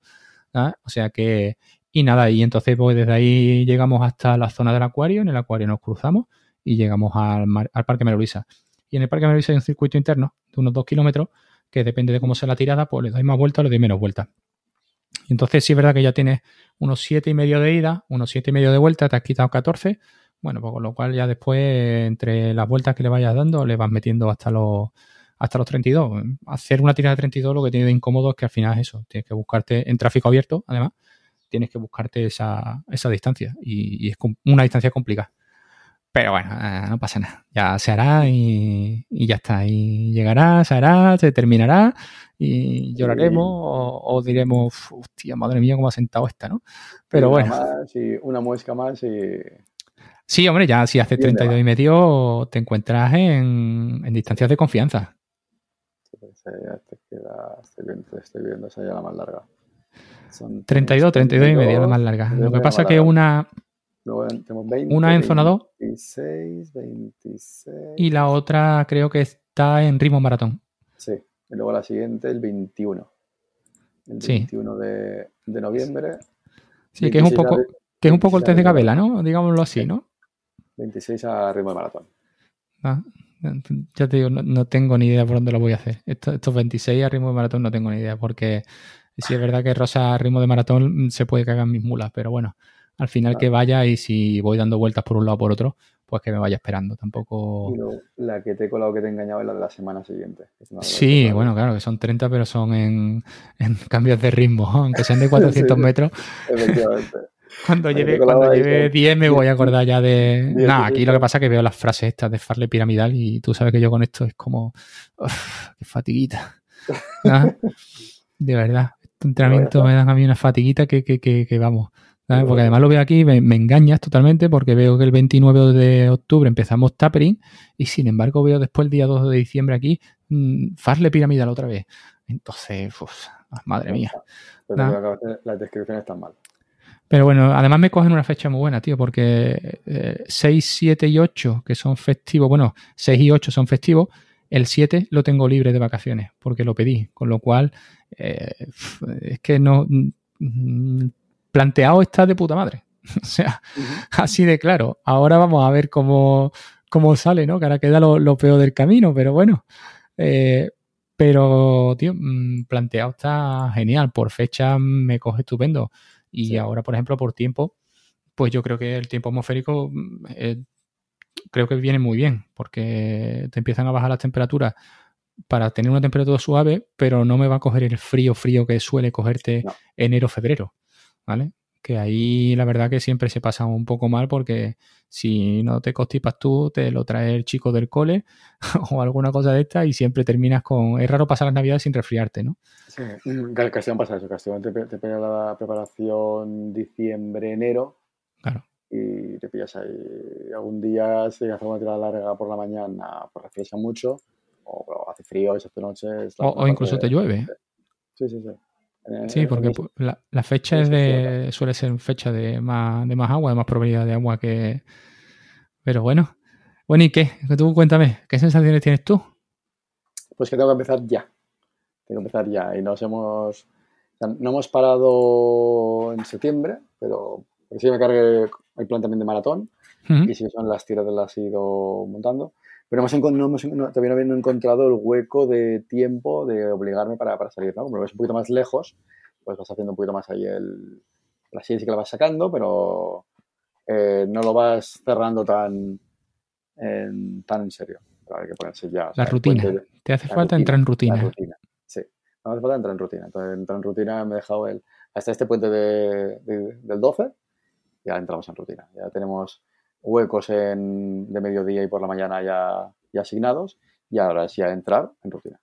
Speaker 2: O sea que, y nada, y entonces pues desde ahí llegamos hasta la zona del acuario, en el acuario nos cruzamos y llegamos al, al Parque Luisa. Y en el Parque Luisa hay un circuito interno de unos dos kilómetros que depende de cómo sea la tirada, pues le doy más vueltas o le doy menos vueltas. Entonces sí es verdad que ya tienes unos siete y medio de ida, unos siete y medio de vuelta, te has quitado 14. Bueno, pues con lo cual ya después, entre las vueltas que le vayas dando, le vas metiendo hasta los hasta los 32. Hacer una tirada de 32 lo que tiene de incómodo es que al final es eso. Tienes que buscarte en tráfico abierto, además, tienes que buscarte esa, esa distancia. Y, es una distancia complicada. Pero bueno, eh, no pasa nada. Ya se hará y, y, ya está. Y llegará, se hará, se terminará y lloraremos o, diremos, hostia, madre mía, cómo ha sentado esta, ¿no?
Speaker 3: Pero bueno. una muesca más y...
Speaker 2: Sí, hombre, ya si haces 32 y medio te encuentras en, en distancias de confianza.
Speaker 3: Pues, ya te queda, estoy, viendo, estoy viendo esa ya la más larga.
Speaker 2: Son 32, 32 y media la más larga. Lo que pasa es que una,
Speaker 3: Luego tenemos 20,
Speaker 2: una en zona 2
Speaker 3: 26, 26.
Speaker 2: y la otra creo que está en ritmo maratón.
Speaker 3: Sí, y luego la siguiente el 21. El
Speaker 2: Sí.
Speaker 3: 21 de, de noviembre.
Speaker 2: Sí, que es un
Speaker 3: 26
Speaker 2: poco,
Speaker 3: a
Speaker 2: que es un poco el test de
Speaker 3: 26 a ritmo-
Speaker 2: Gabela, ¿no? Digámoslo así, ¿no?
Speaker 3: 26 a ritmo de maratón.
Speaker 2: Ah, ya te digo, no, no tengo ni idea por dónde lo voy a hacer. Esto- estos 26 a ritmo de maratón no tengo ni idea, porque sí es verdad que Rosa a ritmo de maratón se puede cagar mis mulas, pero bueno, al final
Speaker 3: Claro.
Speaker 2: que vaya y si voy dando vueltas por un lado o por otro, pues que me vaya esperando. Tampoco.
Speaker 3: La que te he colado que te he engañado es la de la semana siguiente.
Speaker 2: Sí, bueno, claro, que son 30, pero son en, en (laughs) cambios de ritmo, aunque sean de (laughs) 400
Speaker 3: Sí.
Speaker 2: metros.
Speaker 3: Efectivamente. (laughs)
Speaker 2: Cuando lleve, cuando lleve
Speaker 3: con
Speaker 2: 10 me voy a acordar ya de... Nada, aquí lo que pasa es que veo las frases estas de Farley piramidal y tú sabes que yo con esto es como... uf, ¡Qué fatiguita! De verdad, este entrenamiento me dan a mí una fatiguita que, que, que, que vamos. ¿Sabes? Porque además lo veo aquí, me, me engañas totalmente porque veo que el 29 de octubre empezamos tapering y sin embargo veo después el día 2 de diciembre aquí mm, Farley piramidal otra vez. Entonces, uf, madre mía.
Speaker 3: Pero las descripciones están mal.
Speaker 2: Pero bueno, además me cogen una fecha muy buena, tío, porque eh, 6, 7 y 8, que son festivos, bueno, 6 y 8 son festivos, el 7 lo tengo libre de vacaciones, porque lo pedí, con lo cual eh, es que no... mm, planteado está de puta madre. (laughs) o sea, así de claro. Ahora vamos a ver cómo, cómo sale, ¿no? Que ahora queda lo, lo peor del camino, pero bueno. Eh, pero, tío, mm, planteado está genial. Por fecha me coge estupendo. Y
Speaker 3: Sí.
Speaker 2: ahora, por ejemplo, por tiempo, pues yo creo que el tiempo atmosférico mm, eh, creo que viene muy bien, porque te empiezan a bajar las temperaturas para tener una temperatura suave, pero no me va a coger el frío, frío que suele cogerte
Speaker 3: No.
Speaker 2: enero, febrero, ¿vale? Que ahí la verdad que siempre se pasa un poco mal porque si no te constipas tú, te lo trae el chico del cole (laughs) o alguna cosa de esta y siempre terminas con... Es raro pasar las navidades sin resfriarte, ¿no?
Speaker 3: Sí, Ca- Castellón pasa eso. Castellón te, te pega la preparación diciembre, enero
Speaker 2: Claro.
Speaker 3: y te pillas ahí. Algún día, si hace una tirada larga por la mañana, pues refresca mucho. O hace frío, se hace noche.
Speaker 2: O, o incluso te llueve.
Speaker 3: Sí, sí, sí. En-
Speaker 2: Sí, porque la, la fecha es de, suele ser fecha de más, de más agua, de más probabilidad de agua que... Pero bueno. Bueno, ¿y qué? Tú cuéntame, ¿qué sensaciones tienes tú?
Speaker 3: Pues que tengo que empezar ya. Tengo que empezar ya. Y nos hemos. no hemos parado en septiembre, pero, pero sí me cargué el plan también de maratón.
Speaker 2: Ujú.
Speaker 3: Y sí que son las tiradas las he ido montando. Pero hemos no hemos- no- todavía no he encontrado el hueco de tiempo de obligarme para, para salir, ¿no? Como lo ves un poquito más lejos, pues vas haciendo un poquito más ahí el... La serie sí que la vas sacando, pero eh, no lo vas cerrando tan en, tan en serio. Pero hay que ponerse ya. o sea,
Speaker 2: La rutina.
Speaker 3: puente
Speaker 2: Te hace falta
Speaker 3: rutina,
Speaker 2: entrar en
Speaker 3: la
Speaker 2: rutina.
Speaker 3: sí. No hace falta entrar en rutina. Entonces, entrar en rutina me he dejado el, hasta este puente de- de- del 12, ya entramos en rutina. Ya tenemos huecos en, de mediodía y por la mañana ya, ya asignados y ahora sí a entrar en rutina.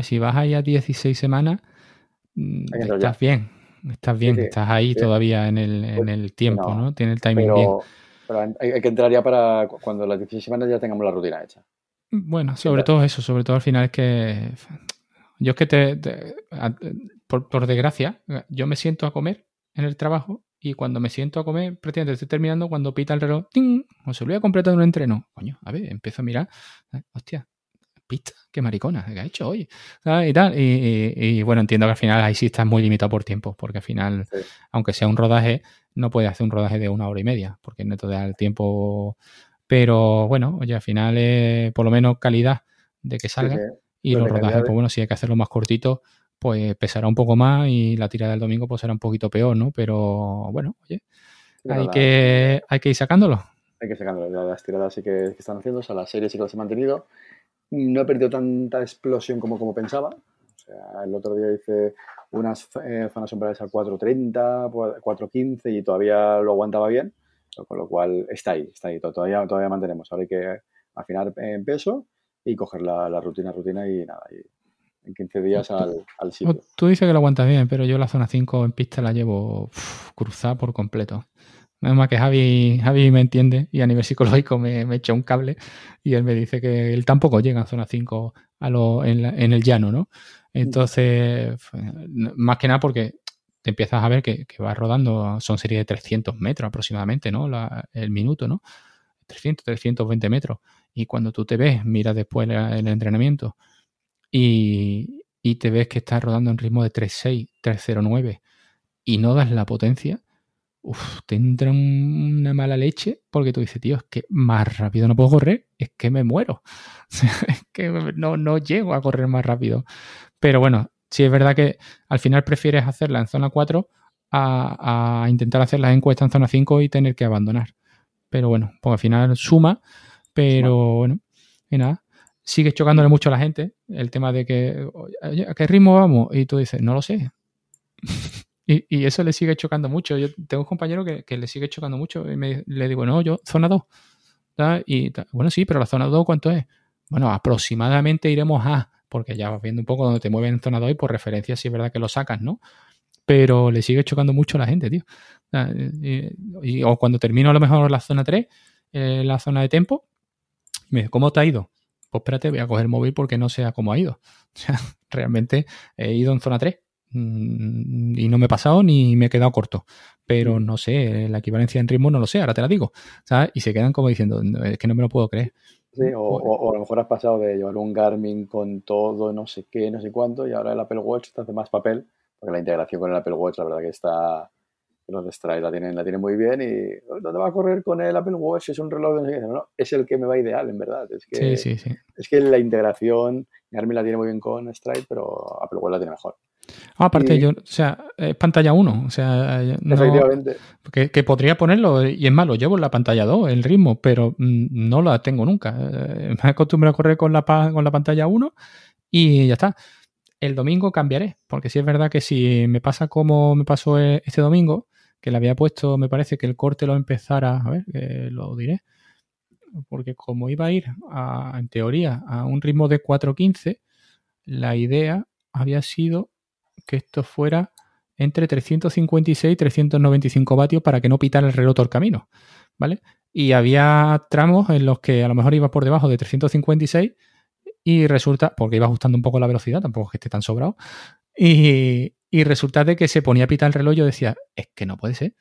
Speaker 2: Si vas ahí a 16 semanas, mm, estás bien. Estás bien,
Speaker 3: sí,
Speaker 2: estás ahí
Speaker 3: sí.
Speaker 2: todavía en el, en el tiempo,
Speaker 3: no,
Speaker 2: ¿no? Tiene el timing bien.
Speaker 3: Pero, hay, que entrar ya para cu- cuando las 16 semanas ya tengamos la rutina hecha.
Speaker 2: Bueno, sobre todo eso, sobre todo al final es que yo es que te, te- a- por, por desgracia, yo me siento a comer en el trabajo y cuando me siento a comer, prácticamente estoy terminando cuando pita el reloj, ¡ting! o se lo voy a completar un entreno. Coño, a ver, empiezo a mirar, eh, hostia, pizza, qué maricona, ¿qué ha hecho hoy? ¿Sabes? Y tal, y, y- y, bueno, entiendo que al final ahí sí estás muy limitado por tiempo, porque al final,
Speaker 3: Sí.
Speaker 2: aunque sea un rodaje, no puedes hacer un rodaje de una hora y media, porque no te da el tiempo pero bueno, oye, al final es por lo menos calidad de que salga.
Speaker 3: sí.
Speaker 2: Y los rodajes, pues bueno, si hay que hacerlo más cortito, pues pesará un poco más y la tirada del domingo pues será un poquito peor, ¿no? Pero bueno, oye, hay
Speaker 3: la-
Speaker 2: que, hay que ir sacándolo.
Speaker 3: hay que sacarlo. La- Las tiradas sí que, que están haciendo, o sea, las series sí que las he mantenido. No he perdido tanta explosión como, como pensaba. O sea, el otro día hice unas eh, zonas sombrales a 4.30, 4.15 y todavía lo aguantaba bien. Con lo cual está ahí, está ahí. to- Todavía, todavía mantenemos. Ahora hay que afinar en peso y coger la, la rutina, rutina y nada. y en 15 días al, al sitio.
Speaker 2: Tú dices que lo aguantas bien, pero yo la zona 5 en pista la llevo uf, cruzada por completo. Menos mal que Javi, Javi me entiende y a nivel psicológico me, me echa un cable y él me dice que él tampoco llega a zona 5 a lo, en, en, el llano, ¿no? Entonces, más que nada porque te empiezas a ver que, que vas rodando, son serie de 300 metros aproximadamente, ¿no? La, el minuto, ¿no? 300, 320 metros. Y cuando tú te ves, miras después el, entrenamiento y, y, te ves que estás rodando en ritmo de 3.6, 3.09 y no das la potencia, uf, te entra una mala leche porque tú dices, tío, es que más rápido no puedo correr, es que me muero. (laughs) es que no, no llego a correr más rápido. Pero bueno, sí es verdad que al final prefieres hacerla en zona 4 a, a intentar hacer las encuestas en zona 5 y tener que abandonar. Pero bueno, pues al final suma, pero bueno, y nada. Sigue chocándole mucho a la gente el tema de que, ¿a qué ritmo vamos? Y tú dices, no lo sé. (laughs) Y, eso le sigue chocando mucho. Yo tengo un compañero que, le sigue chocando mucho y me, le digo, no, yo, zona 2. Y bueno, sí, pero la zona 2, ¿cuánto es? Bueno, aproximadamente iremos a, porque ya vas viendo un poco donde te mueven en zona 2 y por referencia sí es verdad que lo sacas, ¿no? Pero le sigue chocando mucho a la gente, tío. Y, o cuando termino a lo mejor la zona 3, eh, la zona de tempo, me dice, ¿cómo te ha ido? Pues espérate, voy a coger el móvil porque no sé cómo ha ido. (laughs) O sea, realmente he ido en zona 3 Mm, y no me he pasado ni me he quedado corto. Pero mm. no sé, la equivalencia en ritmo no lo sé, ahora te la digo. ¿sabes? Y se quedan como diciendo, es que no me lo puedo creer.
Speaker 3: Sí, o, a lo mejor has pasado de llevar un Garmin con todo, no sé qué, no sé cuánto, y ahora el Apple Watch te hace más papel, porque la integración con el Apple Watch, la verdad que está, los de la tienen, la tienen muy bien y ¿dónde va a correr con el Apple Watch? Es un reloj de no, no, es el que me va ideal, en verdad. Es que,
Speaker 2: sí, sí, sí.
Speaker 3: Es que la integración, Garmin la tiene muy bien con Stride, pero Apple Watch la tiene mejor.
Speaker 2: Ah, aparte, yo, o sea, es pantalla 1, o sea,
Speaker 3: Efectivamente.
Speaker 2: Que, podría ponerlo, y es malo, llevo en la pantalla 2, el ritmo, pero mm, no la tengo nunca. Eh, me acostumbro a correr con la, con la pantalla 1 y ya está. El domingo cambiaré, porque si es verdad que si me pasa como me pasó e, este domingo, que le había puesto, me parece que el corte lo empezara, a ver, lo diré, porque como iba a ir, en teoría, a un ritmo de 4.15, la idea había sido que esto fuera entre 356 y 395 vatios para que no pitara el reloj todo el camino, ¿vale? Y había tramos en los que a lo mejor iba por debajo de 356 y resulta, porque iba ajustando un poco la velocidad, tampoco es que esté tan sobrado, y, y resulta de que se ponía a pitar el reloj, yo decía, es que no puede ser.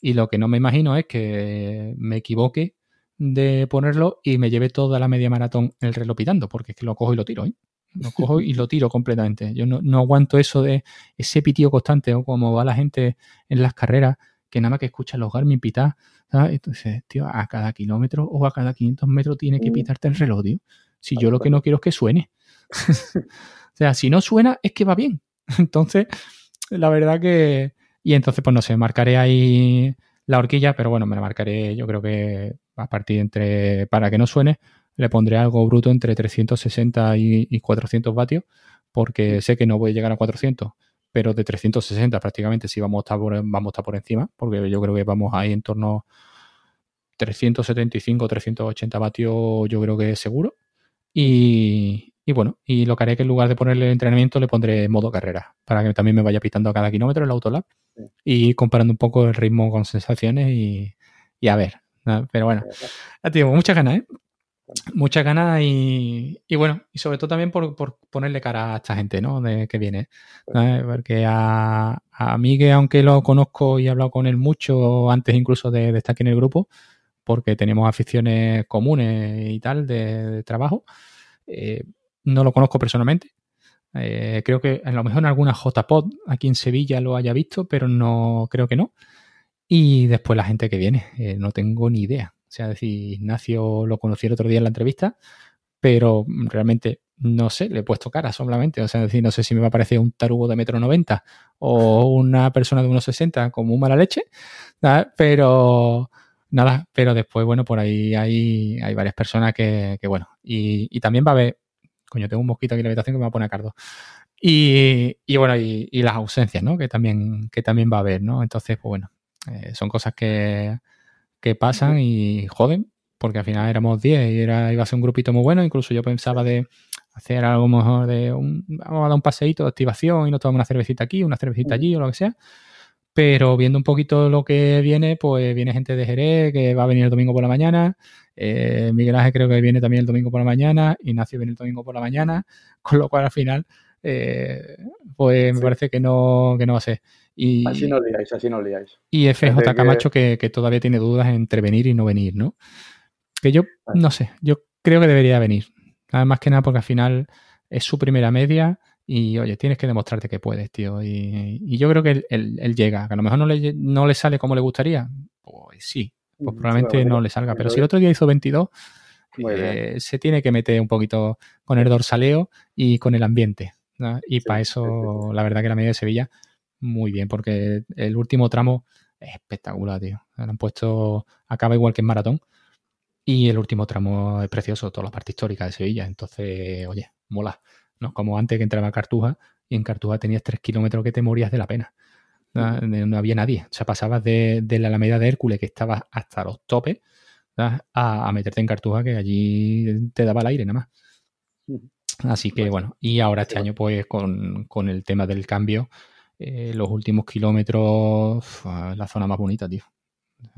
Speaker 2: Y lo que no me imagino es que me equivoque de ponerlo y me lleve toda la media maratón el reloj pitando, porque es que lo cojo y lo tiro, ¿eh? Lo cojo y lo tiro completamente. Yo no, aguanto eso de ese pitío constante, o como va la gente en las carreras, que nada más que escucha los Garmin pitar, Entonces, tío, a cada kilómetro o a cada 500 metros tiene que mm. pitarte el reloj, tío. Si yo lo que no quiero es que suene. (laughs) o sea, si no suena, es que va bien. (laughs) Entonces, la verdad que... Y entonces, pues no sé, marcaré ahí la horquilla, pero bueno, me la marcaré yo creo que a partir entre... Para que no suene, le pondré algo bruto entre 360 y, 400 vatios, porque sé que no voy a llegar a 400, pero de 360 prácticamente sí vamos a estar por, vamos a estar por encima, porque yo creo que vamos ahí en torno a 375, 380 vatios, yo creo que es seguro. Y, y bueno, y lo que haré que en lugar de ponerle entrenamiento le pondré modo carrera, para que también me vaya pitando a cada kilómetro el Autolab y comparando un poco el ritmo con sensaciones y, a ver. Pero bueno, ya te digo, muchas ganas, ¿eh? Muchas ganas y, bueno, y sobre todo también por, ponerle cara a esta gente, ¿no? De que viene. Porque a, a, mí que aunque lo conozco y he hablado con él mucho antes incluso de, estar aquí en el grupo, porque tenemos aficiones comunes y tal de, trabajo, eh, no lo conozco personalmente. Eh, creo que a lo mejor en alguna JPod aquí en Sevilla lo haya visto, pero no creo que no. Y después la gente que viene, eh, no tengo ni idea. O sea, decir, Ignacio lo conocí el otro día en la entrevista, pero realmente no sé, le he puesto cara solamente. O sea, decir, no sé si me va a parecer un tarugo de metro noventa o una persona de unos 60 como un mala leche, pero nada, pero después, bueno, por ahí hay, hay varias personas que, bueno, y, y también va a haber coño, tengo un mosquito aquí en la habitación que me va a poner a cardo. Y, bueno, y, las ausencias, ¿no? Que también, que también va a haber, ¿no? Entonces, pues bueno, eh, son cosas que, que pasan y joden, porque al final éramos 10 y era, iba a ser un grupito muy bueno. Incluso yo pensaba de hacer algo mejor de un, vamos a dar un paseíto de activación y nos tomamos una cervecita aquí, una cervecita allí o lo que sea. Pero viendo un poquito lo que viene, pues viene gente de Jerez que va a venir el domingo por la mañana. Eh, Miguel Ángel creo que viene también el domingo por la mañana. Ignacio viene el domingo por la mañana. (laughs) Con lo cual al final, eh, pues me parece que no, que no va a ser. Y,
Speaker 3: así no liáis, así no liáis.
Speaker 2: Y FJ Camacho que... que, todavía tiene dudas entre venir y no venir, ¿no? Que yo, no sé, yo creo que debería venir. Además que nada porque al final es su primera media y oye, tienes que demostrarte que puedes, tío. Y, yo creo que él, llega, que a lo mejor no le, no le sale como le gustaría. Pues sí, pues mm, probablemente no le salga. Pero si el otro día hizo 22, eh, se tiene que meter un poquito con el dorsaleo y con el ambiente. Y para eso, la verdad que la media de Sevilla, muy bien, porque el último tramo es espectacular, tío. Le han puesto, acaba igual que en maratón. Y el último tramo es precioso, toda la parte histórica de Sevilla. Entonces, oye, mola. ¿no? Como antes que entraba a Cartuja y en Cartuja tenías tres kilómetros que te morías de la pena. No, había nadie. O sea, pasabas de, la Alameda de Hércules, que estaba hasta los topes, a, meterte en Cartuja, que allí te daba el aire nada más. Así que bueno, y ahora este año, pues con, el tema del cambio, eh, los últimos kilómetros, la zona más bonita, tío.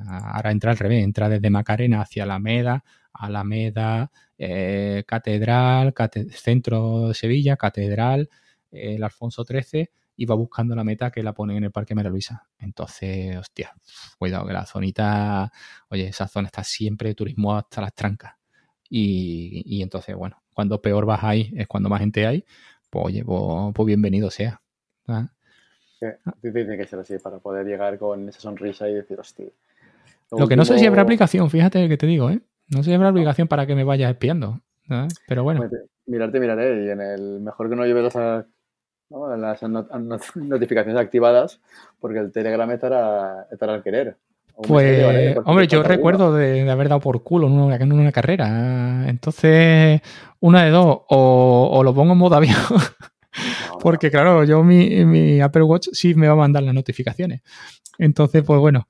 Speaker 2: Ahora entra al revés, entra desde Macarena hacia Alameda, Alameda, eh, Catedral, Centro de Sevilla, Catedral, eh, el Alfonso XIII, y va buscando la meta que la ponen en el Parque María Luisa. Entonces, hostia, cuidado que la zonita, oye, esa zona está siempre de turismo hasta las trancas. Y, entonces, bueno, cuando peor vas ahí es cuando más gente hay, pues oye, pues, pues bienvenido sea.
Speaker 3: tiene que ser así para poder llegar con esa sonrisa y decir, hostia.
Speaker 2: Lo, que no sé si habrá aplicación, fíjate que te digo, ¿eh? No se llama obligación para que me vayas espiando. Pero bueno.
Speaker 3: Mirarte, miraré. Y en el mejor que no lleves las, las (laughs) notificaciones activadas, porque el Telegram estará, estará al querer.
Speaker 2: Pues, hombre, yo recuerdo de, haber dado por culo en una, en una, carrera. Entonces, una de dos, o, lo pongo en modo avión, (laughs) (laughs) porque claro, yo mi, mi Apple Watch sí me va a mandar las notificaciones. Entonces, pues bueno,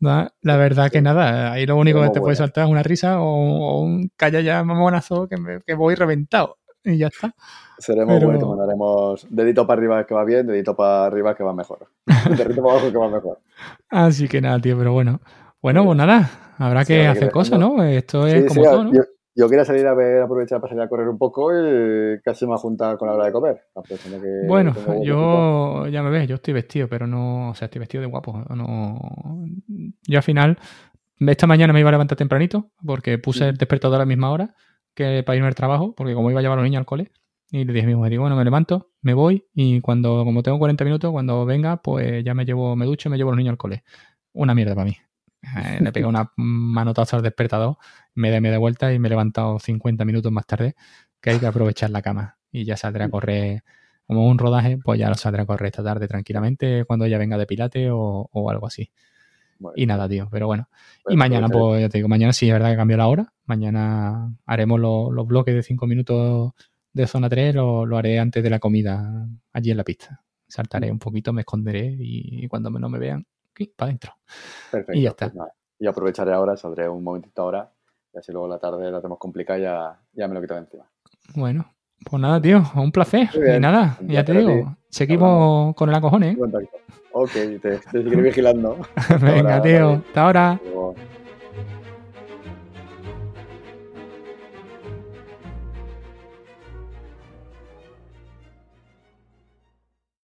Speaker 2: la verdad que nada, ahí lo único que te puede saltar es una risa o, un calla ya mamonazo que, me, que voy reventado y ya está.
Speaker 3: Seremos Pero... buenos, mandaremos dedito para arriba que va bien, dedito para arriba que va mejor. (laughs) dedito para abajo que va mejor.
Speaker 2: Así que nada, tío, pero bueno. Bueno, pues nada, habrá que hacer cosas, ¿no? Esto es como todo, ¿no?
Speaker 3: Yo quería salir a ver, aprovechar para salir a correr un poco y casi me ha juntado con la hora de comer.
Speaker 2: bueno, yo ya me ves, yo estoy vestido, pero no, o sea, estoy vestido de guapo. No, yo al final, esta mañana me iba a levantar tempranito porque puse el despertador a la misma hora que para irme al trabajo, porque como iba a llevar a los niños al cole, y le dije a mi mujer, digo, bueno, me levanto, me voy y cuando, como tengo 40 minutos, cuando venga, pues ya me llevo, me ducho y me llevo a los niños al cole. Una mierda para mí. Eh, le pegué una manotazo al despertador, me de, me de vuelta y me he levantado 50 minutos más tarde, que hay que aprovechar la cama. Y ya saldré a correr, como un rodaje, pues ya lo saldré a correr esta tarde tranquilamente cuando ella venga de pilate o, algo así. y nada, tío, pero bueno. y mañana, pues ya te digo, mañana sí es verdad que cambió la hora. Mañana haremos los bloques de 5 minutos de zona 3, lo, lo, haré antes de la comida allí en la pista. Saltaré mm. un poquito, me esconderé y cuando no me vean, para adentro.
Speaker 3: Perfecto. Y ya está. Pues y aprovecharé ahora, saldré un momentito ahora, y así luego la tarde la tenemos complicada y ya, ya me lo quito de encima.
Speaker 2: Bueno, pues nada, tío, un placer. Y nada, ya te digo, seguimos con el acojón, ¿eh?
Speaker 3: Ok, te, te seguiré vigilando. (laughs)
Speaker 2: Venga, tío, hasta ahora.